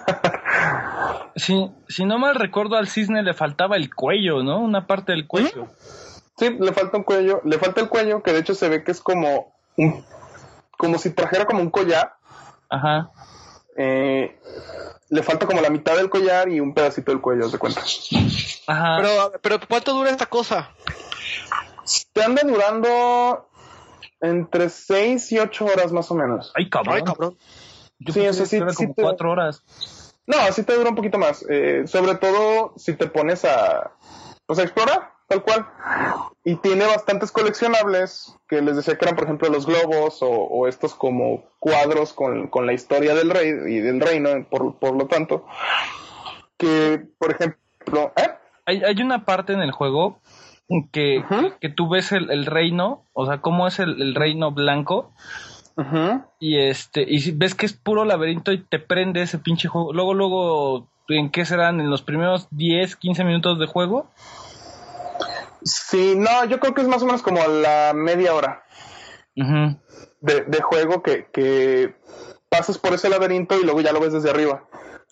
[SPEAKER 3] Si, si no mal recuerdo, al cisne le faltaba el cuello, ¿no? Una parte del cuello.
[SPEAKER 2] Sí, le falta un cuello, le falta el cuello, que de hecho se ve que es como un, como si trajera como un collar.
[SPEAKER 3] Ajá.
[SPEAKER 2] Eh, le falta como la mitad del collar y un pedacito del cuello, ¿te cuenta?
[SPEAKER 3] Ajá.
[SPEAKER 1] Pero, pero ¿cuánto dura esta cosa?
[SPEAKER 2] Te anda durando entre 6 y 8 horas más o menos.
[SPEAKER 3] Ay, cabrón.
[SPEAKER 1] Ay, cabrón.
[SPEAKER 3] Yo
[SPEAKER 2] Sí,
[SPEAKER 3] pensé
[SPEAKER 2] eso sí- sí
[SPEAKER 3] como
[SPEAKER 2] te-
[SPEAKER 3] cuatro horas.
[SPEAKER 2] No, así te dura un poquito más. eh, sobre todo si te pones a, pues, a explorar, tal cual. Y tiene bastantes coleccionables que les decía que eran, por ejemplo, los globos o, o estos como cuadros con, con la historia del rey y del reino, por, por lo tanto. Que, por ejemplo, ¿eh?
[SPEAKER 3] Hay, hay una parte en el juego que, que tú ves el, el reino, o sea, cómo es el, el reino blanco, y este, y ves que es puro laberinto y te prende ese pinche juego. Luego, luego, ¿en qué serán? ¿En los primeros 10, 15 minutos de juego?
[SPEAKER 2] Sí, no, yo creo que es más o menos como la media hora. De, de juego que, que pasas por ese laberinto y luego ya lo ves desde arriba.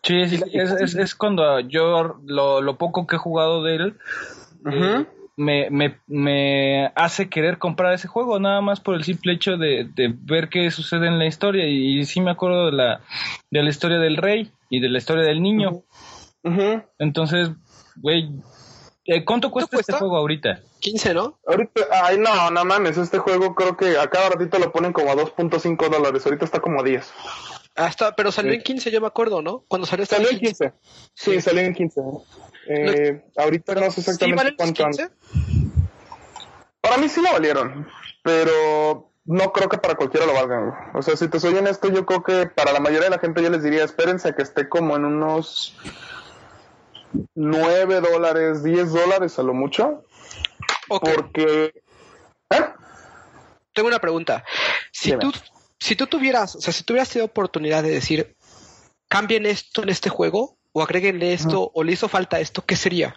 [SPEAKER 3] Sí, es, es, es cuando yo lo, lo poco que he jugado de él eh, me, me, me hace querer comprar ese juego, nada más por el simple hecho de, de ver qué sucede en la historia. Y, sí me acuerdo de la, de la historia del rey y de la historia del niño. Entonces, güey, eh, ¿cuánto cuesta, este
[SPEAKER 1] cuesta?
[SPEAKER 3] juego ahorita?
[SPEAKER 1] 15, ¿no?
[SPEAKER 2] Ahorita, ay, no, no mames, este juego creo que a cada ratito lo ponen como a 2.5 dólares, ahorita está como a 10.
[SPEAKER 1] Ah, está, pero salió
[SPEAKER 2] Sí.
[SPEAKER 1] en 15, yo me acuerdo, ¿no? Cuando salió
[SPEAKER 2] Salió en 15. Sí, salió en 15. Eh, ahorita no sé
[SPEAKER 1] ¿Sí
[SPEAKER 2] exactamente
[SPEAKER 1] los
[SPEAKER 2] cuánto. han-
[SPEAKER 1] 15?
[SPEAKER 2] Para mí sí lo valieron, pero no creo que para cualquiera lo valgan. O sea, si te soy honesto, yo creo que para la mayoría de la gente yo les diría, espérense a que esté como en unos 9 dólares, 10 dólares a lo mucho.
[SPEAKER 1] Ok,
[SPEAKER 2] Porque... ¿Eh?
[SPEAKER 1] tengo una pregunta. Si
[SPEAKER 2] Dime.
[SPEAKER 1] tú, si tú tuvieras, o sea, si tuvieras tenido oportunidad de decir, cambien esto en este juego, o agréguenle esto, o le hizo falta esto, ¿qué sería?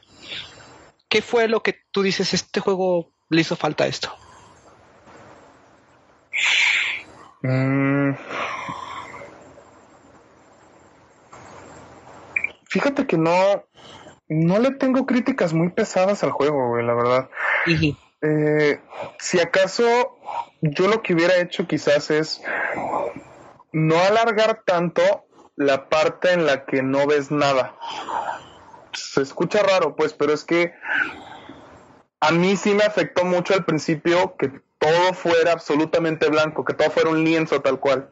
[SPEAKER 1] ¿Qué fue lo que tú dices, este juego le hizo falta esto?
[SPEAKER 2] Mm. Fíjate que no, no le tengo críticas muy pesadas al juego, güey, la verdad. Eh, si acaso yo lo que hubiera hecho quizás es no alargar tanto la parte en la que no ves nada. Se escucha raro, pues, pero es que a mí sí me afectó mucho al principio que todo fuera absolutamente blanco, que todo fuera un lienzo tal cual.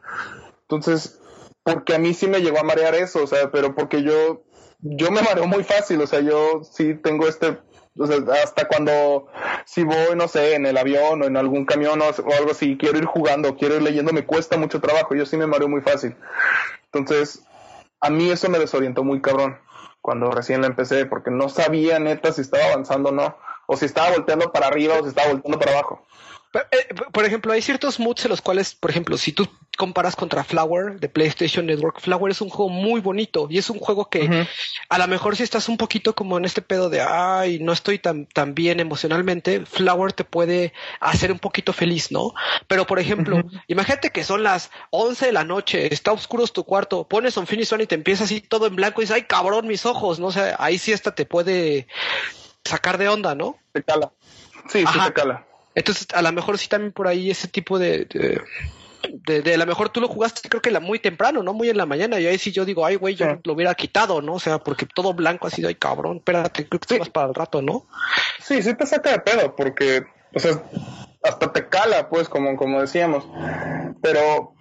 [SPEAKER 2] Entonces, porque a mí sí me llegó a marear eso, o sea, pero porque yo, yo me mareo muy fácil, o sea, yo sí tengo este, o sea, hasta cuando, si voy, no sé, en el avión o en algún camión o, algo así, quiero ir jugando, quiero ir leyendo, me cuesta mucho trabajo, yo sí me mareo muy fácil. Entonces, a mí eso me desorientó muy cabrón cuando recién la empecé, porque no sabía neta si estaba avanzando o no, o si estaba volteando para arriba o si estaba volteando para abajo.
[SPEAKER 1] Pero, eh, por ejemplo, hay ciertos moods en los cuales, por ejemplo, si tú comparas contra Flower de PlayStation Network, Flower es un juego muy bonito y es un juego que a lo mejor si estás un poquito como en este pedo de, ay, no estoy tan, tan bien emocionalmente, Flower te puede hacer un poquito feliz, ¿no? Pero, por ejemplo, imagínate que son las 11 de la noche, está oscuro tu cuarto, pones un Finish One y te empieza así todo en blanco y dices, ay, cabrón, mis ojos, ¿no? O sea, ahí sí esta te puede sacar de onda, ¿no?
[SPEAKER 2] Te cala. Sí, sí
[SPEAKER 1] Ajá.
[SPEAKER 2] te cala.
[SPEAKER 1] Entonces, a lo mejor sí también por ahí ese tipo de, de, de, de a lo mejor tú lo jugaste creo que la muy temprano, ¿no? Muy en la mañana y ahí sí yo digo, ay, güey, yo
[SPEAKER 2] Sí.
[SPEAKER 1] lo hubiera quitado, ¿no? O sea, porque todo blanco ha sido, ay, cabrón, espérate, creo que
[SPEAKER 2] Sí.
[SPEAKER 1] vas para el rato, ¿no?
[SPEAKER 2] Sí, sí te saca de pedo, porque, o sea, hasta te cala, pues, como, como decíamos. Pero,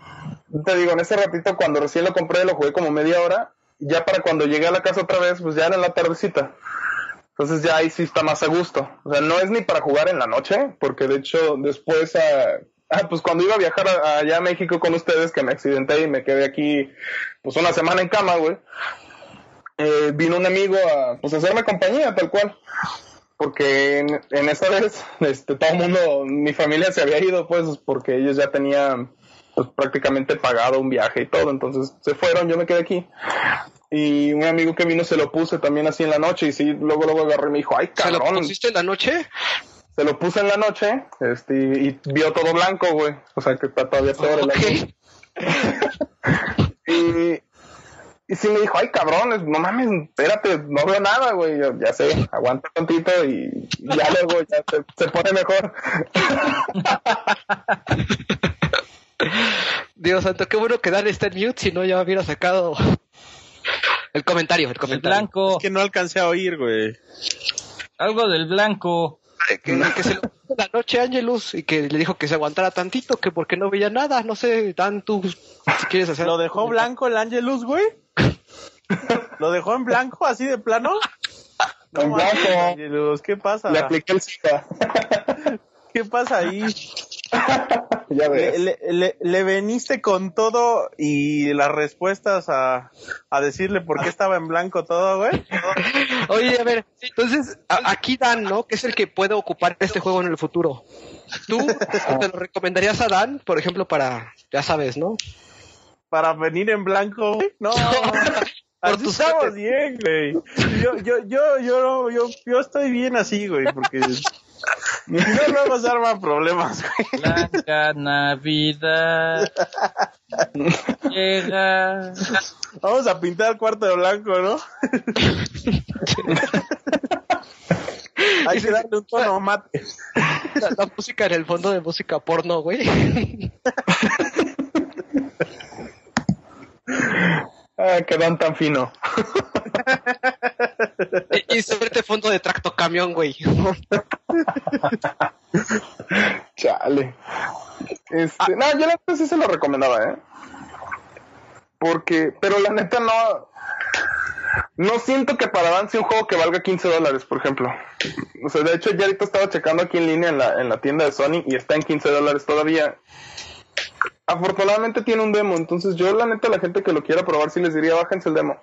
[SPEAKER 2] te digo, en ese ratito, cuando recién lo compré, lo jugué como media hora. Ya para cuando llegué a la casa otra vez, pues ya era en la tardecita. Entonces ya ahí sí está más a gusto. O sea, no es ni para jugar en la noche, porque de hecho después, ah, ah, pues cuando iba a viajar allá a México con ustedes, que me accidenté y me quedé aquí, pues una semana en cama, güey. eh, vino un amigo a, pues, hacerme compañía, tal cual porque en, en esa vez este todo el mundo mi familia se había ido pues porque ellos ya tenían pues prácticamente pagado un viaje y todo entonces se fueron yo me quedé aquí y un amigo que vino se lo puse también así en la noche y sí luego luego agarré y me dijo ay
[SPEAKER 1] ¿Se lo
[SPEAKER 2] cabrón
[SPEAKER 1] pusiste en la noche?
[SPEAKER 2] se lo puse en la noche este y vio todo blanco güey o sea que está todavía peor el asunto.
[SPEAKER 1] Ok. (laughs)
[SPEAKER 2] y, y sí me dijo, ay cabrón, no mames, espérate, no veo nada, güey. Yo, ya sé, aguanta tantito y y ya luego ya se, se pone mejor. (laughs)
[SPEAKER 1] Dios santo, qué bueno que Dan está en mute, si no ya hubiera sacado el comentario, el
[SPEAKER 3] El
[SPEAKER 1] comentario.
[SPEAKER 3] blanco,
[SPEAKER 4] Es que no alcancé a oír, güey.
[SPEAKER 3] algo del blanco.
[SPEAKER 1] Eh, Que, que se lo en la noche a Angelus y que le dijo que se aguantara tantito, que porque no veía nada, no sé, Dan, tú, si quieres hacer...
[SPEAKER 4] ¿Lo dejó blanco el Angelus, güey? (laughs) ¿Lo dejó en blanco, así de plano?
[SPEAKER 2] En
[SPEAKER 4] mames,
[SPEAKER 2] blanco.
[SPEAKER 4] Angelus, ¿qué pasa?
[SPEAKER 2] Le apliqué el.
[SPEAKER 4] ¿Qué pasa ahí?
[SPEAKER 2] Ya
[SPEAKER 4] Le,
[SPEAKER 2] ves.
[SPEAKER 4] le, le- le veniste con todo y las respuestas a, a decirle por qué estaba en blanco todo, güey.
[SPEAKER 1] Oye, a ver, entonces a- aquí Dan, ¿no? Que es el que puede ocupar este juego en el futuro. ¿Tú te lo recomendarías a Dan, por ejemplo, para, ya sabes, ¿no?
[SPEAKER 4] Para venir en blanco, güey. No. (laughs)
[SPEAKER 1] Por
[SPEAKER 4] Así
[SPEAKER 1] tus
[SPEAKER 4] estamos
[SPEAKER 1] suerte.
[SPEAKER 4] bien, güey. Yo, yo, yo, yo, yo, yo estoy bien así, güey, porque no luego se arman problemas, güey.
[SPEAKER 3] Blanca Navidad. Llega.
[SPEAKER 4] Vamos a pintar el cuarto de blanco, ¿no? Hay que darle un tono mate.
[SPEAKER 1] La, la música en el fondo de música porno, güey. (laughs)
[SPEAKER 2] Ah, quedan tan fino. (laughs)
[SPEAKER 1] y, y sobre este fondo de tracto camión, güey. (laughs)
[SPEAKER 2] Chale. Este, no, yo la neta sí se lo recomendaba, ¿eh? Porque, pero la neta no. No siento que para Dan sea un juego que valga 15 dólares, por ejemplo. O sea, de hecho, ya ahorita estaba checando aquí en línea en la, en la tienda de Sony y está en 15 dólares todavía. Afortunadamente tiene un demo, entonces yo la neta a la gente que lo quiera probar sí les diría bájense el demo.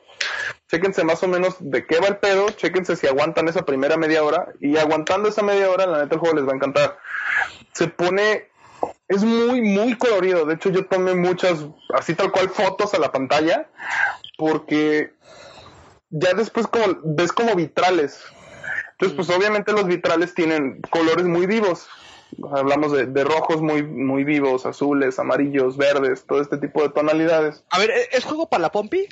[SPEAKER 2] chéquense más o menos de qué va el pedo, chéquense si aguantan esa primera media hora y aguantando esa media hora, la neta el juego les va a encantar. Se pone es muy muy colorido, de hecho yo tomé muchas así tal cual fotos a la pantalla porque ya después como ves como vitrales. Entonces, pues obviamente los vitrales tienen colores muy vivos. Hablamos de, de rojos muy, muy vivos, azules, amarillos, verdes, todo este tipo de tonalidades.
[SPEAKER 1] A ver, ¿e- ¿es juego para la Pompi?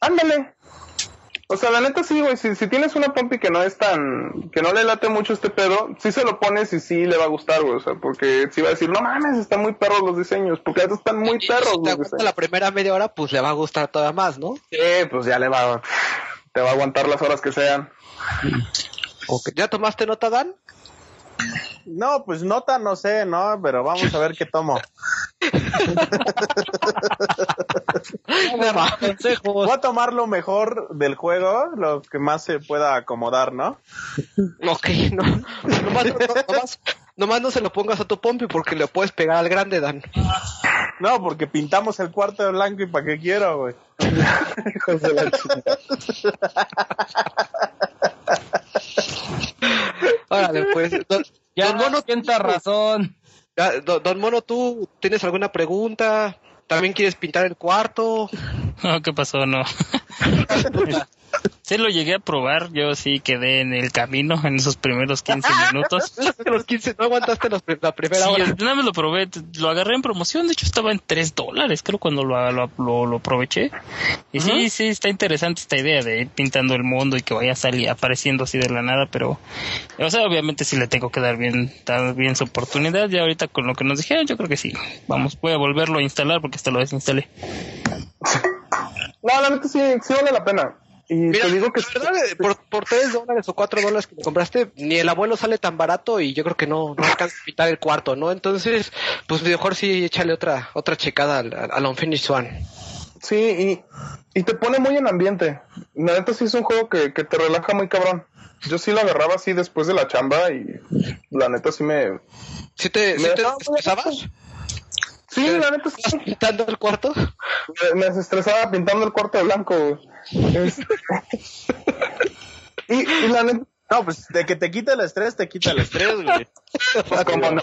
[SPEAKER 2] Ándale. O sea, la neta sí, güey, si, si tienes una pompi que no es tan, que no le late mucho este pedo, sí se lo pones y sí le va a gustar, güey, o sea, porque sí va a decir, no mames, están muy perros los diseños, porque estos están muy
[SPEAKER 1] Y- y
[SPEAKER 2] perros
[SPEAKER 1] si te la primera media hora, pues le va a gustar todavía más, ¿no?
[SPEAKER 2] Sí, pues ya le va, te va a aguantar las horas que sean.
[SPEAKER 1] ¿Ya tomaste nota, Dan?
[SPEAKER 4] No, pues nota no sé, ¿no? Pero vamos a ver qué tomo. (laughs) Voy a tomar lo mejor del juego, lo que más se pueda acomodar, ¿no?
[SPEAKER 1] Ok, no. Nomás, no, nomás- nomás no se lo pongas a tu Pompi porque le puedes pegar al grande, Dan.
[SPEAKER 4] No, porque pintamos el cuarto de blanco y para qué quiero, güey. (laughs)
[SPEAKER 1] Órale, pues. (laughs) Don,
[SPEAKER 3] Ya
[SPEAKER 1] don Mono,
[SPEAKER 3] sienta razón.
[SPEAKER 1] ya, don, don Mono, ¿tú tienes alguna pregunta? ¿También quieres pintar el cuarto? (laughs)
[SPEAKER 6] No, ¿qué pasó? No. Sí lo llegué a probar, yo sí quedé en el camino en esos primeros 15 minutos. (laughs)
[SPEAKER 1] los 15, no aguantaste los la primera
[SPEAKER 6] Sí,
[SPEAKER 1] hora.
[SPEAKER 6] nada más lo probé, lo agarré en promoción, de hecho estaba en 3 dólares, creo cuando lo, lo, lo, lo aproveché. Y sí, sí, está interesante esta idea de ir pintando el mundo y que vaya salir apareciendo así de la nada, pero, o sea, obviamente sí le tengo que dar bien, dar bien su oportunidad, y ahorita con lo que nos dijeron, yo creo que sí. Vamos, voy a volverlo a instalar porque hasta lo desinstalé. (laughs)
[SPEAKER 2] No, la neta sí, sí vale la pena. Y
[SPEAKER 1] Mira,
[SPEAKER 2] te digo que
[SPEAKER 1] la verdad, eh, por, por 3 dólares o 4 dólares que compraste, ni el abuelo sale tan barato y yo creo que no, no alcanza a pintar el cuarto, ¿no? Entonces, pues mejor sí échale otra, otra checada al, al Unfinished One.
[SPEAKER 2] sí, y, y te pone muy en ambiente. La neta sí es un juego que, que te relaja muy cabrón. Yo sí lo agarraba así después de la chamba y la neta sí me...
[SPEAKER 1] ¿Sí te, sí
[SPEAKER 2] Me
[SPEAKER 1] te estresabas?
[SPEAKER 2] Sí, la neta sí. (laughs)
[SPEAKER 1] ¿Pintando el cuarto?
[SPEAKER 2] Me, me desestresaba pintando el cuarto de blanco. (laughs) y, y la neta...
[SPEAKER 4] No, pues de que te quita el estrés, te quita el estrés, güey. (laughs)
[SPEAKER 2] ¿Cómo no?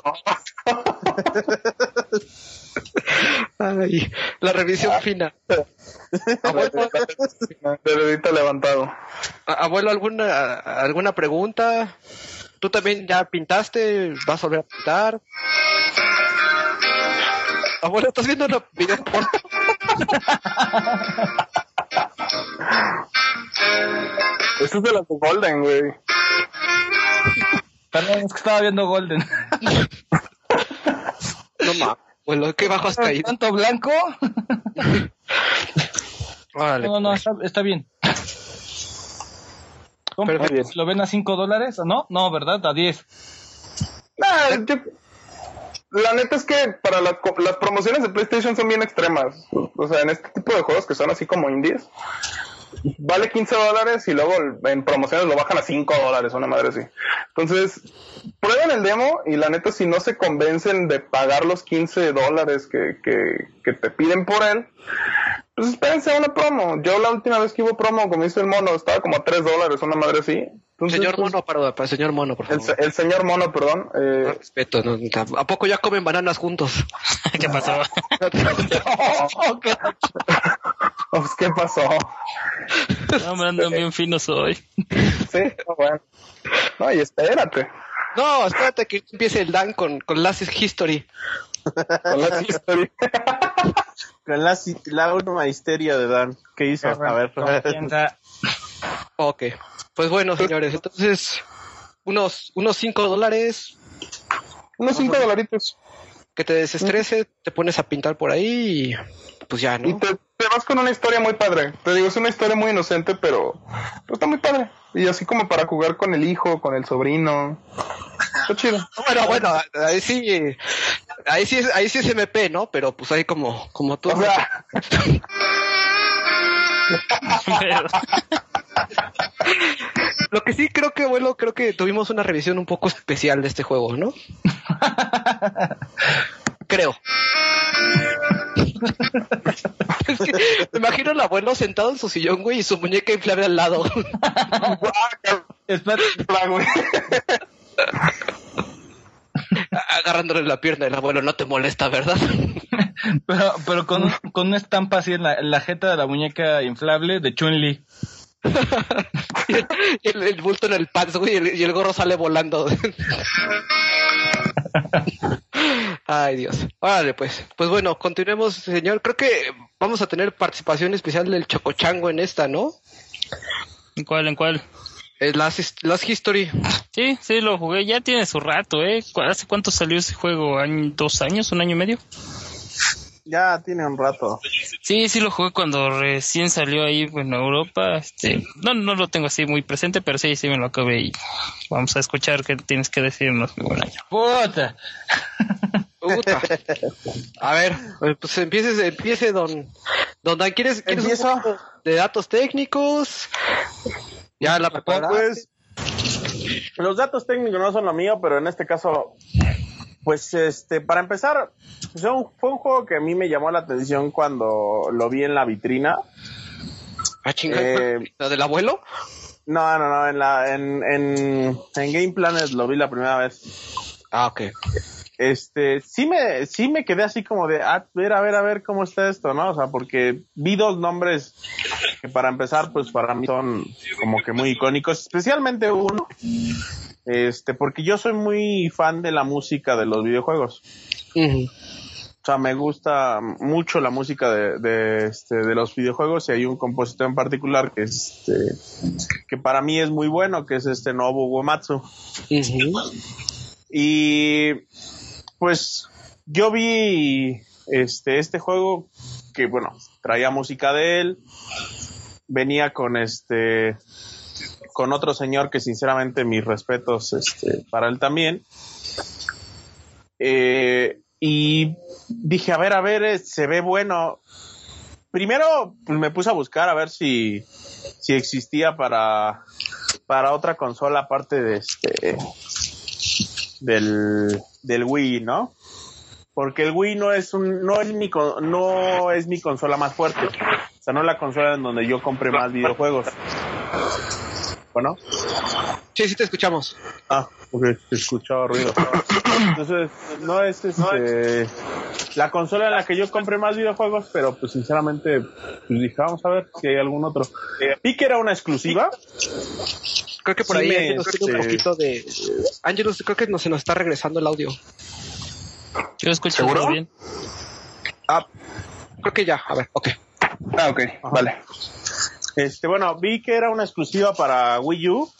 [SPEAKER 1] Ay, la revisión fina. Abuelo,
[SPEAKER 2] dedito levantado.
[SPEAKER 1] abuelo, ¿alguna, ¿alguna pregunta? ¿Tú también ya pintaste? ¿Vas a volver a pintar? Abuelo, ¿estás viendo una video porno?
[SPEAKER 2] Eso es de de Golden, güey.
[SPEAKER 3] Perdón, es que estaba viendo Golden.
[SPEAKER 1] No mames, abuelo, qué bajo has caído.
[SPEAKER 3] ¿Tanto blanco?
[SPEAKER 1] Órale,
[SPEAKER 3] No, no,
[SPEAKER 1] pues.
[SPEAKER 3] está, está bien. ¿Cómo?
[SPEAKER 1] Perfecto.
[SPEAKER 3] ¿Lo ven a 5 dólares? ¿No? No, ¿verdad? A 10.
[SPEAKER 2] Nah, yo- la neta es que para las, las promociones de PlayStation son bien extremas. O sea, en este tipo de juegos que son así como indies, vale 15 dólares y luego en promociones lo bajan a 5 dólares, una madre así. Entonces, prueben el demo y la neta, si no se convencen de pagar los 15 dólares que, que, que te piden por él, pues espérense a una promo. Yo la última vez que hubo promo, como dice el mono, estaba como a 3 dólares, una madre así. Entonces,
[SPEAKER 1] Señor
[SPEAKER 2] pues,
[SPEAKER 1] Mono, para el señor Mono, por
[SPEAKER 2] El,
[SPEAKER 1] favor.
[SPEAKER 2] el señor mono, perdón. eh,
[SPEAKER 1] Ah, respeto, ¿no? ¿A poco ya comen bananas juntos? (laughs)
[SPEAKER 6] ¿Qué pasó? (laughs)
[SPEAKER 2] pues, ¿Qué pasó?
[SPEAKER 6] No, me andan bien finos hoy.
[SPEAKER 2] Sí, no, bueno. No, y espérate.
[SPEAKER 1] No, espérate que empiece el Dan con, con Last History.
[SPEAKER 2] Con la historia. (laughs)
[SPEAKER 4] Con la, la última histeria de Dan. ¿Qué hizo? A ver.
[SPEAKER 1] Ok. Pues bueno, señores, entonces, unos, unos 5 dólares
[SPEAKER 2] Unos 5 dolaritos.
[SPEAKER 1] que te desestrese, te pones a pintar por ahí y pues ya,
[SPEAKER 2] Y
[SPEAKER 1] ¿no?
[SPEAKER 2] te, te vas con una historia muy padre. Te digo, es una historia muy inocente, pero, pero está muy padre. Y así como para jugar con el hijo, con el sobrino. Está chido. (laughs)
[SPEAKER 1] Bueno, bueno, ahí sí, ahí sí es, ahí sí es MP, ¿no? Pero pues ahí como, como tú.
[SPEAKER 2] O sea, (laughs) (laughs)
[SPEAKER 1] Lo que sí creo que, bueno, creo que tuvimos una revisión un poco especial de este juego, ¿no? creo. (laughs) Es que me imagino al abuelo sentado en su sillón, güey, y su muñeca inflable al lado. Agarrándole la pierna el abuelo, no te molesta, ¿verdad? (laughs)
[SPEAKER 3] pero, pero con, con una estampa así en la, en la jeta de la muñeca inflable de Chun-Li. (laughs)
[SPEAKER 1] y el, el bulto en el pants, güey, y el, y el gorro sale volando. (laughs) Ay, Dios. Órale, pues. Pues bueno, continuemos, señor. Creo que vamos a tener participación especial del Chocochango en esta, ¿no?
[SPEAKER 6] ¿En cuál? ¿En cuál?
[SPEAKER 1] Es Last, Last History.
[SPEAKER 6] Sí, sí, lo jugué. Ya tiene su rato, ¿eh? ¿Cu- ¿Hace cuánto salió ese juego? ¿Año- ¿Dos años? ¿Un año y medio?
[SPEAKER 4] Ya tiene un rato.
[SPEAKER 6] Sí, sí lo jugué cuando recién salió ahí en Europa. Este, no, no lo tengo así muy presente, pero sí, sí me lo acabé y vamos a escuchar qué tienes que decirnos. mi buen año.
[SPEAKER 3] ¡Puta!
[SPEAKER 1] Puta. A ver, pues empiece, empiece, don. Don Dan, ¿quieres, quieres un
[SPEAKER 4] Empiezo.
[SPEAKER 1] poco de datos técnicos? Ya la preparaste.
[SPEAKER 4] Pues los datos técnicos no son lo mío, pero en este caso, pues este, para empezar, fue un, fue un juego que a mí me llamó la atención cuando lo vi en la vitrina.
[SPEAKER 1] Ah, chinga,
[SPEAKER 4] Eh,
[SPEAKER 1] ¿La del abuelo?
[SPEAKER 4] No, no, no, en la, en, en, en Game Planet lo vi la primera vez.
[SPEAKER 1] Ah, ok.
[SPEAKER 4] Este, sí me, sí me quedé así como de, ah, ver, a ver, a ver cómo está esto, ¿no? O sea, porque vi dos nombres que para empezar, pues para mí son como que muy icónicos, especialmente uno, este, porque yo soy muy fan de la música de los videojuegos. O sea, me gusta mucho la música de, de, este, de los videojuegos y hay un compositor en particular que, este, que para mí es muy bueno, que es este Nobu Uematsu. Y pues yo vi este, este juego que, bueno, traía música de él, venía con este con otro señor que sinceramente mis respetos este, para él también. Eh, y dije, a ver, a ver, eh, se ve bueno. Primero pues, me puse a buscar a ver si, si existía para, para otra consola aparte de este del, del Wii, ¿no? Porque el Wii no es un, no es mi no es mi consola más fuerte. O sea, no es la consola en donde yo compré más videojuegos. Bueno,
[SPEAKER 1] Sí, sí te escuchamos.
[SPEAKER 4] ah, ok, se escuchaba ruido. Entonces, no es este la consola en la que yo compré más videojuegos, pero pues sinceramente, pues dije, vamos a ver si hay algún otro. Vi que era una exclusiva.
[SPEAKER 1] Creo que por
[SPEAKER 4] Sí
[SPEAKER 1] ahí
[SPEAKER 4] me,
[SPEAKER 1] Angelus un
[SPEAKER 4] este-
[SPEAKER 1] poquito de... Angelus, creo que no, se nos está regresando el audio.
[SPEAKER 6] Yo escucho
[SPEAKER 2] ¿Seguro?
[SPEAKER 6] bien.
[SPEAKER 1] Ah, creo que ya. A ver, ok.
[SPEAKER 2] Ah, ok, vale.
[SPEAKER 4] Este, bueno, vi que era una exclusiva para Wii U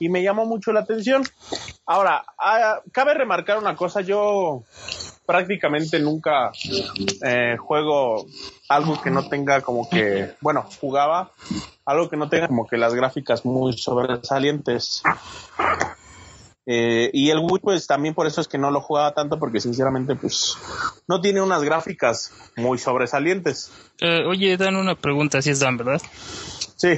[SPEAKER 4] y me llamó mucho la atención. Ahora, ah, cabe remarcar una cosa, yo prácticamente nunca eh, juego algo que no tenga como que, bueno, jugaba algo que no tenga como que las gráficas muy sobresalientes. Eh, y el Wii, pues también por eso es que no lo jugaba tanto, porque sinceramente, pues no tiene unas gráficas muy sobresalientes.
[SPEAKER 6] Eh, oye, Dan, una pregunta, si es Dan, ¿verdad?
[SPEAKER 4] Sí,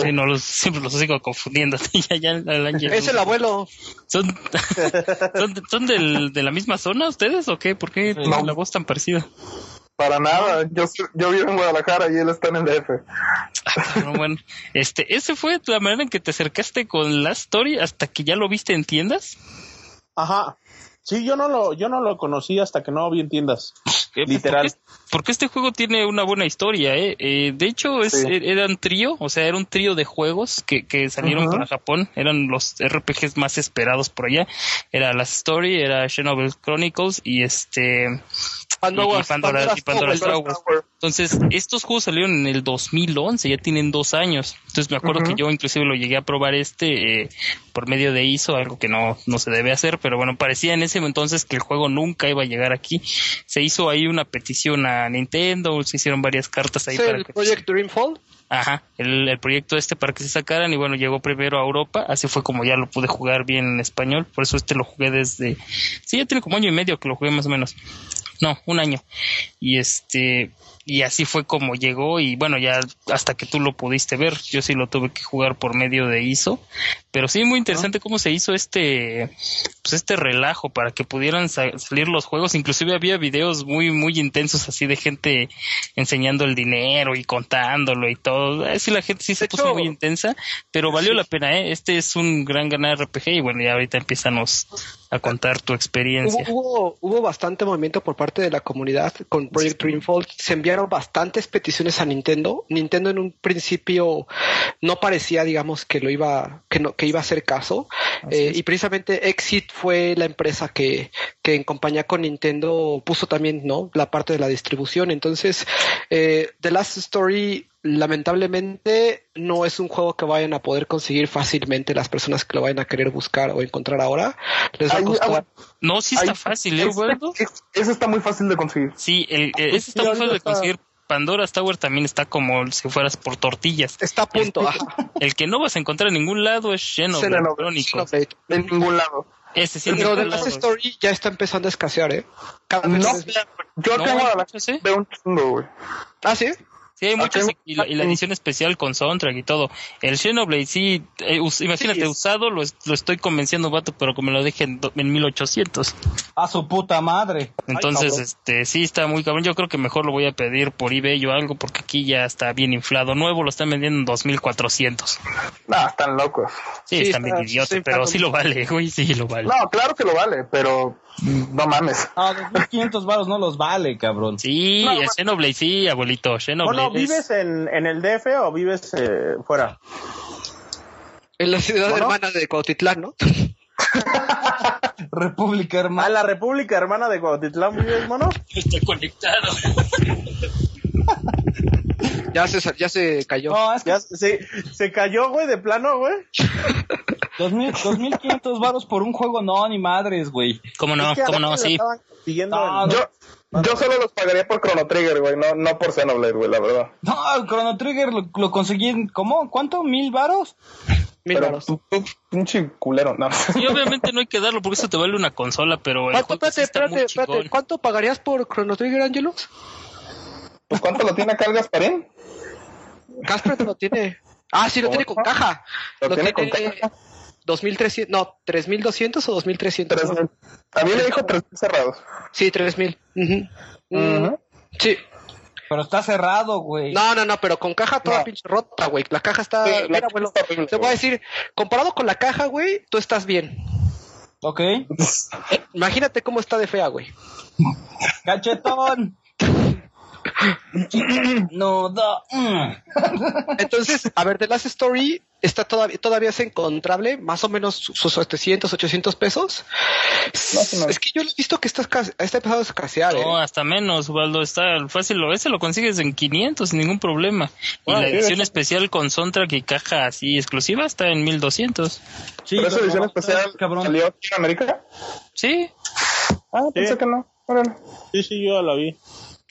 [SPEAKER 6] Sí, no, los, siempre los sigo confundiendo. (laughs) ya, ya, el Ángel-
[SPEAKER 1] Es el abuelo.
[SPEAKER 6] ¿Son, (laughs) son, son del- de la misma zona ustedes o qué? ¿Por qué
[SPEAKER 2] No.
[SPEAKER 6] la voz tan parecida?
[SPEAKER 2] Para nada, yo, yo vivo en Guadalajara y él está en el DF.
[SPEAKER 6] Pero bueno, este, ¿ese fue la manera en que te acercaste con la story hasta que ya lo viste en tiendas?
[SPEAKER 4] Ajá. Sí, yo no lo, yo no lo conocí hasta que no vi en tiendas.
[SPEAKER 6] Eh,
[SPEAKER 4] Literal.
[SPEAKER 6] Porque, porque este juego tiene una buena historia, ¿eh? Eh, de hecho, es,
[SPEAKER 2] Sí.
[SPEAKER 6] er- era un trío, o sea, era un trío de juegos que, que salieron
[SPEAKER 2] Ujú.
[SPEAKER 6] para Japón. Eran los RPGs más esperados por allá. Era la Story, era Xenoblade Chronicles y este... Y
[SPEAKER 1] Pandora's
[SPEAKER 6] y Pandora's
[SPEAKER 1] Tower.
[SPEAKER 6] Tower. Entonces, estos juegos salieron en el 2011, ya tienen dos años. Entonces, me acuerdo que yo inclusive lo llegué a probar este eh, por medio de ISO, algo que no, no se debe hacer, pero bueno, parecía en ese entonces que el juego nunca iba a llegar aquí. Se hizo ahí una petición a Nintendo, se hicieron varias cartas ahí
[SPEAKER 1] ¿Es
[SPEAKER 6] para
[SPEAKER 1] el
[SPEAKER 6] que...
[SPEAKER 1] Project Dreamfall?
[SPEAKER 6] Ajá, el, el proyecto este para que se sacaran y bueno, llegó primero a Europa, así fue como ya lo pude jugar bien en español, por eso este lo jugué desde... Sí, ya tiene como año y medio que lo jugué más o menos. No, un año. Y este, y así fue como llegó y bueno, ya hasta que tú lo pudiste ver, yo sí lo tuve que jugar por medio de ISO, pero sí muy interesante cómo se hizo este pues este relajo para que pudieran sa- salir los juegos, inclusive había videos muy muy intensos así de gente enseñando el dinero y contándolo y todo, Eh, sí la gente sí se puso
[SPEAKER 1] hecho-
[SPEAKER 6] muy intensa, pero valió la pena, ¿eh? este es un gran ganar RPG y bueno, ya ahorita empiezanos a contar tu experiencia.
[SPEAKER 1] Hubo, hubo, hubo bastante movimiento por parte de la comunidad con Project Dreamfall. Se enviaron bastantes peticiones a Nintendo. Nintendo en un principio no parecía, digamos, que lo iba, que no, que iba a hacer caso. Eh, y precisamente Exit fue la empresa que, que en compañía con Nintendo puso también, ¿no? La parte de la distribución. Entonces, eh, The Last Story lamentablemente no es un juego que vayan a poder conseguir fácilmente las personas que lo vayan a querer buscar o encontrar ahora. Les va a
[SPEAKER 2] Ahí-
[SPEAKER 1] costar
[SPEAKER 6] No, sí está fácil, ¿eh,
[SPEAKER 2] Ese está muy fácil de conseguir.
[SPEAKER 6] Sí, el, el- ese está muy fácil de conseguir. Pandora's Tower también está como si fueras por tortillas.
[SPEAKER 1] Está a punto. ajá.
[SPEAKER 6] El que no vas a encontrar en ningún lado es Xenoblade
[SPEAKER 2] Xenoblade. En ningún lado.
[SPEAKER 6] Ese sí,
[SPEAKER 1] Pero The
[SPEAKER 6] ningún
[SPEAKER 1] Last. Story ya está empezando a escasear, ¿eh? Cada vez
[SPEAKER 2] No,
[SPEAKER 1] es-
[SPEAKER 2] yo
[SPEAKER 6] No,
[SPEAKER 2] tengo la
[SPEAKER 6] ¿eh?
[SPEAKER 2] de un chingo, güey.
[SPEAKER 1] Ah, sí.
[SPEAKER 6] Sí, hay muchos
[SPEAKER 2] tengo-
[SPEAKER 6] y la, y la edición especial con soundtrack y todo. El Xenoblade, sí, eh, us- imagínate,
[SPEAKER 1] Sí.
[SPEAKER 6] usado lo, lo estoy convenciendo, vato, pero que me lo dejen do- en 1800.
[SPEAKER 3] A su puta madre.
[SPEAKER 6] Entonces, este, sí está muy cabrón. Yo creo que mejor lo voy a pedir por eBay o algo, porque aquí ya está bien inflado. Nuevo lo están vendiendo en 2400.
[SPEAKER 2] No, están locos.
[SPEAKER 6] Sí,
[SPEAKER 1] Sí,
[SPEAKER 6] están bien
[SPEAKER 1] está-
[SPEAKER 6] idiotas,
[SPEAKER 1] está
[SPEAKER 6] pero sí lo vale, (laughs) güey, sí lo vale.
[SPEAKER 2] No, claro que lo vale, pero no mames.
[SPEAKER 3] Ah, 2500 varos no los vale, cabrón.
[SPEAKER 6] Sí,
[SPEAKER 2] No,
[SPEAKER 6] el Xenoblade, sí, abuelito. Xenoblade
[SPEAKER 4] ¿vives en, en el DF o vives eh, fuera?
[SPEAKER 1] En la ciudad hermana de Cuautitlán, ¿no? (laughs)
[SPEAKER 3] República
[SPEAKER 4] ¿A
[SPEAKER 3] hermana.
[SPEAKER 4] la República Hermana de Cuautitlán vives, mono?
[SPEAKER 6] está conectado. (laughs)
[SPEAKER 1] Ya se, ya se cayó.
[SPEAKER 3] No, es que
[SPEAKER 4] Ya se, se cayó, güey, de plano, güey. (laughs)
[SPEAKER 3] 2000, 2500 varos por un juego, no, ni madres, güey.
[SPEAKER 6] ¿Cómo no?
[SPEAKER 4] Es que
[SPEAKER 6] ¿Cómo no? Sí.
[SPEAKER 3] No.
[SPEAKER 2] Yo, yo solo los pagaría por Chrono Trigger, güey, no, no por Xenoblade, güey, la verdad.
[SPEAKER 3] No, el Chrono Trigger lo, lo conseguí en, ¿cómo? ¿Cuánto? ¿Mil varos?
[SPEAKER 1] Mil
[SPEAKER 2] Pero
[SPEAKER 1] varos.
[SPEAKER 2] pinche culero, no.
[SPEAKER 6] Y obviamente no hay que darlo porque eso te vale una consola, pero el
[SPEAKER 1] ¿Cuánto,
[SPEAKER 6] sí
[SPEAKER 1] espérate, espérate, espérate. ¿Cuánto pagarías por Chrono Trigger, Angelus?
[SPEAKER 2] Pues ¿cuánto lo tiene acá el Gasparín?
[SPEAKER 1] Casper lo tiene. Ah, sí, lo tiene con caja.
[SPEAKER 2] Lo
[SPEAKER 1] Lo,
[SPEAKER 2] tiene
[SPEAKER 1] tiene,
[SPEAKER 2] con caja.
[SPEAKER 1] 2300, no, 3200 o 2300.
[SPEAKER 2] Tres mil. A mí me dijo tres mil cerrados.
[SPEAKER 1] Sí, 3000. Ujú. Mm,
[SPEAKER 2] Ujú.
[SPEAKER 1] Sí.
[SPEAKER 3] Pero está cerrado, güey.
[SPEAKER 1] No, no, no, pero con caja toda
[SPEAKER 2] No.
[SPEAKER 1] pinche rota, güey. La caja está.
[SPEAKER 2] Sí, la
[SPEAKER 1] mira,
[SPEAKER 2] caja
[SPEAKER 1] abuelo,
[SPEAKER 2] está
[SPEAKER 1] te voy a
[SPEAKER 2] güey.
[SPEAKER 1] decir, comparado con la caja, güey, tú estás bien.
[SPEAKER 3] Ok. (laughs)
[SPEAKER 1] Imagínate cómo está de fea, güey.
[SPEAKER 3] Cachetón. No da. mm.
[SPEAKER 1] Entonces, a ver, The Last Story está todavía, todavía es encontrable, más o menos sus 700, 800 pesos. Es que yo lo he visto que está, escase- está empezando a escasear, ¿eh?
[SPEAKER 6] No, hasta menos, Waldo. Está fácil. lo- Ese lo consigues en 500 sin ningún problema. Y la edición especial con soundtrack y caja así exclusiva está en 1200.
[SPEAKER 3] Sí,
[SPEAKER 2] ¿Pero esa edición
[SPEAKER 3] no,
[SPEAKER 2] especial
[SPEAKER 3] cabrón.
[SPEAKER 2] salió aquí en América?
[SPEAKER 6] Sí,
[SPEAKER 2] Ah, pensé que no. Órale.
[SPEAKER 4] Sí, sí, yo la vi.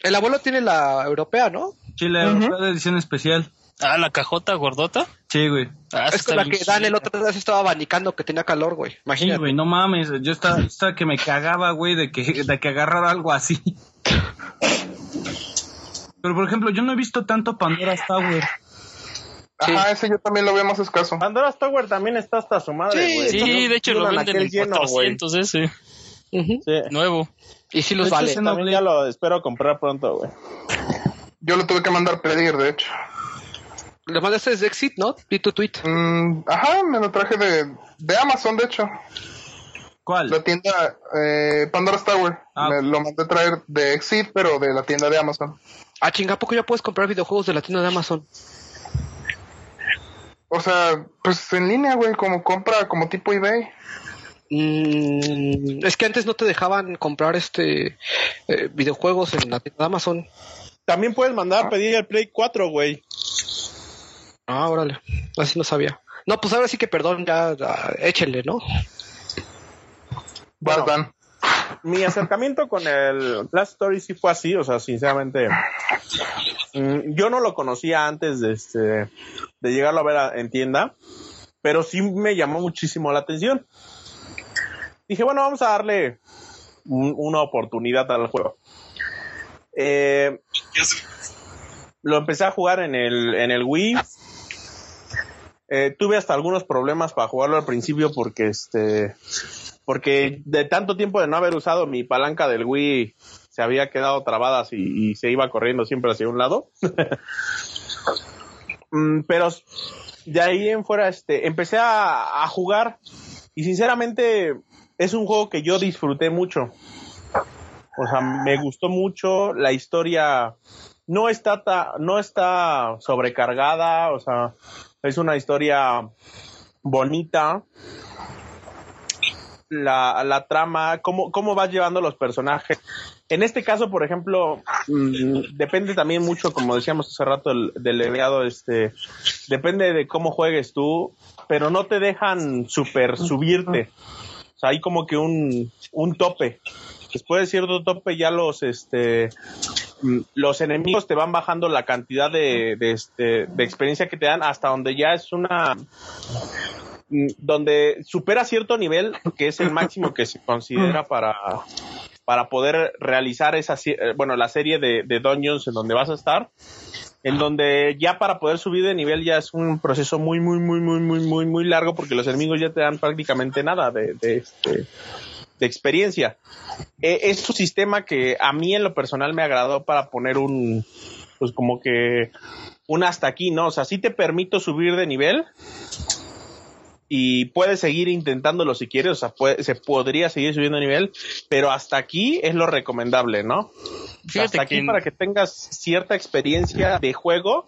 [SPEAKER 1] El abuelo tiene la europea, ¿no?
[SPEAKER 3] Sí, la europea de edición especial.
[SPEAKER 6] Ah, la cajota gordota.
[SPEAKER 3] Sí, güey.
[SPEAKER 6] Ah,
[SPEAKER 1] es con la que Dan el otro día se estaba abanicando que tenía calor, güey.
[SPEAKER 3] Sí,
[SPEAKER 1] Imagínate.
[SPEAKER 3] güey, no mames. Yo estaba, estaba que me cagaba, güey, de que, de que agarrara algo así. Pero, por ejemplo, yo no he visto tanto Pandora's Tower.
[SPEAKER 1] Sí.
[SPEAKER 2] Ajá, ese yo también lo veo más escaso.
[SPEAKER 4] Pandora's Tower también está hasta su madre, güey.
[SPEAKER 6] Sí, de hecho lo venden en
[SPEAKER 4] lleno, güey.
[SPEAKER 6] 400 ese.
[SPEAKER 1] Ujú.
[SPEAKER 4] Sí.
[SPEAKER 6] Nuevo.
[SPEAKER 1] Y sí los
[SPEAKER 3] De hecho,
[SPEAKER 1] vale.
[SPEAKER 4] También ya lo espero comprar pronto, güey.
[SPEAKER 2] Yo lo tuve que mandar pedir, de hecho.
[SPEAKER 1] Le mandaste desde Exit, ¿no? Vi tu tweet.
[SPEAKER 2] Mm, ajá, me lo traje de, de Amazon, de hecho.
[SPEAKER 3] ¿Cuál?
[SPEAKER 2] La tienda eh, Pandora's Tower.
[SPEAKER 3] Ah.
[SPEAKER 2] Me lo mandé traer de Exit, pero de la tienda de Amazon.
[SPEAKER 1] Ah, chinga, ¿a poco ya puedes comprar videojuegos de la tienda de Amazon?
[SPEAKER 2] O sea, pues en línea, güey, como compra, como tipo eBay.
[SPEAKER 1] Mm, es que antes no te dejaban comprar este eh, videojuegos en la tienda de Amazon.
[SPEAKER 4] También puedes mandar a pedir el Play 4, güey.
[SPEAKER 1] Ah, órale. Así no sabía. No, pues ahora sí que perdón, ya, ya, échenle, ¿no?
[SPEAKER 4] Bueno. Mi acercamiento con el Last Story sí fue así, o sea, sinceramente. mm, Yo no lo conocía antes de, este, de llegarlo a ver a- en tienda, pero sí me llamó muchísimo la atención. Dije, bueno, vamos a darle un- una oportunidad al juego. Eh, lo empecé a jugar en el, en el Wii. Eh, tuve hasta algunos problemas para jugarlo al principio porque este porque de tanto tiempo de no haber usado mi palanca del Wii se había quedado trabada y, se iba corriendo siempre hacia un lado. (laughs) Mm, pero de ahí en fuera este empecé a jugar y sinceramente es un juego que yo disfruté mucho. O sea, me gustó mucho la historia. No está ta- no está sobrecargada, o sea, es una historia bonita. La, la trama, cómo, cómo vas llevando los personajes. En este caso, por ejemplo, mm, depende también mucho, como decíamos hace rato, el, del leveado, este, depende de cómo juegues tú, pero no te dejan super subirte. Sea, hay como que un, un tope. Después de cierto tope ya los, este, mm, los enemigos te van bajando la cantidad de, de, este, de experiencia que te dan hasta donde ya es una, mm, donde supera cierto nivel, que es el máximo que se considera para, para poder realizar esa, eh, bueno, la serie de, de dungeons en donde vas a estar, en donde ya para poder subir de nivel ya es un proceso muy, muy, muy, muy, muy, muy, muy largo porque los enemigos ya te dan prácticamente nada de, de, este, de experiencia. Eh, es un sistema que a mí en lo personal me agradó para poner un, pues como que un hasta aquí, ¿no? O sea, sí te permito subir de nivel y puedes seguir intentándolo si quieres, o sea, puede- se podría seguir subiendo de nivel, pero hasta aquí es lo recomendable, ¿no?
[SPEAKER 6] Fíjate
[SPEAKER 4] hasta aquí
[SPEAKER 6] que-
[SPEAKER 4] para que tengas cierta experiencia de juego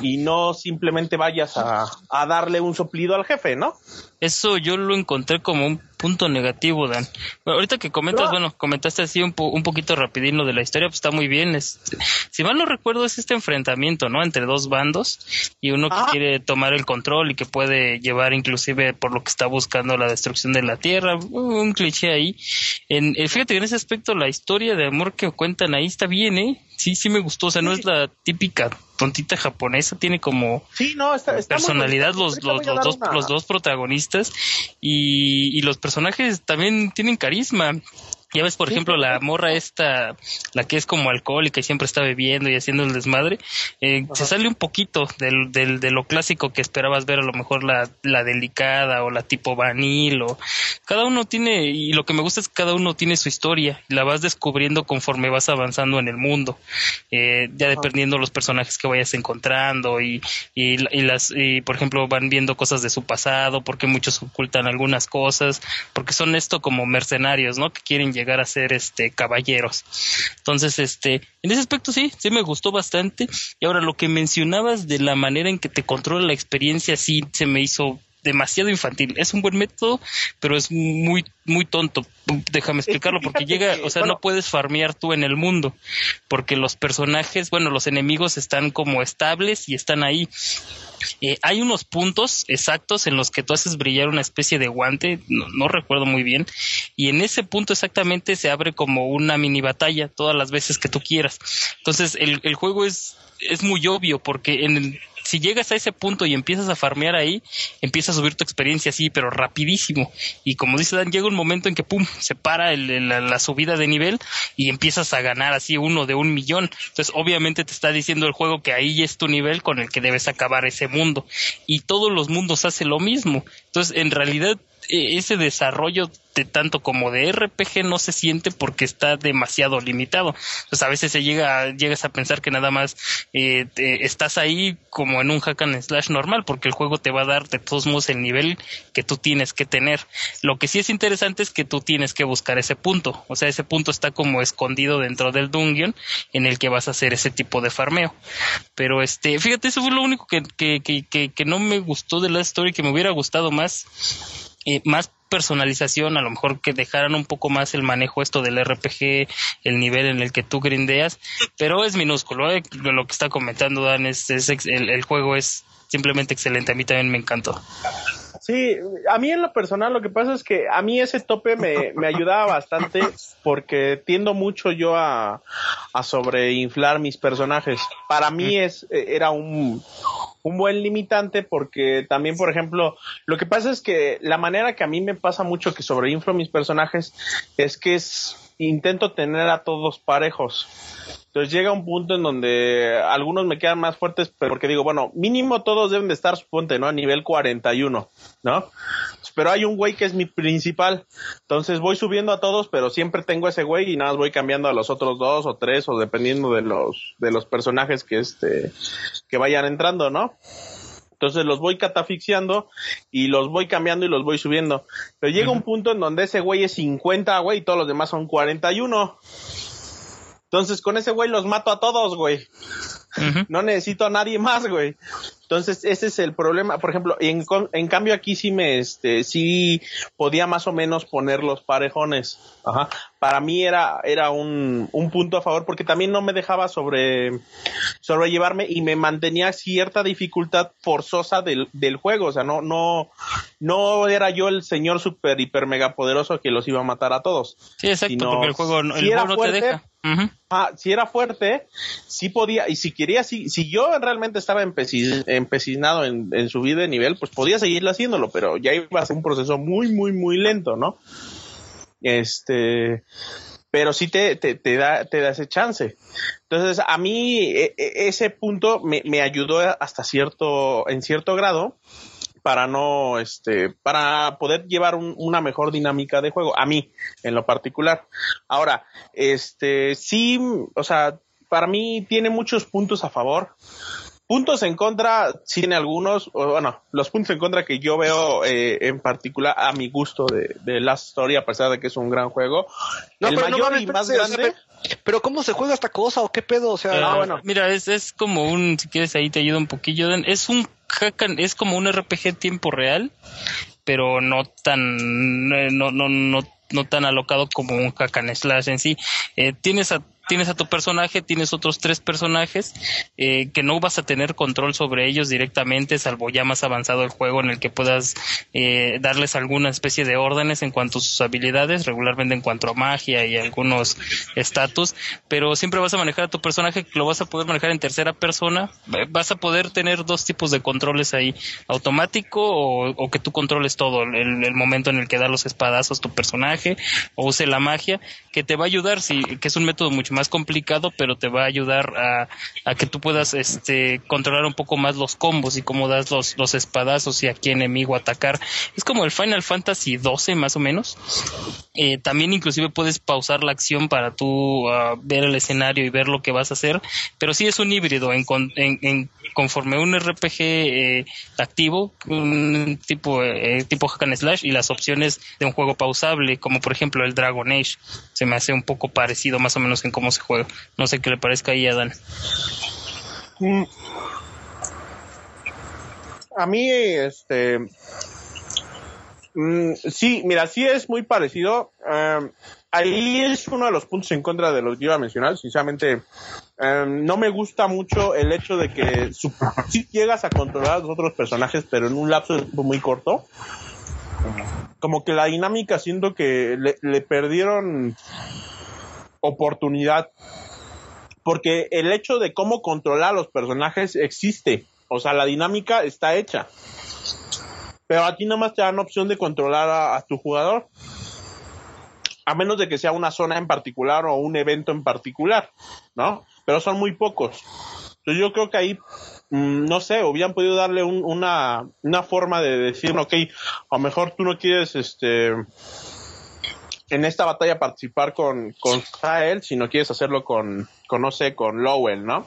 [SPEAKER 4] y no simplemente vayas a, a darle un soplido al jefe, ¿no?
[SPEAKER 6] Eso yo lo encontré como un punto negativo, Dan. Bueno, ahorita que comentas,
[SPEAKER 4] No.
[SPEAKER 6] bueno, comentaste así un, po- un poquito rapidín lo de la historia, pues está muy bien. Este, si mal no recuerdo, es este enfrentamiento, ¿no? Entre dos bandos y uno que quiere tomar el control y que puede llevar inclusive por lo que está buscando la destrucción de la tierra, un cliché ahí. En, eh, fíjate en ese aspecto la historia de amor que cuentan ahí está bien, ¿eh? Sí, sí me gustó, o sea, no es la típica tontita japonesa, tiene como
[SPEAKER 4] Sí, no, está, está muy
[SPEAKER 6] personalidad los, los, los dos,
[SPEAKER 4] una-
[SPEAKER 6] los dos protagonistas y, y los personajes también tienen carisma. Ya ves, por
[SPEAKER 4] Sí,
[SPEAKER 6] ejemplo, la morra esta, la que es como alcohólica y siempre está bebiendo y haciendo el desmadre, eh, se sale un poquito del, del, de lo clásico que esperabas ver, a lo mejor la, la delicada o la tipo vanil o cada uno tiene, y lo que me gusta es que cada uno tiene su historia y la vas descubriendo conforme vas avanzando en el mundo, eh, ya dependiendo los personajes que vayas encontrando y, y, y las, y, por ejemplo, van viendo cosas de su pasado, porque muchos ocultan algunas cosas, porque son esto como mercenarios, ¿no? Que quieren llegar a ser este caballeros. Entonces, este, en ese aspecto sí, sí me gustó bastante. Y ahora lo que mencionabas de la manera en que te controla la experiencia, sí se me hizo demasiado infantil. Es un buen método, pero es muy, muy tonto. Déjame explicarlo, porque llega, o sea, no puedes farmear tú en el mundo, porque los personajes, bueno, los enemigos están como estables y están ahí. Eh, hay unos puntos exactos en los que tú haces brillar una especie de guante, no, no recuerdo muy bien, y en ese punto exactamente se abre como una mini batalla todas las veces que tú quieras. Entonces el, el juego es, es muy obvio porque en el- si llegas a ese punto y empiezas a farmear ahí, empieza a subir tu experiencia así, pero rapidísimo. Y como dice Dan, llega un momento en que pum, se para el- el- la, la subida de nivel y empiezas a ganar así uno de un millón. Entonces, obviamente te está diciendo el juego que ahí es tu nivel con el que debes acabar ese mundo. Y todos los mundos hacen lo mismo. Entonces, en realidad, ese desarrollo de tanto como de RPG no se siente porque está demasiado limitado. Entonces a veces se llega, llegas a pensar que nada más eh, estás ahí como en un hack and slash normal porque el juego te va a dar de todos modos el nivel que tú tienes que tener. Lo que sí es interesante es que tú tienes que buscar ese punto. O sea, ese punto está como escondido dentro del dungeon en el que vas a hacer ese tipo de farmeo. Pero este, fíjate, eso fue lo único que, que, que, que, que no me gustó de la story, que me hubiera gustado más eh, más personalización, a lo mejor que dejaran un poco más el manejo esto del RPG, el nivel en el que tú grindeas, pero es minúsculo, ¿eh? lo que está comentando Dan es, es el, el juego es simplemente excelente, a mí también me encantó.
[SPEAKER 4] Sí, a mí en lo personal lo que pasa es que a mí ese tope me, me ayudaba bastante porque tiendo mucho yo a, a sobreinflar mis personajes. Para mí es era un, un buen limitante porque también, por ejemplo, lo que pasa es que la manera que a mí me pasa mucho que sobreinflo mis personajes es que es intento tener a todos parejos. Entonces llega un punto en donde algunos me quedan más fuertes, pero porque digo, bueno, mínimo todos deben de estar, suponte, ¿no? A nivel 41, ¿no? Pero hay un güey que es mi principal. Entonces voy subiendo a todos, pero siempre tengo ese güey y nada más voy cambiando a los otros dos o tres o dependiendo de los, de los personajes que este, que vayan entrando, ¿no? Entonces los voy catafixiando y los voy cambiando y los voy subiendo. Pero llega un punto en donde ese güey es 50, güey, y todos los demás son 41. Entonces con ese güey los mato a todos, güey. No necesito a nadie más, güey. Entonces, ese es el problema. Por ejemplo, en, en cambio aquí sí me, este, sí podía más o menos poner los parejones. Ajá. Para mí era, era un, un punto a favor porque también no me dejaba sobre, sobrellevarme y me mantenía cierta dificultad forzosa del, del juego. O sea, no, no, no era yo el señor super hiper mega poderoso que los iba a matar a todos.
[SPEAKER 6] Sí, exacto, porque el juego, el
[SPEAKER 4] si
[SPEAKER 6] juego no
[SPEAKER 4] fuerte,
[SPEAKER 6] te deja.
[SPEAKER 4] Ah, si era fuerte, sí podía, y si quería, si, si yo realmente estaba empeci- empecinado en, en subir de nivel, pues podía seguir haciéndolo, pero ya iba a ser un proceso muy, muy, muy lento, ¿no? Este, pero sí te, da, te da ese chance. Entonces, a mí, e- e- ese punto me, me ayudó hasta cierto, en cierto grado, para no, este, para poder llevar un- una mejor dinámica de juego, a mí, en lo particular. Ahora, este, sí, o sea, para mí tiene muchos puntos a favor. Puntos en contra, sí tiene algunos, o, bueno, los puntos en contra que yo veo eh, en particular a mi gusto de, de Last Story, a pesar de que es un gran juego.
[SPEAKER 1] No,
[SPEAKER 4] el
[SPEAKER 1] pero no
[SPEAKER 4] mayor
[SPEAKER 1] mames,
[SPEAKER 4] y más
[SPEAKER 1] espérate, o sea,
[SPEAKER 4] grande.
[SPEAKER 1] pe- pero ¿cómo se juega esta cosa o qué pedo? O sea,
[SPEAKER 6] Eh,
[SPEAKER 4] Ah, bueno.
[SPEAKER 6] Mira, es, es como un, si quieres ahí te ayuda un poquillo, Dan. es un hack and- es como un RPG tiempo real, pero no tan, eh, no, no, no, no tan alocado como un hack and slash en sí. Eh, tienes a Tienes a tu personaje, tienes otros tres personajes eh, que no vas a tener control sobre ellos directamente, salvo ya más avanzado el juego en el que puedas eh, darles alguna especie de órdenes en cuanto a sus habilidades, regularmente en cuanto a magia y algunos estatus, pero siempre vas a manejar a tu personaje, lo vas a poder manejar en tercera persona, eh, vas a poder tener dos tipos de controles ahí, automático o, que tú controles todo, el, momento en el que da los espadazos tu personaje o use la magia, que te va a ayudar, sí, que es un método mucho más complicado, pero te va a ayudar a, que tú puedas este controlar un poco más los combos y cómo das los, los espadazos y a qué enemigo atacar. Es como el Final Fantasy 12 más o menos. Eh, también inclusive puedes pausar la acción para tú ah, ver el escenario y ver lo que vas a hacer, pero sí es un híbrido en, con- en- conforme un RPG eh, activo, un tipo eh, tipo hack and slash y las opciones de un juego pausable, como por ejemplo el Dragon Age, se me hace un poco parecido más o menos en cómo se juega. No sé qué le parezca ahí a Dan.
[SPEAKER 4] Mm. A mí, este. mm, sí, mira, sí es muy parecido. Em, ahí es uno de los puntos en contra de los que iba a mencionar. Sinceramente, em, no me gusta mucho el hecho de que su- sí llegas a controlar a los otros personajes, pero en un lapso muy corto. Como que la dinámica siento que le, le perdieron oportunidad porque el hecho de cómo controlar a los personajes existe. O sea, la dinámica está hecha. Pero a ti nada más te dan opción de controlar a, a tu jugador. A menos de que sea una zona en particular o un evento en particular, ¿no? Pero son muy pocos. Entonces yo creo que ahí, no sé, hubieran podido darle un- una, una forma de decir, ok, a lo mejor tú no quieres, este, en esta batalla participar con, con Jael, si no quieres hacerlo con, con, no sé, con Lowell, ¿no?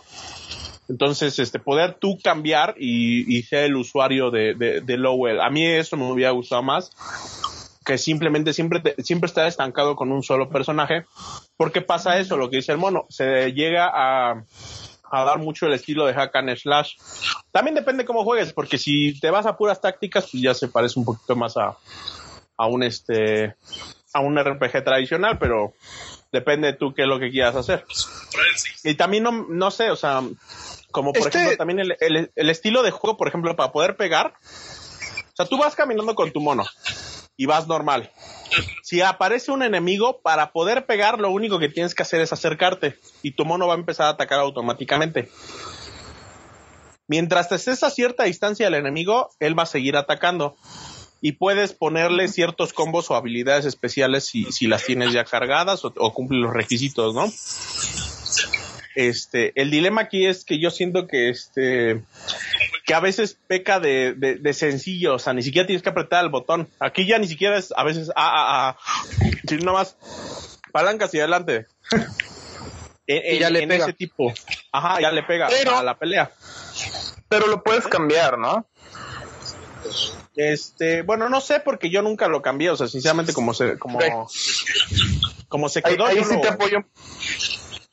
[SPEAKER 4] Entonces, este, poder tú cambiar y, y ser el usuario de, de, de Lowell. A mí eso me hubiera gustado más que simplemente siempre, te- siempre estar estancado con un solo personaje. Porque pasa eso, lo que dice el mono, se llega a, a dar mucho el estilo de hack and slash. También depende cómo juegues, porque si te vas a puras tácticas, pues ya se parece un poquito más a, a un este a un RPG tradicional, pero depende tú qué es lo que quieras hacer. Y también no, no sé, o sea, como por
[SPEAKER 1] Este-
[SPEAKER 4] ejemplo también el, el- el estilo de juego, por ejemplo, para poder pegar. O sea, tú vas caminando con tu mono y vas normal. Si aparece un enemigo, para poder pegar, lo único que tienes que hacer es acercarte y tu mono va a empezar a atacar automáticamente. Mientras te estés a cierta distancia del enemigo, él va a seguir atacando. y puedes ponerle ciertos combos o habilidades especiales si, si las tienes ya cargadas o, o cumplen los requisitos, ¿no? Este, el dilema aquí es que yo siento que este, que a veces peca de, de, de sencillo, o sea, ni siquiera tienes que apretar el botón. Aquí ya ni siquiera es a veces ah, ah, ah, sino nada más palanca hacia adelante. En,
[SPEAKER 1] Y ya
[SPEAKER 4] en-
[SPEAKER 1] le
[SPEAKER 4] en
[SPEAKER 1] pega.
[SPEAKER 4] ese tipo. Ajá, ya le pega
[SPEAKER 2] Pero-
[SPEAKER 4] a la pelea.
[SPEAKER 2] Pero lo puedes cambiar, ¿no?
[SPEAKER 4] Este, bueno, no sé porque yo nunca lo cambié, o sea, sinceramente como se, como, como se
[SPEAKER 2] Ahí,
[SPEAKER 4] quedó.
[SPEAKER 2] ahí
[SPEAKER 4] yo
[SPEAKER 2] sí
[SPEAKER 4] lo-
[SPEAKER 2] te apoyo.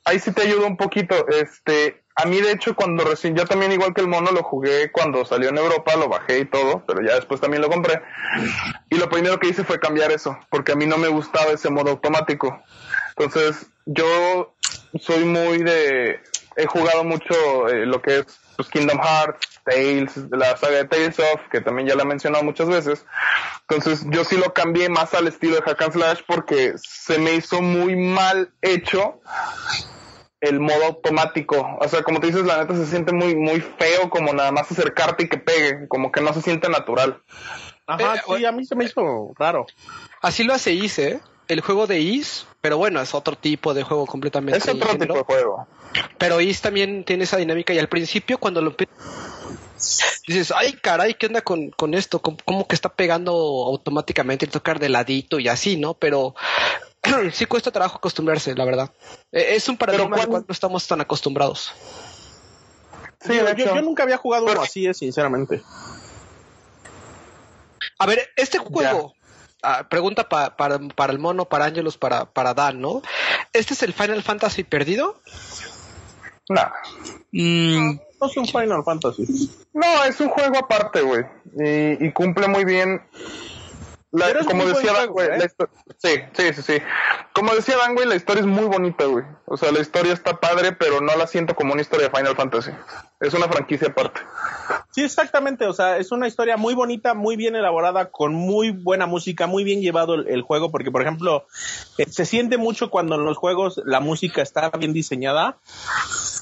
[SPEAKER 2] Ahí sí te ayudo un poquito. Este, a mí de hecho cuando recién, yo también igual que el mono lo jugué cuando salió en Europa, lo bajé y todo, pero ya después también lo compré. Y lo primero que hice fue cambiar eso, porque a mí no me gustaba ese modo automático. Entonces, yo soy muy de, he jugado mucho eh, lo que es pues, Kingdom Hearts, Tales, la saga de Tales of, que también ya la he mencionado muchas veces. Entonces yo sí lo cambié más al estilo de Hack and Slash porque se me hizo muy mal hecho el modo automático. O sea, como te dices, la neta se siente muy, muy feo como nada más acercarte y que pegue, como que no se siente natural.
[SPEAKER 4] Ajá,
[SPEAKER 1] Eh,
[SPEAKER 4] sí, a mí se me hizo raro.
[SPEAKER 1] Así lo hace Is, ¿eh? El juego de Is, pero bueno, es otro tipo de juego completamente.
[SPEAKER 2] Es otro
[SPEAKER 1] género.
[SPEAKER 2] tipo de juego.
[SPEAKER 1] Pero Is también tiene esa dinámica y al principio cuando lo dices, ay caray, ¿qué onda con, con esto? ¿Cómo, cómo que está pegando automáticamente el tocar de ladito y así, ¿no? Pero sí cuesta trabajo acostumbrarse, la verdad. Eh, Es un paradigma al
[SPEAKER 2] ¿cuál-
[SPEAKER 1] cual no estamos tan acostumbrados.
[SPEAKER 2] Sí,
[SPEAKER 4] yo, nunca había jugado uno así, eh, sinceramente.
[SPEAKER 1] A ver, este juego, ah, pregunta pa- para, para el mono, para Ángelos, para, para Dan, ¿no? ¿Este es el Final Fantasy perdido?
[SPEAKER 2] Nah.
[SPEAKER 6] Mm,
[SPEAKER 4] No es un Final Fantasy.
[SPEAKER 2] No, es un juego aparte, güey. Y, y cumple muy bien. La- como decía güey,
[SPEAKER 4] ¿eh?
[SPEAKER 2] sí, sí, sí, sí. Como decía Dan, güey, la historia es muy bonita, güey. O sea, la historia está padre, pero no la siento como una historia de Final Fantasy. Es una franquicia aparte.
[SPEAKER 4] Sí, exactamente. O sea, es una historia muy bonita, muy bien elaborada, con muy buena música, muy bien llevado el, el juego, porque, por ejemplo, eh, se siente mucho cuando en los juegos la música está bien diseñada.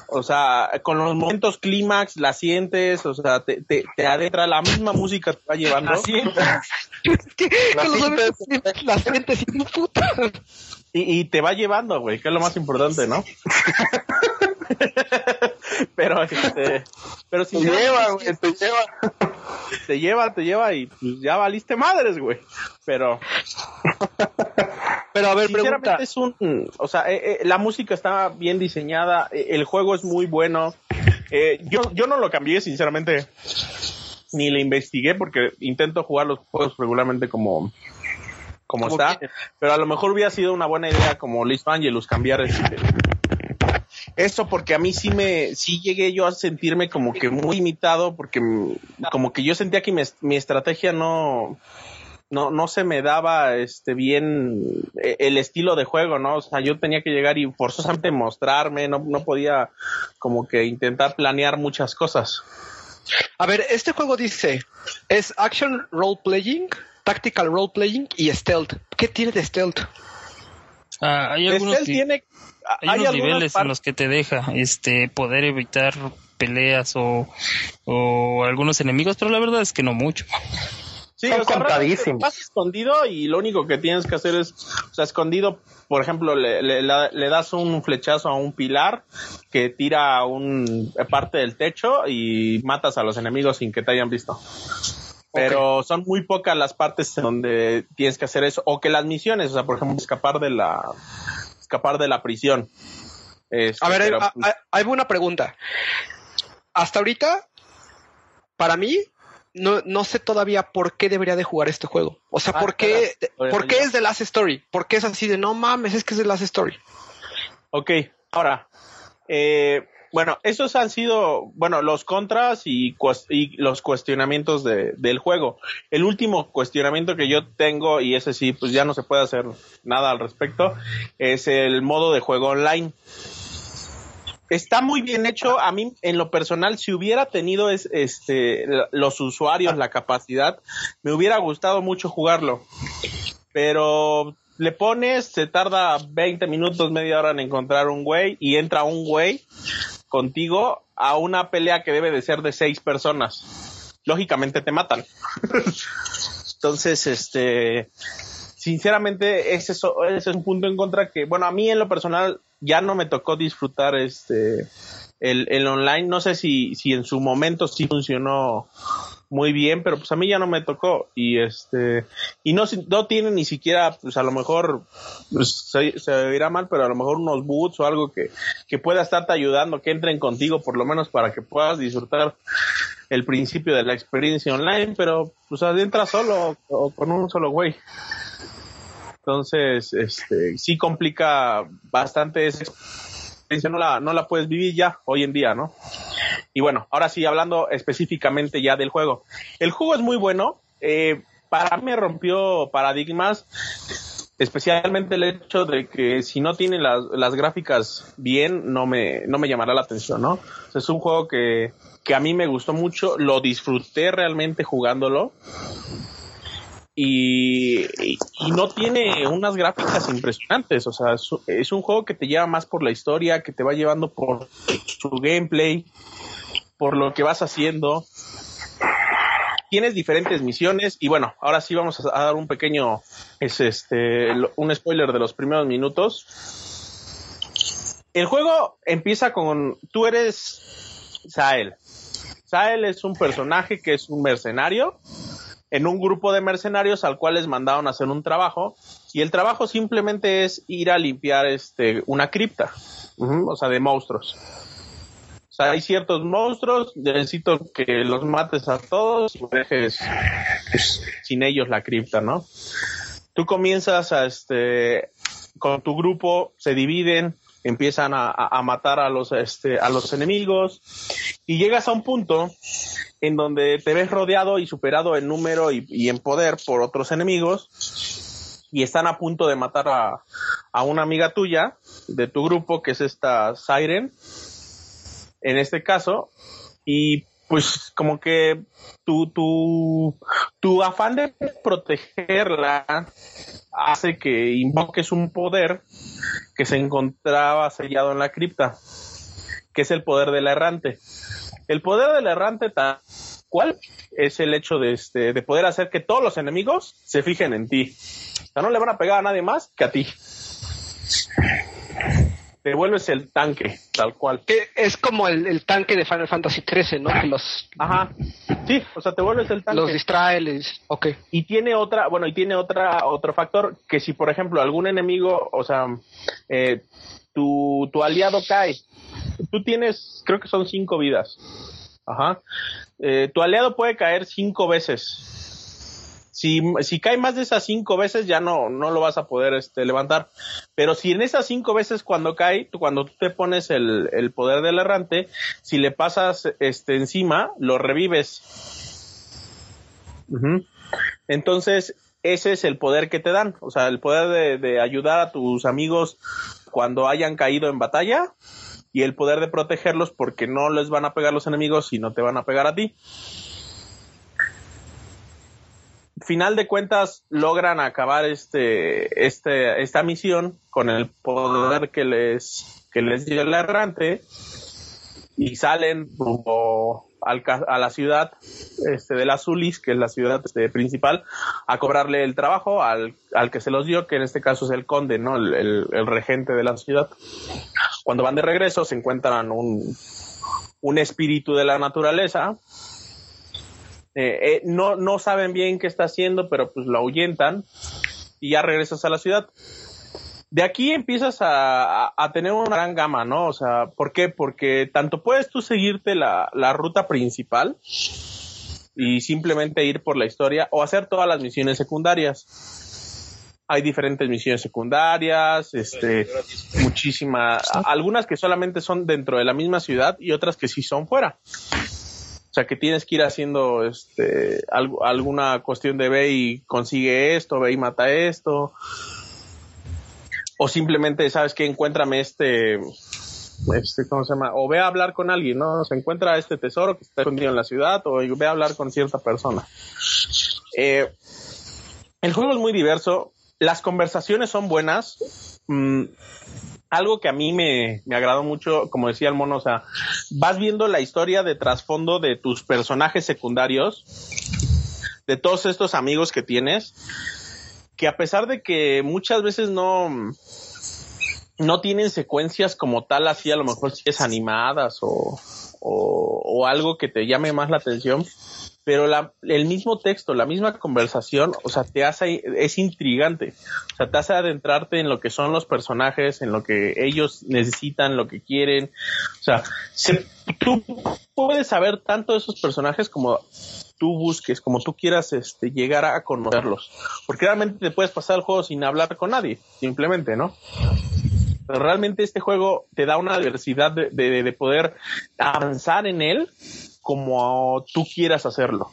[SPEAKER 4] O sea, con los momentos clímax la sientes, o sea, te, te, te adentra, la misma música te va llevando.
[SPEAKER 2] La
[SPEAKER 1] Con (laughs) los
[SPEAKER 2] cinta
[SPEAKER 1] momentos- las gentes y puta.
[SPEAKER 4] Y, y te va llevando, güey, que es lo más importante, ¿no? (laughs) (laughs) pero, este, pero
[SPEAKER 2] Te
[SPEAKER 4] sinceramente,
[SPEAKER 2] lleva, güey, te lleva.
[SPEAKER 4] te lleva, te lleva y pues, ya valiste madres, güey. Pero
[SPEAKER 1] Pero a ver, pregunta.
[SPEAKER 4] sinceramente es un, o sea, eh, eh, la música está bien diseñada, eh, el juego es muy bueno. Eh, yo, yo no lo cambié, sinceramente, ni le investigué porque intento jugar los juegos regularmente como como,
[SPEAKER 1] Como
[SPEAKER 4] está, pero a lo mejor hubiera sido una buena idea como Liz Angelus cambiar este, eso porque a mí sí me, sí llegué yo a sentirme como que muy imitado porque como que yo sentía que mi, mi estrategia no, no, no se me daba este bien eh, el estilo de juego, ¿no? O sea, yo tenía que llegar y forzosamente mostrarme, no, no podía como que intentar planear muchas cosas.
[SPEAKER 1] A ver, este juego dice, es action role playing, tactical role playing y stealth. ¿Qué tiene de stealth?
[SPEAKER 6] ah, hay algunos, ni-
[SPEAKER 4] tiene,
[SPEAKER 6] hay
[SPEAKER 4] hay
[SPEAKER 6] unos niveles en los que te deja este poder evitar peleas o, o algunos enemigos, pero la verdad es que no mucho.
[SPEAKER 4] Sí, o sea, vas escondido y lo único que tienes que hacer es, o sea, escondido, por ejemplo, le, le- la- le das un flechazo a un pilar que tira un parte del techo y matas a los enemigos sin que te hayan visto. Pero son muy pocas las partes en donde tienes que hacer eso o que las misiones, o sea, por ejemplo, escapar de la escapar de la prisión. Este,
[SPEAKER 1] A ver,
[SPEAKER 4] pero, pues,
[SPEAKER 1] hay una pregunta. Hasta ahorita, para mí, no, no sé todavía por qué debería de jugar este juego. O sea,
[SPEAKER 4] Ah,
[SPEAKER 1] ¿por qué. ¿por qué es The Last Story? ¿Por qué es así de no mames, es que es The Last Story?
[SPEAKER 4] Ok, ahora, eh, bueno, esos han sido, bueno, los contras y, y los cuestionamientos de- del juego. El último cuestionamiento que yo tengo, y ese sí, pues ya no se puede hacer nada al respecto, es el modo de juego online. Está muy bien hecho. A mí, en lo personal, si hubiera tenido es, este, los usuarios la capacidad, me hubiera gustado mucho jugarlo. Pero le pones, se tarda 20 minutos, media hora en encontrar un güey y entra un güey contigo a una pelea que debe de ser de seis personas. Lógicamente te matan. Entonces, este, sinceramente, ese es, un punto en contra que, bueno, a mí en lo personal ya no me tocó disfrutar este el, el online. No sé si, si en su momento sí funcionó muy bien, pero pues a mí ya no me tocó y este y no no tiene ni siquiera pues a lo mejor pues, se, se verá mal, pero a lo mejor unos boots o algo que, que pueda estarte ayudando, que entren contigo por lo menos para que puedas disfrutar el principio de la experiencia online, pero pues entra solo o con un solo güey. Entonces, este, sí complica bastante esa experiencia, no la, no la puedes vivir ya hoy en día, ¿no? Y bueno, ahora sí, hablando específicamente ya del juego. El juego es muy bueno, eh, para mí rompió paradigmas, especialmente el hecho de que si no tiene las, las gráficas bien, no me, no me llamará la atención, ¿no? Es un juego que, que a mí me gustó mucho, lo disfruté realmente jugándolo. Y, y, no tiene unas gráficas impresionantes, o sea, es un juego que te lleva más por la historia, que te va llevando por su gameplay, por lo que vas haciendo. Tienes diferentes misiones y bueno, ahora sí vamos a, dar un pequeño, es este, un spoiler de los primeros minutos. El juego empieza con, tú eres Sael. Sael es un personaje que es un mercenario en un grupo de mercenarios al cual les mandaron a hacer un trabajo y el trabajo simplemente es ir a limpiar este una cripta, o sea, de monstruos. Sea, hay ciertos monstruos, necesito que los mates a todos y dejes sin ellos la cripta, ¿no? Tú comienzas a este con tu grupo, se dividen, empiezan a matar a los este a los enemigos y llegas a un punto en donde te ves rodeado y superado en número y, y en poder por otros enemigos y están a punto de matar a, a una amiga tuya de tu grupo que es esta Siren en este caso y pues como que tu, tu, tu afán de protegerla hace que invoques un poder que se encontraba sellado en la cripta, que es el poder del errante. El poder del errante tal cual es el hecho de, este, de poder hacer que todos los enemigos se fijen en ti. O sea, no le van a pegar a nadie más que a ti. Te vuelves el tanque, tal cual.
[SPEAKER 1] Que es como el, el tanque de Final Fantasy XIII, ¿no? Que los,
[SPEAKER 4] Ajá. Sí, o sea, te vuelves el tanque.
[SPEAKER 1] los distrae, les... Ok.
[SPEAKER 4] y tiene otra, bueno, y tiene otra, otro factor que si por ejemplo algún enemigo, o sea, eh, tu, tu aliado cae, tú tienes, creo que son cinco vidas, ajá, Eh, tu aliado puede caer cinco veces. Si, cae más de esas cinco veces ya no, no lo vas a poder este, levantar. Pero si en esas cinco veces cuando cae, cuando tú te pones el, poder del errante, si le pasas este encima, lo revives. Entonces, ese es el poder que te dan, o sea, el poder de, de ayudar a tus amigos cuando hayan caído en batalla y el poder de protegerlos porque no les van a pegar los enemigos y no te van a pegar a ti. Final de cuentas logran acabar este, este, esta misión con el poder que les, que les dio el errante y salen al a la ciudad este, de las Zulis, que es la ciudad este, principal, a cobrarle el trabajo al, al que se los dio, que en este caso es el conde, ¿no? El, el- el regente de la ciudad. Cuando van de regreso se encuentran un, un espíritu de la naturaleza. Eh, eh, no, no saben bien qué está haciendo, pero pues lo ahuyentan y ya regresas a la ciudad de aquí empiezas a, a- a tener una gran gama, ¿no? O sea, ¿por qué? Porque tanto puedes tú seguirte la, la ruta principal y simplemente ir por la historia o hacer todas las misiones secundarias. Hay diferentes misiones secundarias, este, muchísimas, algunas que solamente son dentro de la misma ciudad y otras que sí son fuera. O sea, que tienes que ir haciendo este, algo- alguna cuestión de ve y consigue esto, ve y mata esto. O simplemente sabes que encuéntrame este este cómo se llama o ve a hablar con alguien no se encuentra este tesoro que está escondido en la ciudad o ve a hablar con cierta persona. Eh, el juego es muy diverso las conversaciones son buenas Mm, algo que a mí me, me agradó mucho, como decía el mono, o sea, vas viendo la historia de trasfondo de tus personajes secundarios de todos estos amigos que tienes, que a pesar de que muchas veces no, no tienen secuencias como tal, así a lo mejor si es animadas o, o, o algo que te llame más la atención, pero la, el mismo texto, la misma conversación, o sea, te hace, es intrigante, o sea, te hace adentrarte en lo que son los personajes, en lo que ellos necesitan, lo que quieren, o sea, se- tú puedes saber tanto de esos personajes como tú busques, como tú quieras este, llegar a conocerlos, porque realmente te puedes pasar el juego sin hablar con nadie, simplemente, ¿no? Pero realmente este juego te da una diversidad de, de- de poder avanzar en él como tú quieras hacerlo.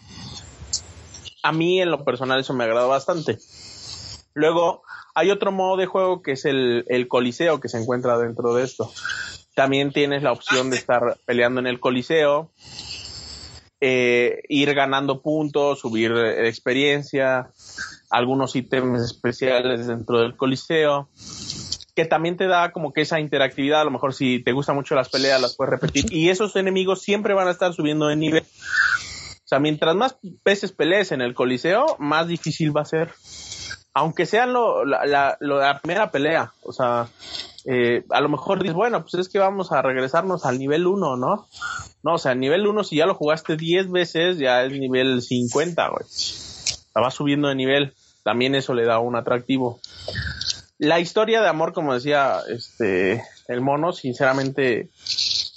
[SPEAKER 4] A mí en lo personal eso me agrada bastante. Luego hay otro modo de juego que es el, el coliseo que se encuentra dentro de esto. También tienes la opción de estar peleando en el coliseo, eh, ir ganando puntos, subir experiencia, algunos ítems especiales dentro del coliseo que también te da como que esa interactividad, a lo mejor si te gustan mucho las peleas las puedes repetir y esos enemigos siempre van a estar subiendo de nivel. O sea, mientras más veces pelees en el coliseo, más difícil va a ser. Aunque sea lo, la, la- la primera pelea, o sea, eh, a lo mejor dices, bueno, pues es que vamos a regresarnos al nivel 1, ¿no? No, o sea, nivel 1 si ya lo jugaste 10 veces, ya es nivel 50, güey. O sea, va subiendo de nivel. También eso le da un atractivo la historia de amor, como decía este el mono, sinceramente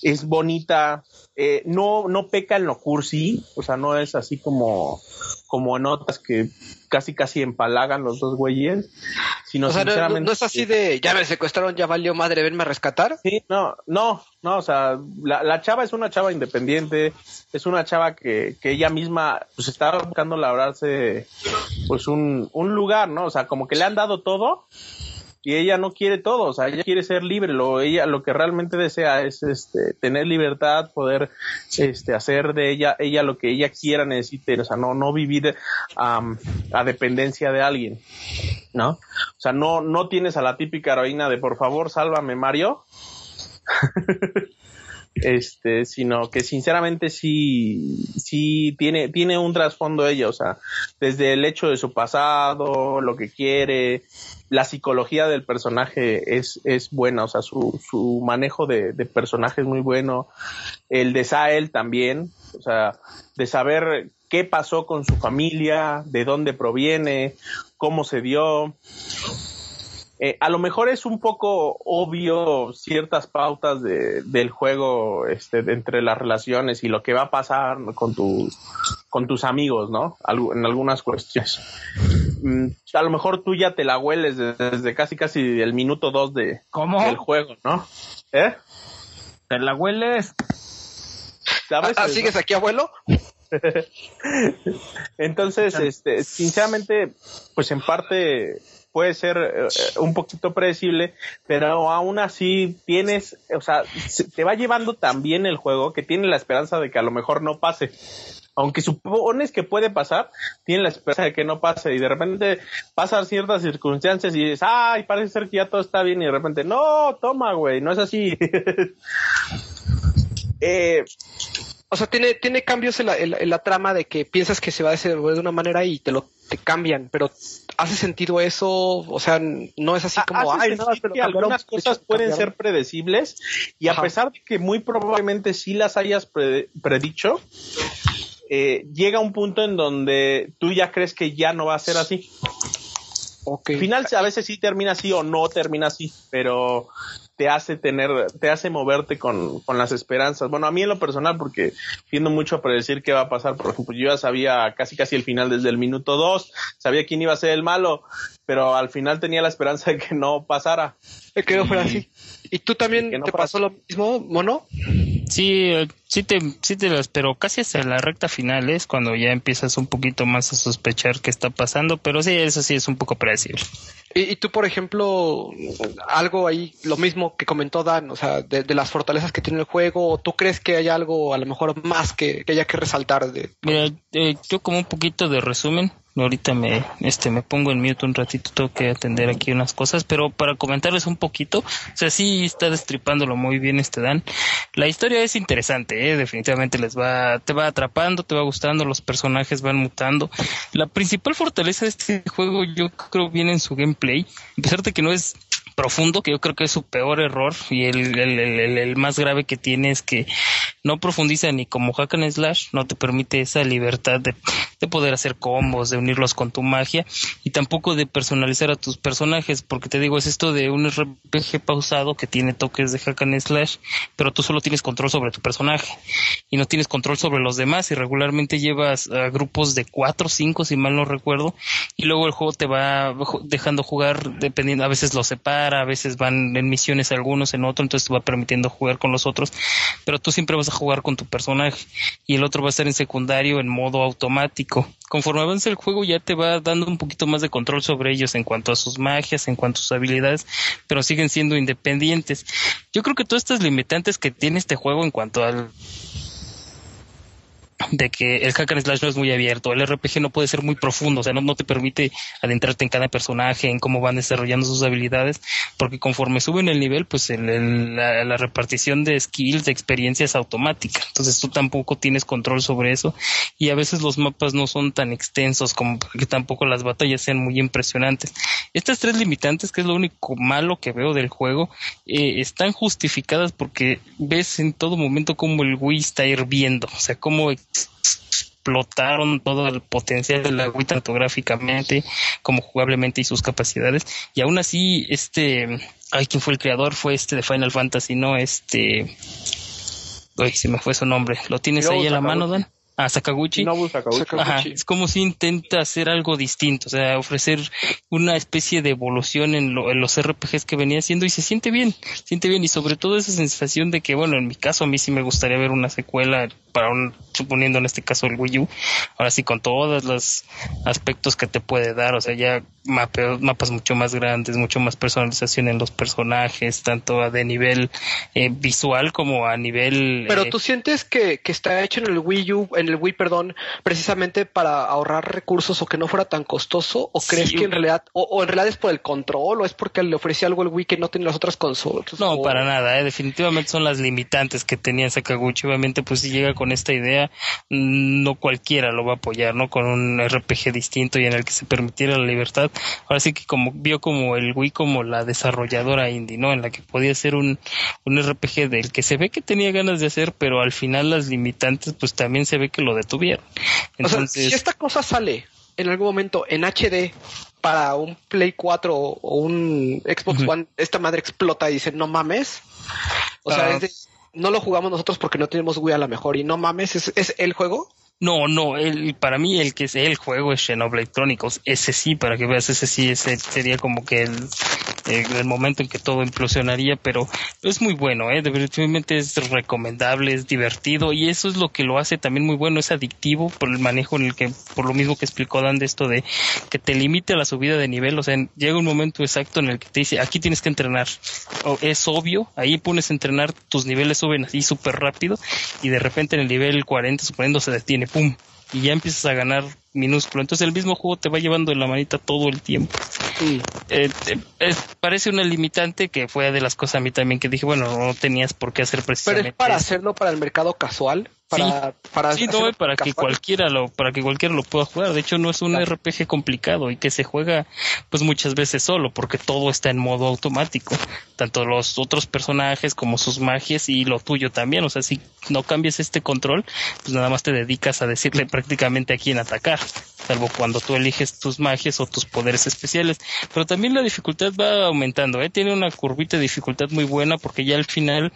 [SPEAKER 4] es bonita. Eh, no, no peca en lo cursi, o sea, no es así como, como en otras que casi casi empalagan los dos güeyes, sino
[SPEAKER 1] O sea, no,
[SPEAKER 4] sinceramente.
[SPEAKER 1] no es así de, ya me secuestraron, ya valió madre, venme a rescatar.
[SPEAKER 4] Sí, no, no, no, o sea, la, la chava es una chava independiente, es una chava que, que ella misma pues está buscando labrarse pues un, un lugar, ¿no? O sea, como que le han dado todo y ella no quiere todo, o sea, ella quiere ser libre, lo ella lo que realmente desea es este tener libertad, poder este hacer de ella ella lo que ella quiera, necesite, o sea, no no vivir a dependencia de alguien, ¿no? O sea, no no tienes a la típica heroína de por favor, sálvame, Mario. (laughs) este, sino que sinceramente sí, sí tiene, tiene un trasfondo ella, o sea, desde el hecho de su pasado, lo que quiere, la psicología del personaje es, es buena, o sea, su, su manejo de, de personaje es muy bueno, el de Sael también, o sea, de saber qué pasó con su familia, de dónde proviene, cómo se dio, eh, a lo mejor es un poco obvio ciertas pautas de, del juego este, de entre las relaciones y lo que va a pasar con, tu, con tus amigos, ¿no? En algunas cuestiones. Mm, a lo mejor tú ya te la hueles desde, desde casi casi el minuto dos de,
[SPEAKER 3] ¿Cómo?
[SPEAKER 4] del juego, ¿no? ¿Eh?
[SPEAKER 3] ¿Te la hueles?
[SPEAKER 4] ¿Sabes? (laughs)
[SPEAKER 1] Ah, ¿Sigues aquí, abuelo? (laughs)
[SPEAKER 4] Entonces, este, sinceramente, pues en parte puede ser eh, un poquito predecible, pero aún así tienes, o sea, se- te va llevando tan bien el juego que tiene la esperanza de que a lo mejor no pase. Aunque supones que puede pasar, tiene la esperanza de que no pase y de repente pasan ciertas circunstancias y dices, ay, parece ser que ya todo está bien y de repente, no, toma, güey, no es así. (laughs) eh,
[SPEAKER 1] O sea, tiene, tiene cambios en la, trama de que piensas que se va a desenvolver de una manera y te lo te cambian, pero ¿hace sentido eso? O sea, no es así como,
[SPEAKER 4] hace
[SPEAKER 1] ay, no,
[SPEAKER 4] que
[SPEAKER 1] cambiaron,
[SPEAKER 4] algunas cosas pueden
[SPEAKER 1] cambiaron".
[SPEAKER 4] ser predecibles y a pesar de que muy probablemente sí las hayas pre- predicho, eh, llega un punto en donde tú ya crees que ya no va a ser así. Al final a veces sí termina así o no termina así, pero te hace tener, te hace moverte con, con las esperanzas. Bueno, a mí en lo personal, porque tiendo mucho a predecir qué va a pasar. Por ejemplo, yo ya sabía casi casi el final desde el minuto dos, sabía quién iba a ser el malo, pero al final tenía la esperanza de que no pasara.
[SPEAKER 1] Me fuera así. ¿Y tú también
[SPEAKER 4] no
[SPEAKER 1] te pasó lo mismo, mono?
[SPEAKER 6] Sí, sí te, sí te las, pero casi hasta la recta final es cuando ya empiezas un poquito más a sospechar qué está pasando, pero sí, eso sí es un poco predecible.
[SPEAKER 1] Y, tú, por ejemplo, algo ahí, lo mismo que comentó Dan, o sea, de, las fortalezas que tiene el juego, ¿o ¿tú crees que hay algo a lo mejor más que, que haya que resaltar de...
[SPEAKER 6] Mira, eh, yo como un poquito de resumen, Ahorita me, este, me pongo en mute un ratito, tengo que atender aquí unas cosas, pero para comentarles un poquito, o sea, sí está destripándolo muy bien este Dan. La historia es interesante, ¿eh? definitivamente les va, te va atrapando, te va gustando, los personajes van mutando. La principal fortaleza de este juego yo creo viene en su gameplay, a pesar de que no es profundo, que yo creo que es su peor error y el, el, el, el, más grave que tiene es que no profundiza ni como hack and slash, no te permite esa libertad de, de, poder hacer combos, de unirlos con tu magia y tampoco de personalizar a tus personajes, porque te digo, es esto de un RPG pausado que tiene toques de hack and slash, pero tú solo tienes control sobre tu personaje y no tienes control sobre los demás y regularmente llevas a grupos de cuatro o cinco, si mal no recuerdo, y luego el juego te va dejando jugar dependiendo, a veces los separa a veces van en misiones algunos, en otro, entonces te va permitiendo jugar con los otros, pero tú siempre vas a jugar con tu personaje y el otro va a estar en secundario en modo automático. Conforme avanza el juego ya te va dando un poquito más de control sobre ellos en cuanto a sus magias, en cuanto a sus habilidades, pero siguen siendo independientes. Yo creo que todas estas limitantes que tiene este juego en cuanto al de que el hack and slash no es muy abierto, el RPG no puede ser muy profundo, o sea, no, no te permite adentrarte en cada personaje, en cómo van desarrollando sus habilidades, porque conforme suben el nivel, pues el, la, repartición de skills, de experiencia es automática, entonces tú tampoco tienes control sobre eso y a veces los mapas no son tan extensos como que tampoco las batallas sean muy impresionantes. Estas tres limitantes, que es lo único malo que veo del juego, eh, están justificadas porque ves en todo momento cómo el Wii está hirviendo, o sea, cómo explotaron todo el potencial de la Wii tanto gráficamente como jugablemente y sus capacidades. Y aún así este ay quién fue el creador fue este de Final Fantasy no este ay se me fue su nombre. Lo tienes ahí a la mano Dan a Sakaguchi.
[SPEAKER 2] Sakaguchi.
[SPEAKER 6] Ajá, es como si intenta hacer algo distinto, o sea, ofrecer una especie de evolución en, lo, en, los RPGs que venía haciendo y se siente bien, se siente bien y sobre todo esa sensación de que, bueno, en mi caso a mí sí me gustaría ver una secuela para un, suponiendo en este caso el Wii U, ahora sí con todos los aspectos que te puede dar, o sea, ya mapeos, mapas mucho más grandes, mucho más personalización en los personajes, tanto de nivel eh, visual como a nivel...
[SPEAKER 1] Pero eh, tú sientes que, que está hecho en el Wii U, en el Wii, perdón, precisamente para ahorrar recursos o que no fuera tan costoso, o crees sí. que en realidad, o, o, en realidad es por el control, o es porque le ofrecía algo el Wii que no tiene las otras consolas?
[SPEAKER 6] No,
[SPEAKER 1] o...
[SPEAKER 6] para nada, eh, definitivamente son las limitantes que tenía Sakaguchi, obviamente pues si llega con esta idea, no cualquiera lo va a apoyar, ¿no? Con un RPG distinto y en el que se permitiera la libertad, ahora sí que como vio como el Wii como la desarrolladora indie, ¿no? En la que podía ser un, un RPG del que se ve que tenía ganas de hacer, pero al final las limitantes pues también se ve que lo detuvieron.
[SPEAKER 1] Entonces, o sea, si esta cosa sale en algún momento en HD para un Play 4 o un Xbox uh -huh. One, esta madre explota y dice, no mames. O sea, uh, es de, no lo jugamos nosotros porque no tenemos Wii a la mejor y no mames, ¿es, es el juego?
[SPEAKER 6] No, no, el, para mí el que es el juego es Xenoblade Chronicles. Ese sí, para que veas, ese sí ese sería como que el, el, el, momento en que todo implosionaría, pero es muy bueno, ¿eh? definitivamente es recomendable, es divertido y eso es lo que lo hace también muy bueno, es adictivo por el manejo en el que, por lo mismo que explicó Dan de esto de que te limite la subida de nivel, o sea, llega un momento exacto en el que te dice, aquí tienes que entrenar, o es obvio, ahí pones a entrenar, tus niveles suben así súper rápido y de repente en el nivel 40, suponiendo, se detiene pum, y ya empiezas a ganar minúsculo. Entonces el mismo juego te va llevando en la manita todo el tiempo. Sí. Eh, parece una limitante que fue de las cosas a mí también que dije, bueno, no tenías por qué hacer precisamente.
[SPEAKER 1] Pero es para hacerlo para el mercado casual. Para,
[SPEAKER 6] sí,
[SPEAKER 1] para,
[SPEAKER 6] sí, no, para que cualquiera lo, para que cualquiera lo pueda jugar. De hecho, no es un claro. RPG complicado y que se juega, pues muchas veces solo, porque todo está en modo automático. Tanto los otros personajes como sus magias y lo tuyo también. O sea, si no cambias este control, pues nada más te dedicas a decirle prácticamente a quién atacar. Salvo cuando tú eliges tus magias o tus poderes especiales. Pero también la dificultad va aumentando, ¿eh? Tiene una curvita de dificultad muy buena porque ya al final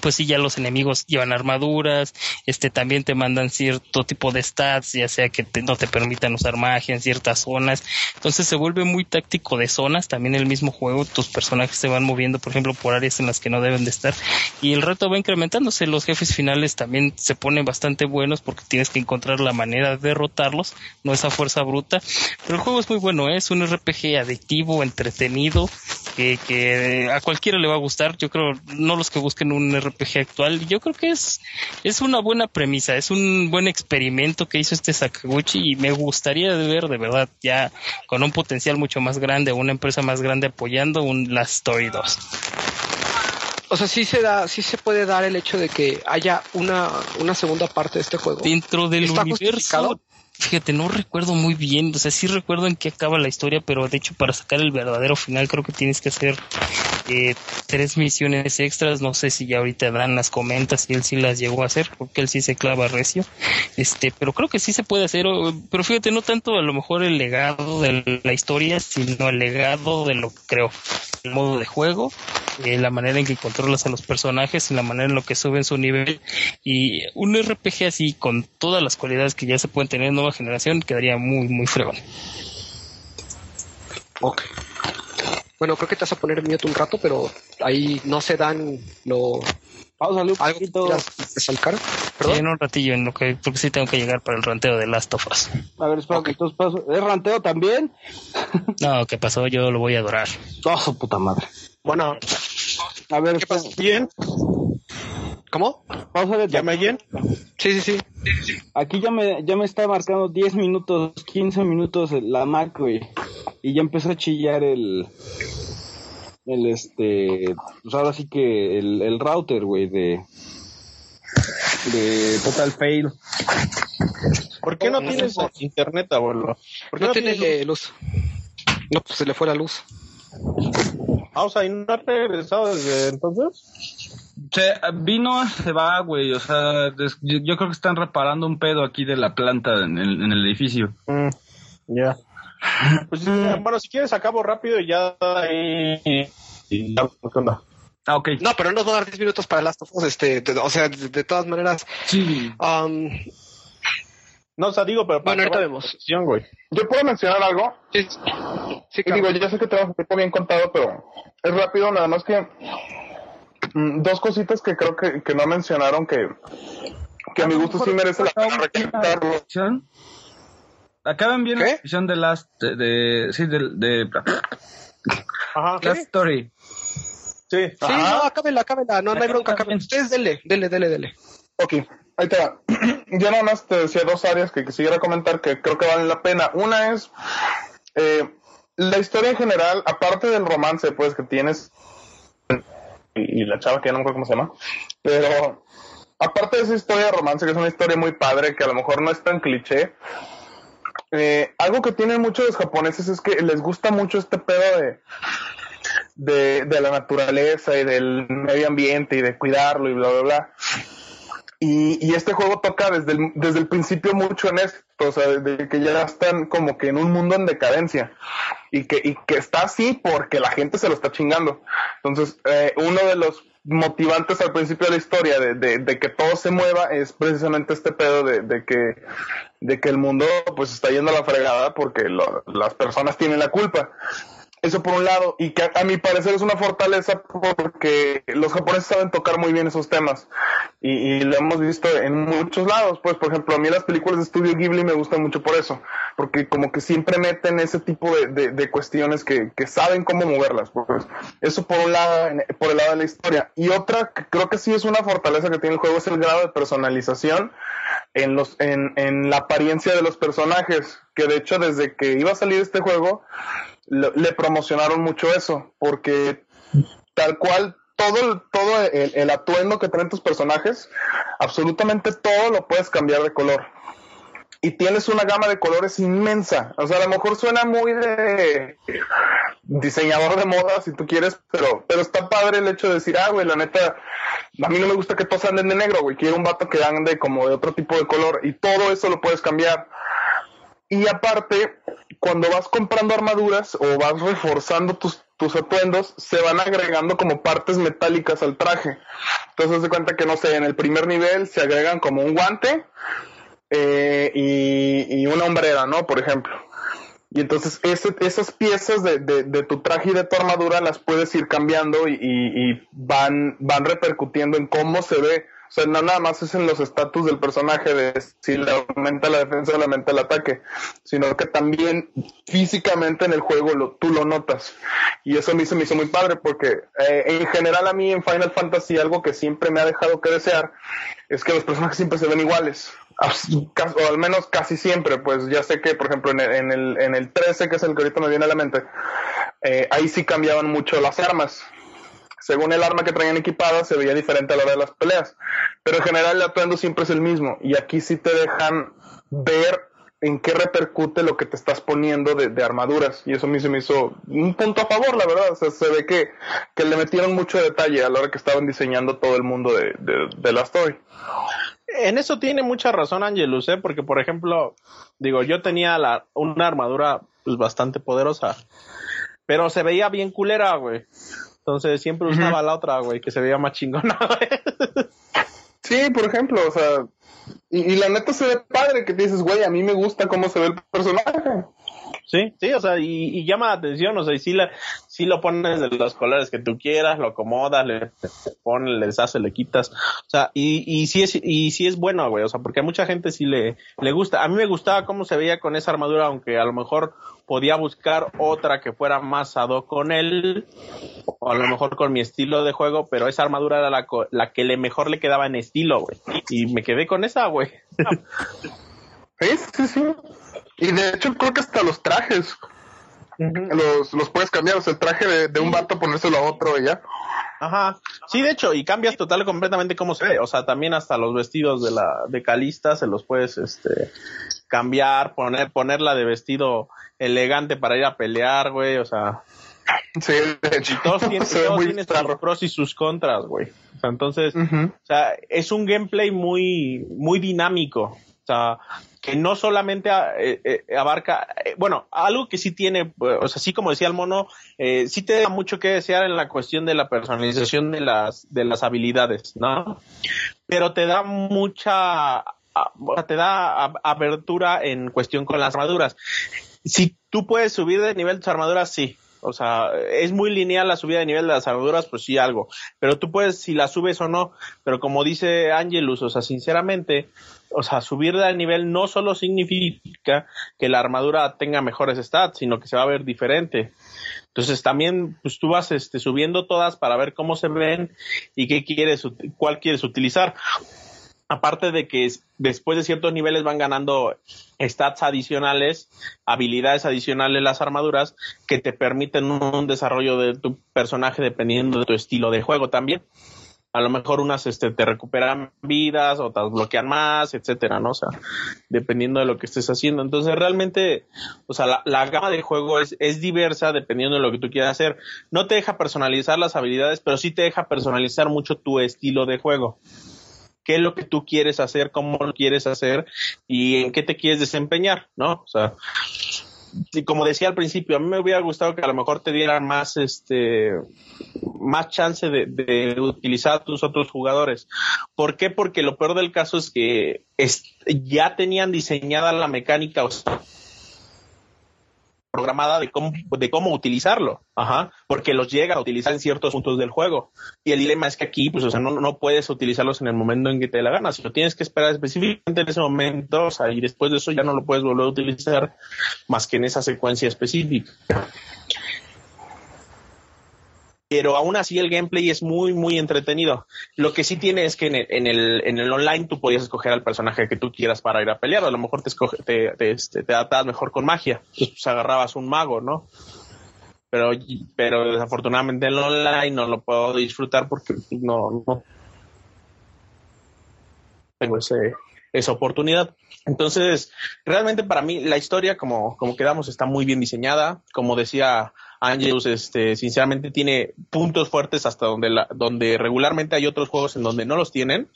[SPEAKER 6] pues sí, ya los enemigos llevan armaduras, este también te mandan cierto tipo de stats, ya sea que te, no te permitan usar magia en ciertas zonas, entonces se vuelve muy táctico de zonas, también el mismo juego, tus personajes se van moviendo, por ejemplo, por áreas en las que no deben de estar, y el reto va incrementándose, los jefes finales también se ponen bastante buenos porque tienes que encontrar la manera de derrotarlos, no esa fuerza bruta, pero el juego es muy bueno, ¿eh? es un RPG adictivo, entretenido, que, que a cualquiera le va a gustar. Yo creo, no los que busquen un RPG actual. Yo creo que es, es una buena premisa, es un buen experimento que hizo este Sakaguchi y me gustaría ver de verdad ya con un potencial mucho más grande, una empresa más grande apoyando un Last Story 2.
[SPEAKER 1] O sea, sí se da, sí se puede dar el hecho de que haya una, una segunda parte de este juego.
[SPEAKER 6] Dentro del
[SPEAKER 1] ¿Está
[SPEAKER 6] universo? Fíjate, no recuerdo muy bien, o sea, sí recuerdo en qué acaba la historia, pero de hecho para sacar el verdadero final creo que tienes que hacer eh, tres misiones extras, no sé si ya ahorita Dan las comenta, si él sí las llegó a hacer, porque él sí se clava recio, este, pero creo que sí se puede hacer, pero fíjate, no tanto a lo mejor el legado de la historia, sino el legado de lo que creo, el modo de juego, eh, la manera en que controlas a los personajes la manera en lo que suben su nivel. Y un RPG así con todas las cualidades que ya se pueden tener en nueva generación quedaría muy muy fregón.
[SPEAKER 1] Ok. Bueno, creo que te vas a poner mute un rato, pero ahí no se dan lo
[SPEAKER 7] Pausale un
[SPEAKER 1] algo que.
[SPEAKER 6] Sí,
[SPEAKER 1] Perdón.
[SPEAKER 6] en un ratillo en lo que porque sí tengo que llegar para el ranteo de Last of Us.
[SPEAKER 7] A ver, espera, que entonces paso. ¿Es ranteo también? (laughs)
[SPEAKER 6] No, ¿qué pasó? Yo lo voy a adorar.
[SPEAKER 7] Oh, su puta madre.
[SPEAKER 1] Bueno,
[SPEAKER 7] A ver,
[SPEAKER 1] ¿Qué
[SPEAKER 7] espera,
[SPEAKER 1] pasa?
[SPEAKER 4] Bien,
[SPEAKER 1] ¿cómo?
[SPEAKER 7] pausale.
[SPEAKER 4] ¿ya me oyen?
[SPEAKER 1] Sí, sí, sí.
[SPEAKER 7] Aquí ya me, ya me está marcando 10 minutos, 15 minutos la Mac, güey. Y ya empezó a chillar el. El este. Pues ahora sí que el, el router, güey, de. De Total Fail.
[SPEAKER 4] ¿Por qué no
[SPEAKER 1] No,
[SPEAKER 4] tienes
[SPEAKER 1] no.
[SPEAKER 4] internet, abuelo? ¿Por qué
[SPEAKER 1] No
[SPEAKER 4] no
[SPEAKER 1] tiene
[SPEAKER 4] tienes
[SPEAKER 1] luz. No, pues se le fue la luz.
[SPEAKER 4] Ah, o sea, ¿y no has regresado desde entonces?
[SPEAKER 3] Se vino, se va, güey. O sea, des- yo, yo creo que están reparando un pedo aquí de la planta en el, en el edificio.
[SPEAKER 4] Mm, ya. Pues, eh, bueno, si quieres acabo rápido y ya ahí... y ya, ¿qué onda?
[SPEAKER 3] Ah, ok.
[SPEAKER 1] No, pero no nos va a dar 10 minutos para las tofos, este, de- o sea, de, de todas maneras,
[SPEAKER 3] Sí.
[SPEAKER 1] um,
[SPEAKER 4] No, o sea, digo, pero
[SPEAKER 1] Bueno, ahorita vemos.
[SPEAKER 4] güey.
[SPEAKER 2] Yo puedo mencionar algo.
[SPEAKER 1] sí, sí, claro.
[SPEAKER 2] digo, ya sé que tenemos un tiempo bien contado, pero es rápido, nada más que mm, dos cositas que creo que, que no mencionaron que, que a mi gusto sí merece la pena.
[SPEAKER 3] Acaban bien
[SPEAKER 1] ¿Qué?
[SPEAKER 3] la visión de Last, de, de- sí, de, de
[SPEAKER 4] Ajá,
[SPEAKER 3] Last Story.
[SPEAKER 4] sí.
[SPEAKER 1] Sí, no, acábela, acábela, no, no hay bronca,
[SPEAKER 3] acábela.
[SPEAKER 1] Ustedes dele, dele, dele, dele.
[SPEAKER 2] Ok, ahí te va. (clears throat) Yo nada más te decía dos áreas que quisiera comentar que creo que valen la pena. Una es eh, la historia en general, aparte del romance, pues, que tienes y, la chava que ya no me acuerdo cómo se llama, pero aparte de esa historia de romance, que es una historia muy padre, que a lo mejor no es tan cliché, eh, algo que tienen muchos los japoneses es que les gusta mucho este pedo de, de, de la naturaleza y del medio ambiente y de cuidarlo y bla, bla, bla. Y, y este juego toca desde el, desde el principio mucho en esto, o sea, desde que ya están como que en un mundo en decadencia y que, y que está así porque la gente se lo está chingando. Entonces, eh, uno de los motivantes al principio de la historia de, de, de que todo se mueva es precisamente este pedo de, de que de que el mundo pues está yendo a la fregada porque lo- las personas tienen la culpa. Eso por un lado, y que a, mi parecer es una fortaleza porque los japoneses saben tocar muy bien esos temas. Y, y lo hemos visto en muchos lados. Pues, por ejemplo, a mí las películas de estudio Ghibli me gustan mucho por eso. Porque como que siempre meten ese tipo de, de- de cuestiones que, que saben cómo moverlas. Pues. Eso por un lado, por el lado de la historia. Y otra que creo que sí es una fortaleza que tiene el juego es el grado de personalización en los en, en la apariencia de los personajes que de hecho desde que iba a salir este juego le promocionaron mucho eso porque tal cual todo el, todo el, el atuendo que traen tus personajes absolutamente todo lo puedes cambiar de color y tienes una gama de colores inmensa o sea a lo mejor suena muy de diseñador de moda si tú quieres, pero, pero está padre el hecho de decir, ah, güey, la neta, a mí no me gusta que todos anden de negro, güey, quiero un vato que ande como de otro tipo de color y todo eso lo puedes cambiar. Y aparte, cuando vas comprando armaduras o vas reforzando tus, tus atuendos, se van agregando como partes metálicas al traje. Entonces, de cuenta que, no sé, en el primer nivel se agregan como un guante eh, y, una hombrera, ¿no? Por ejemplo. Y entonces esas piezas de, de- de tu traje y de tu armadura las puedes ir cambiando y, y- y van, van repercutiendo en cómo se ve O sea, no nada más es en los estatus del personaje de si le aumenta la defensa o le aumenta el ataque, sino que también físicamente en el juego lo, tú lo notas. Y eso mí se me hizo muy padre porque eh, en general a mí en Final Fantasy algo que siempre me ha dejado que desear es que los personajes siempre se ven iguales. O al menos casi siempre, pues ya sé que, por ejemplo, en el, en el, en el 13, que es el que ahorita me viene a la mente, eh, ahí sí cambiaban mucho las armas según el arma que traían equipada, se veía diferente a la hora de las peleas. Pero en general el atuendo siempre es el mismo. Y aquí sí te dejan ver en qué repercute lo que te estás poniendo de, armaduras. Y eso a mí se me hizo un punto a favor, la verdad. O sea, se ve que, que le metieron mucho detalle a la hora que estaban diseñando todo el mundo de, de, la story.
[SPEAKER 4] En eso tiene mucha razón Angelus, ¿eh? porque por ejemplo, digo, yo tenía la, una armadura pues, bastante poderosa, pero se veía bien culera, güey. Entonces siempre usaba la otra, güey, que se veía más chingona, (laughs) güey.
[SPEAKER 2] Sí, por ejemplo, o sea, y, y, la neta se ve padre que te dices, güey, a mí me gusta cómo se ve el personaje.
[SPEAKER 4] Sí, sí, o sea, y, llama la atención, o sea, y sí, la, sí lo pones de los colores que tú quieras, lo acomodas, le pones, le deshaces, le quitas, o sea, y, y sí es, y sí es bueno, güey, o sea, porque a mucha gente sí le, le gusta. A mí me gustaba cómo se veía con esa armadura, aunque a lo mejor podía buscar otra que fuera más ado con él, o a lo mejor con mi estilo de juego, pero esa armadura era la, la que le mejor le quedaba en estilo, güey, y me quedé con esa, güey. (laughs)
[SPEAKER 2] Sí, sí, sí. Y de hecho creo que hasta los trajes los, los puedes cambiar, o sea, el traje de, un vato ponérselo a otro y ya.
[SPEAKER 4] Ajá, sí, de hecho, y cambias total completamente cómo se ve, o sea, también hasta los vestidos de la de Calista se los puedes este cambiar, poner ponerla de vestido elegante para ir a pelear, güey, o sea,
[SPEAKER 2] Sí, de hecho.
[SPEAKER 4] Y todos tienen, (laughs) sus pros y sus contras, güey. O sea, entonces, o sea, es un gameplay muy, muy dinámico. O sea, que no solamente eh, eh, abarca, eh, bueno, algo que sí tiene, o sea, sí como decía el mono, sí te da mucho que desear en la cuestión de la personalización de las, de las habilidades, ¿no? Pero te da mucha, te da abertura en cuestión con las armaduras. Si tú puedes subir de nivel tus armaduras, sí. O sea, es muy lineal la subida de nivel de las armaduras, pues sí algo. Pero tú puedes, si la subes o no. Pero como dice Angelus, o sea, sinceramente, o sea, subir de nivel no solo significa que la armadura tenga mejores stats, sino que se va a ver diferente. Entonces también, pues tú vas este, subiendo todas para ver cómo se ven y qué quieres, cuál quieres utilizar. Aparte de que después de ciertos niveles van ganando stats adicionales, habilidades adicionales las armaduras que te permiten un desarrollo de tu personaje dependiendo de tu estilo de juego también a lo mejor unas este, te recuperan vidas, otras bloquean más, etcétera, ¿no? O sea, dependiendo de lo que estés haciendo. Entonces, realmente, o sea, la, la, gama de juego es, es diversa dependiendo de lo que tú quieras hacer. No te deja personalizar las habilidades, pero sí te deja personalizar mucho tu estilo de juego. ¿Qué es lo que tú quieres hacer? ¿Cómo lo quieres hacer? ¿Y en qué te quieres desempeñar? ¿No? O sea, y como decía al principio, a mí me hubiera gustado que a lo mejor te dieran más, este, más chance de, utilizar a tus otros jugadores. ¿Por qué? Porque lo peor del caso es que ya tenían diseñada la mecánica, programada de cómo, de cómo utilizarlo, ajá, porque los llega a utilizar en ciertos puntos del juego. Y el dilema es que aquí, pues, o sea, no, no puedes utilizarlos en el momento en que te dé la gana, si lo tienes que esperar específicamente en ese momento, o sea, y después de eso ya no lo puedes volver a utilizar más que en esa secuencia específica pero aún así el gameplay es muy, muy entretenido. Lo que sí tiene es que en el, en el, en el online tú podías escoger al personaje que tú quieras para ir a pelear, a lo mejor te, escoge, te, te, este, te, mejor con magia, pues agarrabas un mago, ¿no? Pero, pero desafortunadamente en el online no lo puedo disfrutar porque no, no tengo ese, esa oportunidad. Entonces, realmente para mí la historia, como, como quedamos, está muy bien diseñada. Como decía Angelus, este, sinceramente tiene puntos fuertes hasta donde la, donde regularmente hay otros juegos en donde no los tienen,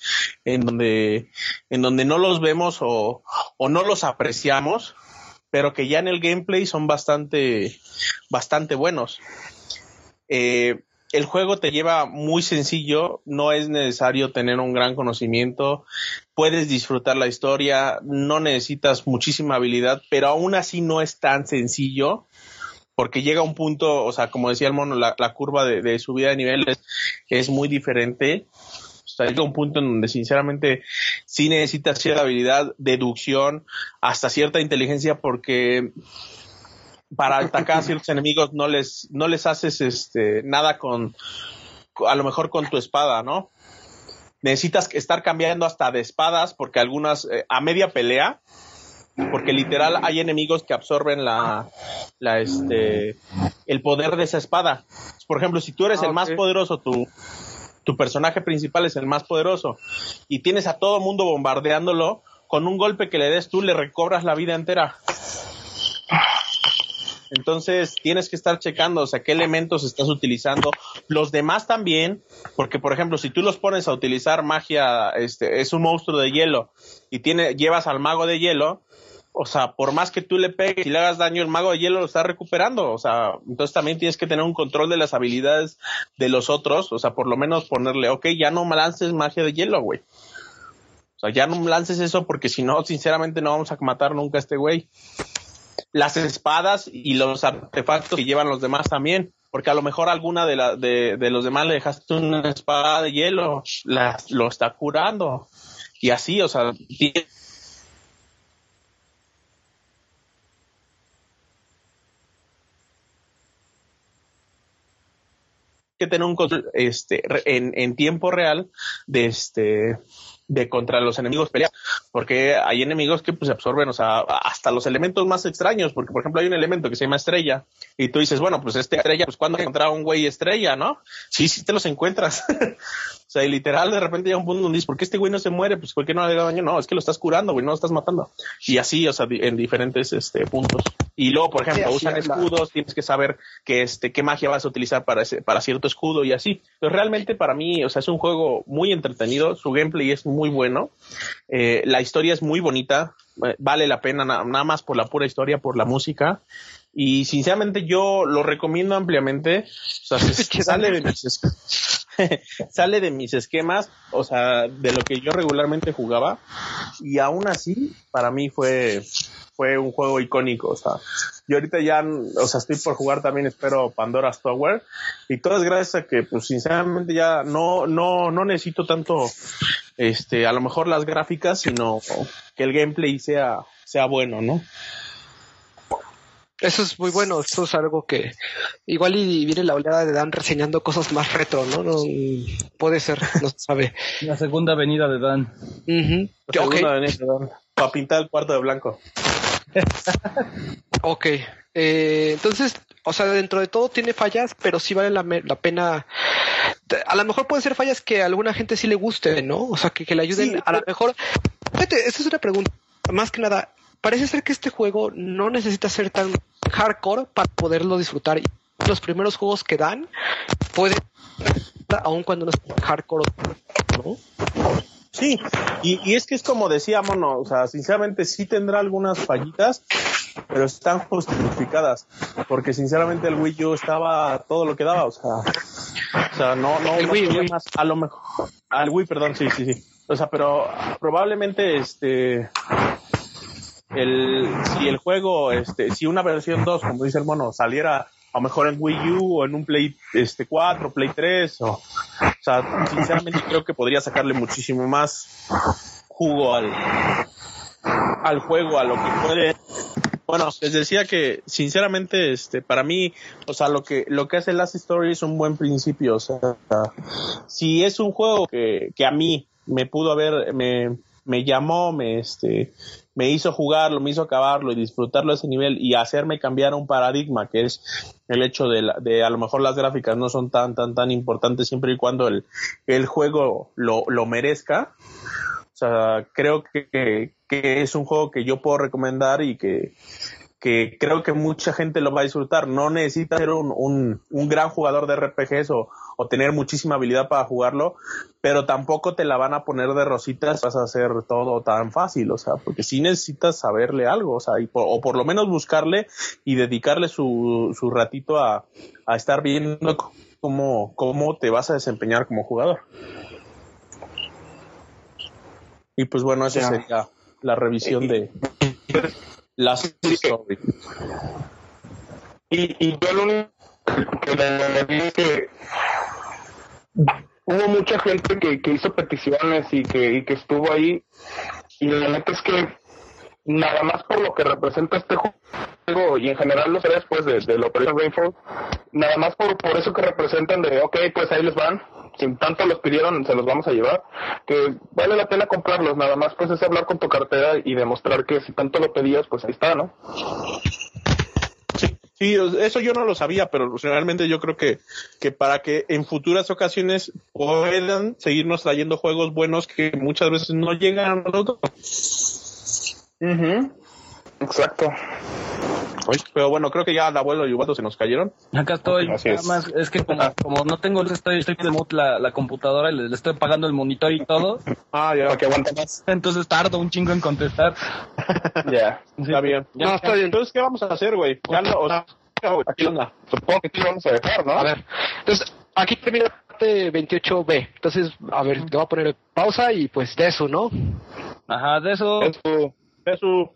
[SPEAKER 4] en donde, en donde no los vemos o, o no los apreciamos, pero que ya en el gameplay son bastante, bastante buenos. Eh, el juego te lleva muy sencillo, no es necesario tener un gran conocimiento, puedes disfrutar la historia, no necesitas muchísima habilidad, pero aún así no es tan sencillo porque llega un punto, o sea, como decía el mono, la, curva de, subida de niveles es muy diferente. O O sea, llega un punto en donde sinceramente sí necesitas cierta habilidad, deducción, hasta cierta inteligencia porque para atacar a (laughs) ciertos enemigos no les, no les haces este, nada con, a lo mejor con tu espada, ¿no? Necesitas estar cambiando hasta de espadas porque algunas, eh, a media pelea, porque literal hay enemigos que absorben la, la este, el poder de esa espada. Por ejemplo, si tú eres
[SPEAKER 1] Ah,
[SPEAKER 4] el más poderoso, tu, tu personaje principal es el más poderoso y tienes a todo mundo bombardeándolo, con un golpe que le des tú le recobras la vida entera. Entonces tienes que estar checando, o sea, qué elementos estás utilizando. Los demás también, porque por ejemplo, si tú los pones a utilizar magia, este, es un monstruo de hielo y tiene, llevas al mago de hielo, o sea, por más que tú le pegues y le hagas daño, el mago de hielo lo está recuperando. O sea, entonces también tienes que tener un control de las habilidades de los otros. O sea, por lo menos ponerle, ok, ya no me lances magia de hielo, güey. O sea, ya no lances eso porque si no, sinceramente no vamos a matar nunca a este güey. Las espadas y los artefactos que llevan los demás también. Porque a lo mejor alguna de, la, de, de los demás le dejaste una espada de hielo, la, lo está curando. Y así, o sea, que tener un control este en, en tiempo real de este de contra los enemigos pelear porque hay enemigos que pues absorben o sea hasta los elementos más extraños porque por ejemplo hay un elemento que se llama estrella y tú dices bueno pues este estrella pues cuando encontrar un güey estrella no sí sí te los encuentras (laughs) o sea y literal de repente llega un punto donde dices ¿por qué este güey no se muere? pues ¿por qué no le da daño? no es que lo estás curando güey no lo estás matando y así o sea en diferentes este puntos y luego por ejemplo
[SPEAKER 1] Sí,
[SPEAKER 4] usan escudos tienes que saber que este qué magia vas a utilizar para ese, para cierto escudo y así. Pero realmente para mí, o sea, es un juego muy entretenido, su gameplay es muy bueno, eh, la historia es muy bonita, eh, vale la pena na- nada más por la pura historia, por la música. Y sinceramente yo lo recomiendo ampliamente. O sea, (laughs) se- sale de mis (laughs) sale de mis esquemas, o sea, de lo que yo regularmente jugaba. Y aún así, para mí fue, fue un juego icónico. O sea, yo ahorita ya, o sea, estoy por jugar también, espero Pandora's Tower. Y todo es gracias a que, pues, sinceramente ya no, no, no necesito tanto, este, a lo mejor las gráficas, sino que el gameplay sea, sea bueno, ¿no?
[SPEAKER 1] Eso es muy bueno, eso es algo que igual y viene la oleada de Dan reseñando cosas más retro, ¿no? no puede ser, no se sabe. (laughs)
[SPEAKER 3] La segunda avenida de Dan.
[SPEAKER 1] Ujú. Ok,
[SPEAKER 4] Para pintar el cuarto de blanco. (laughs)
[SPEAKER 1] ok. Eh, entonces, o sea, dentro de todo tiene fallas, pero sí vale la, la pena. A lo mejor pueden ser fallas que a alguna gente sí le guste, ¿no? O sea, que, que le ayuden
[SPEAKER 4] Sí,
[SPEAKER 1] a lo mejor. Fíjate, esta es una pregunta. Más que nada, parece ser que este juego no necesita ser tan hardcore para poderlo disfrutar. Los primeros juegos que dan pueden, aun cuando no es hardcore, ¿no?
[SPEAKER 4] Sí, y, y es que es como decíamos, no, o sea, sinceramente sí tendrá algunas fallitas, pero están justificadas, porque sinceramente el Wii U estaba todo lo que daba, o sea, o sea, no, no,
[SPEAKER 1] El
[SPEAKER 4] no
[SPEAKER 1] Wii,
[SPEAKER 4] tenía
[SPEAKER 1] Wii.
[SPEAKER 4] más, a lo mejor, al Wii, perdón, sí, sí, sí, o sea, pero probablemente, este, el, si el juego, este, si una versión 2, como dice el mono, saliera a lo mejor en Wii U o en un Play este 4, Play 3, o, o sea, sinceramente creo que podría sacarle muchísimo más jugo al, al juego, a lo que puede. Bueno, les decía que sinceramente, este, para mí, o sea, lo que, lo que hace Last Story es un buen principio, o sea, si es un juego que, que a mí me pudo haber, me, me llamó, me, este, me hizo jugarlo, me hizo acabarlo y disfrutarlo a ese nivel y hacerme cambiar un paradigma que es el hecho de, la- de a lo mejor las gráficas no son tan, tan, tan importantes siempre y cuando el, el juego lo, lo merezca. O sea, creo que, que, que es un juego que yo puedo recomendar y que, que creo que mucha gente lo va a disfrutar. No necesita ser un, un, un gran jugador de RPGs o, o tener muchísima habilidad para jugarlo, pero tampoco te la van a poner de rositas, vas a hacer todo tan fácil, o sea, porque sí necesitas saberle algo, o sea, y por- o por lo menos buscarle y dedicarle su, su ratito a, a estar viendo cómo, cómo te vas a desempeñar como jugador. Y pues bueno, esa sería la revisión de Last Story.
[SPEAKER 2] Y, y yo lo único que le añadiría es que hubo mucha gente que, que hizo peticiones y que, y que estuvo ahí. Y la neta es que nada más por lo que representa este juego y en general los series pues de, de la Operation Rainfall, nada más por, por eso que representan de, ok, pues ahí les van, sin tanto los pidieron, se los vamos a llevar, que vale la pena comprarlos, nada más pues es hablar con tu cartera y demostrar que si tanto lo pedías, pues ahí está, ¿no?
[SPEAKER 4] Eso yo no lo sabía, pero realmente yo creo que, que para que en futuras ocasiones puedan seguirnos trayendo juegos buenos que muchas veces no llegan a nosotros.
[SPEAKER 2] Exacto.
[SPEAKER 4] Pero bueno, creo que ya el abuelo y Ubato se nos cayeron.
[SPEAKER 3] Acá estoy.
[SPEAKER 2] Así
[SPEAKER 3] Nada
[SPEAKER 2] es.
[SPEAKER 3] más, es que como, como no tengo, estoy, estoy de mute la, la computadora y le, le estoy pagando el monitor y todo. (laughs)
[SPEAKER 4] Ah, ya.
[SPEAKER 2] Para que aguante más.
[SPEAKER 3] Entonces tardo un chingo en contestar. (laughs)
[SPEAKER 2] Ya.
[SPEAKER 4] Está bien. (laughs)
[SPEAKER 1] No, está bien.
[SPEAKER 4] Entonces, ¿qué vamos a hacer, güey? Ya no, o sea, ¿qué onda?
[SPEAKER 2] Supongo que sí lo vamos a dejar, ¿no?
[SPEAKER 1] A ver, entonces aquí termina la parte 28B. Entonces, a ver, te voy a poner pausa y pues de eso, ¿no?
[SPEAKER 3] Ajá, de eso.
[SPEAKER 2] Eso.
[SPEAKER 4] Eso.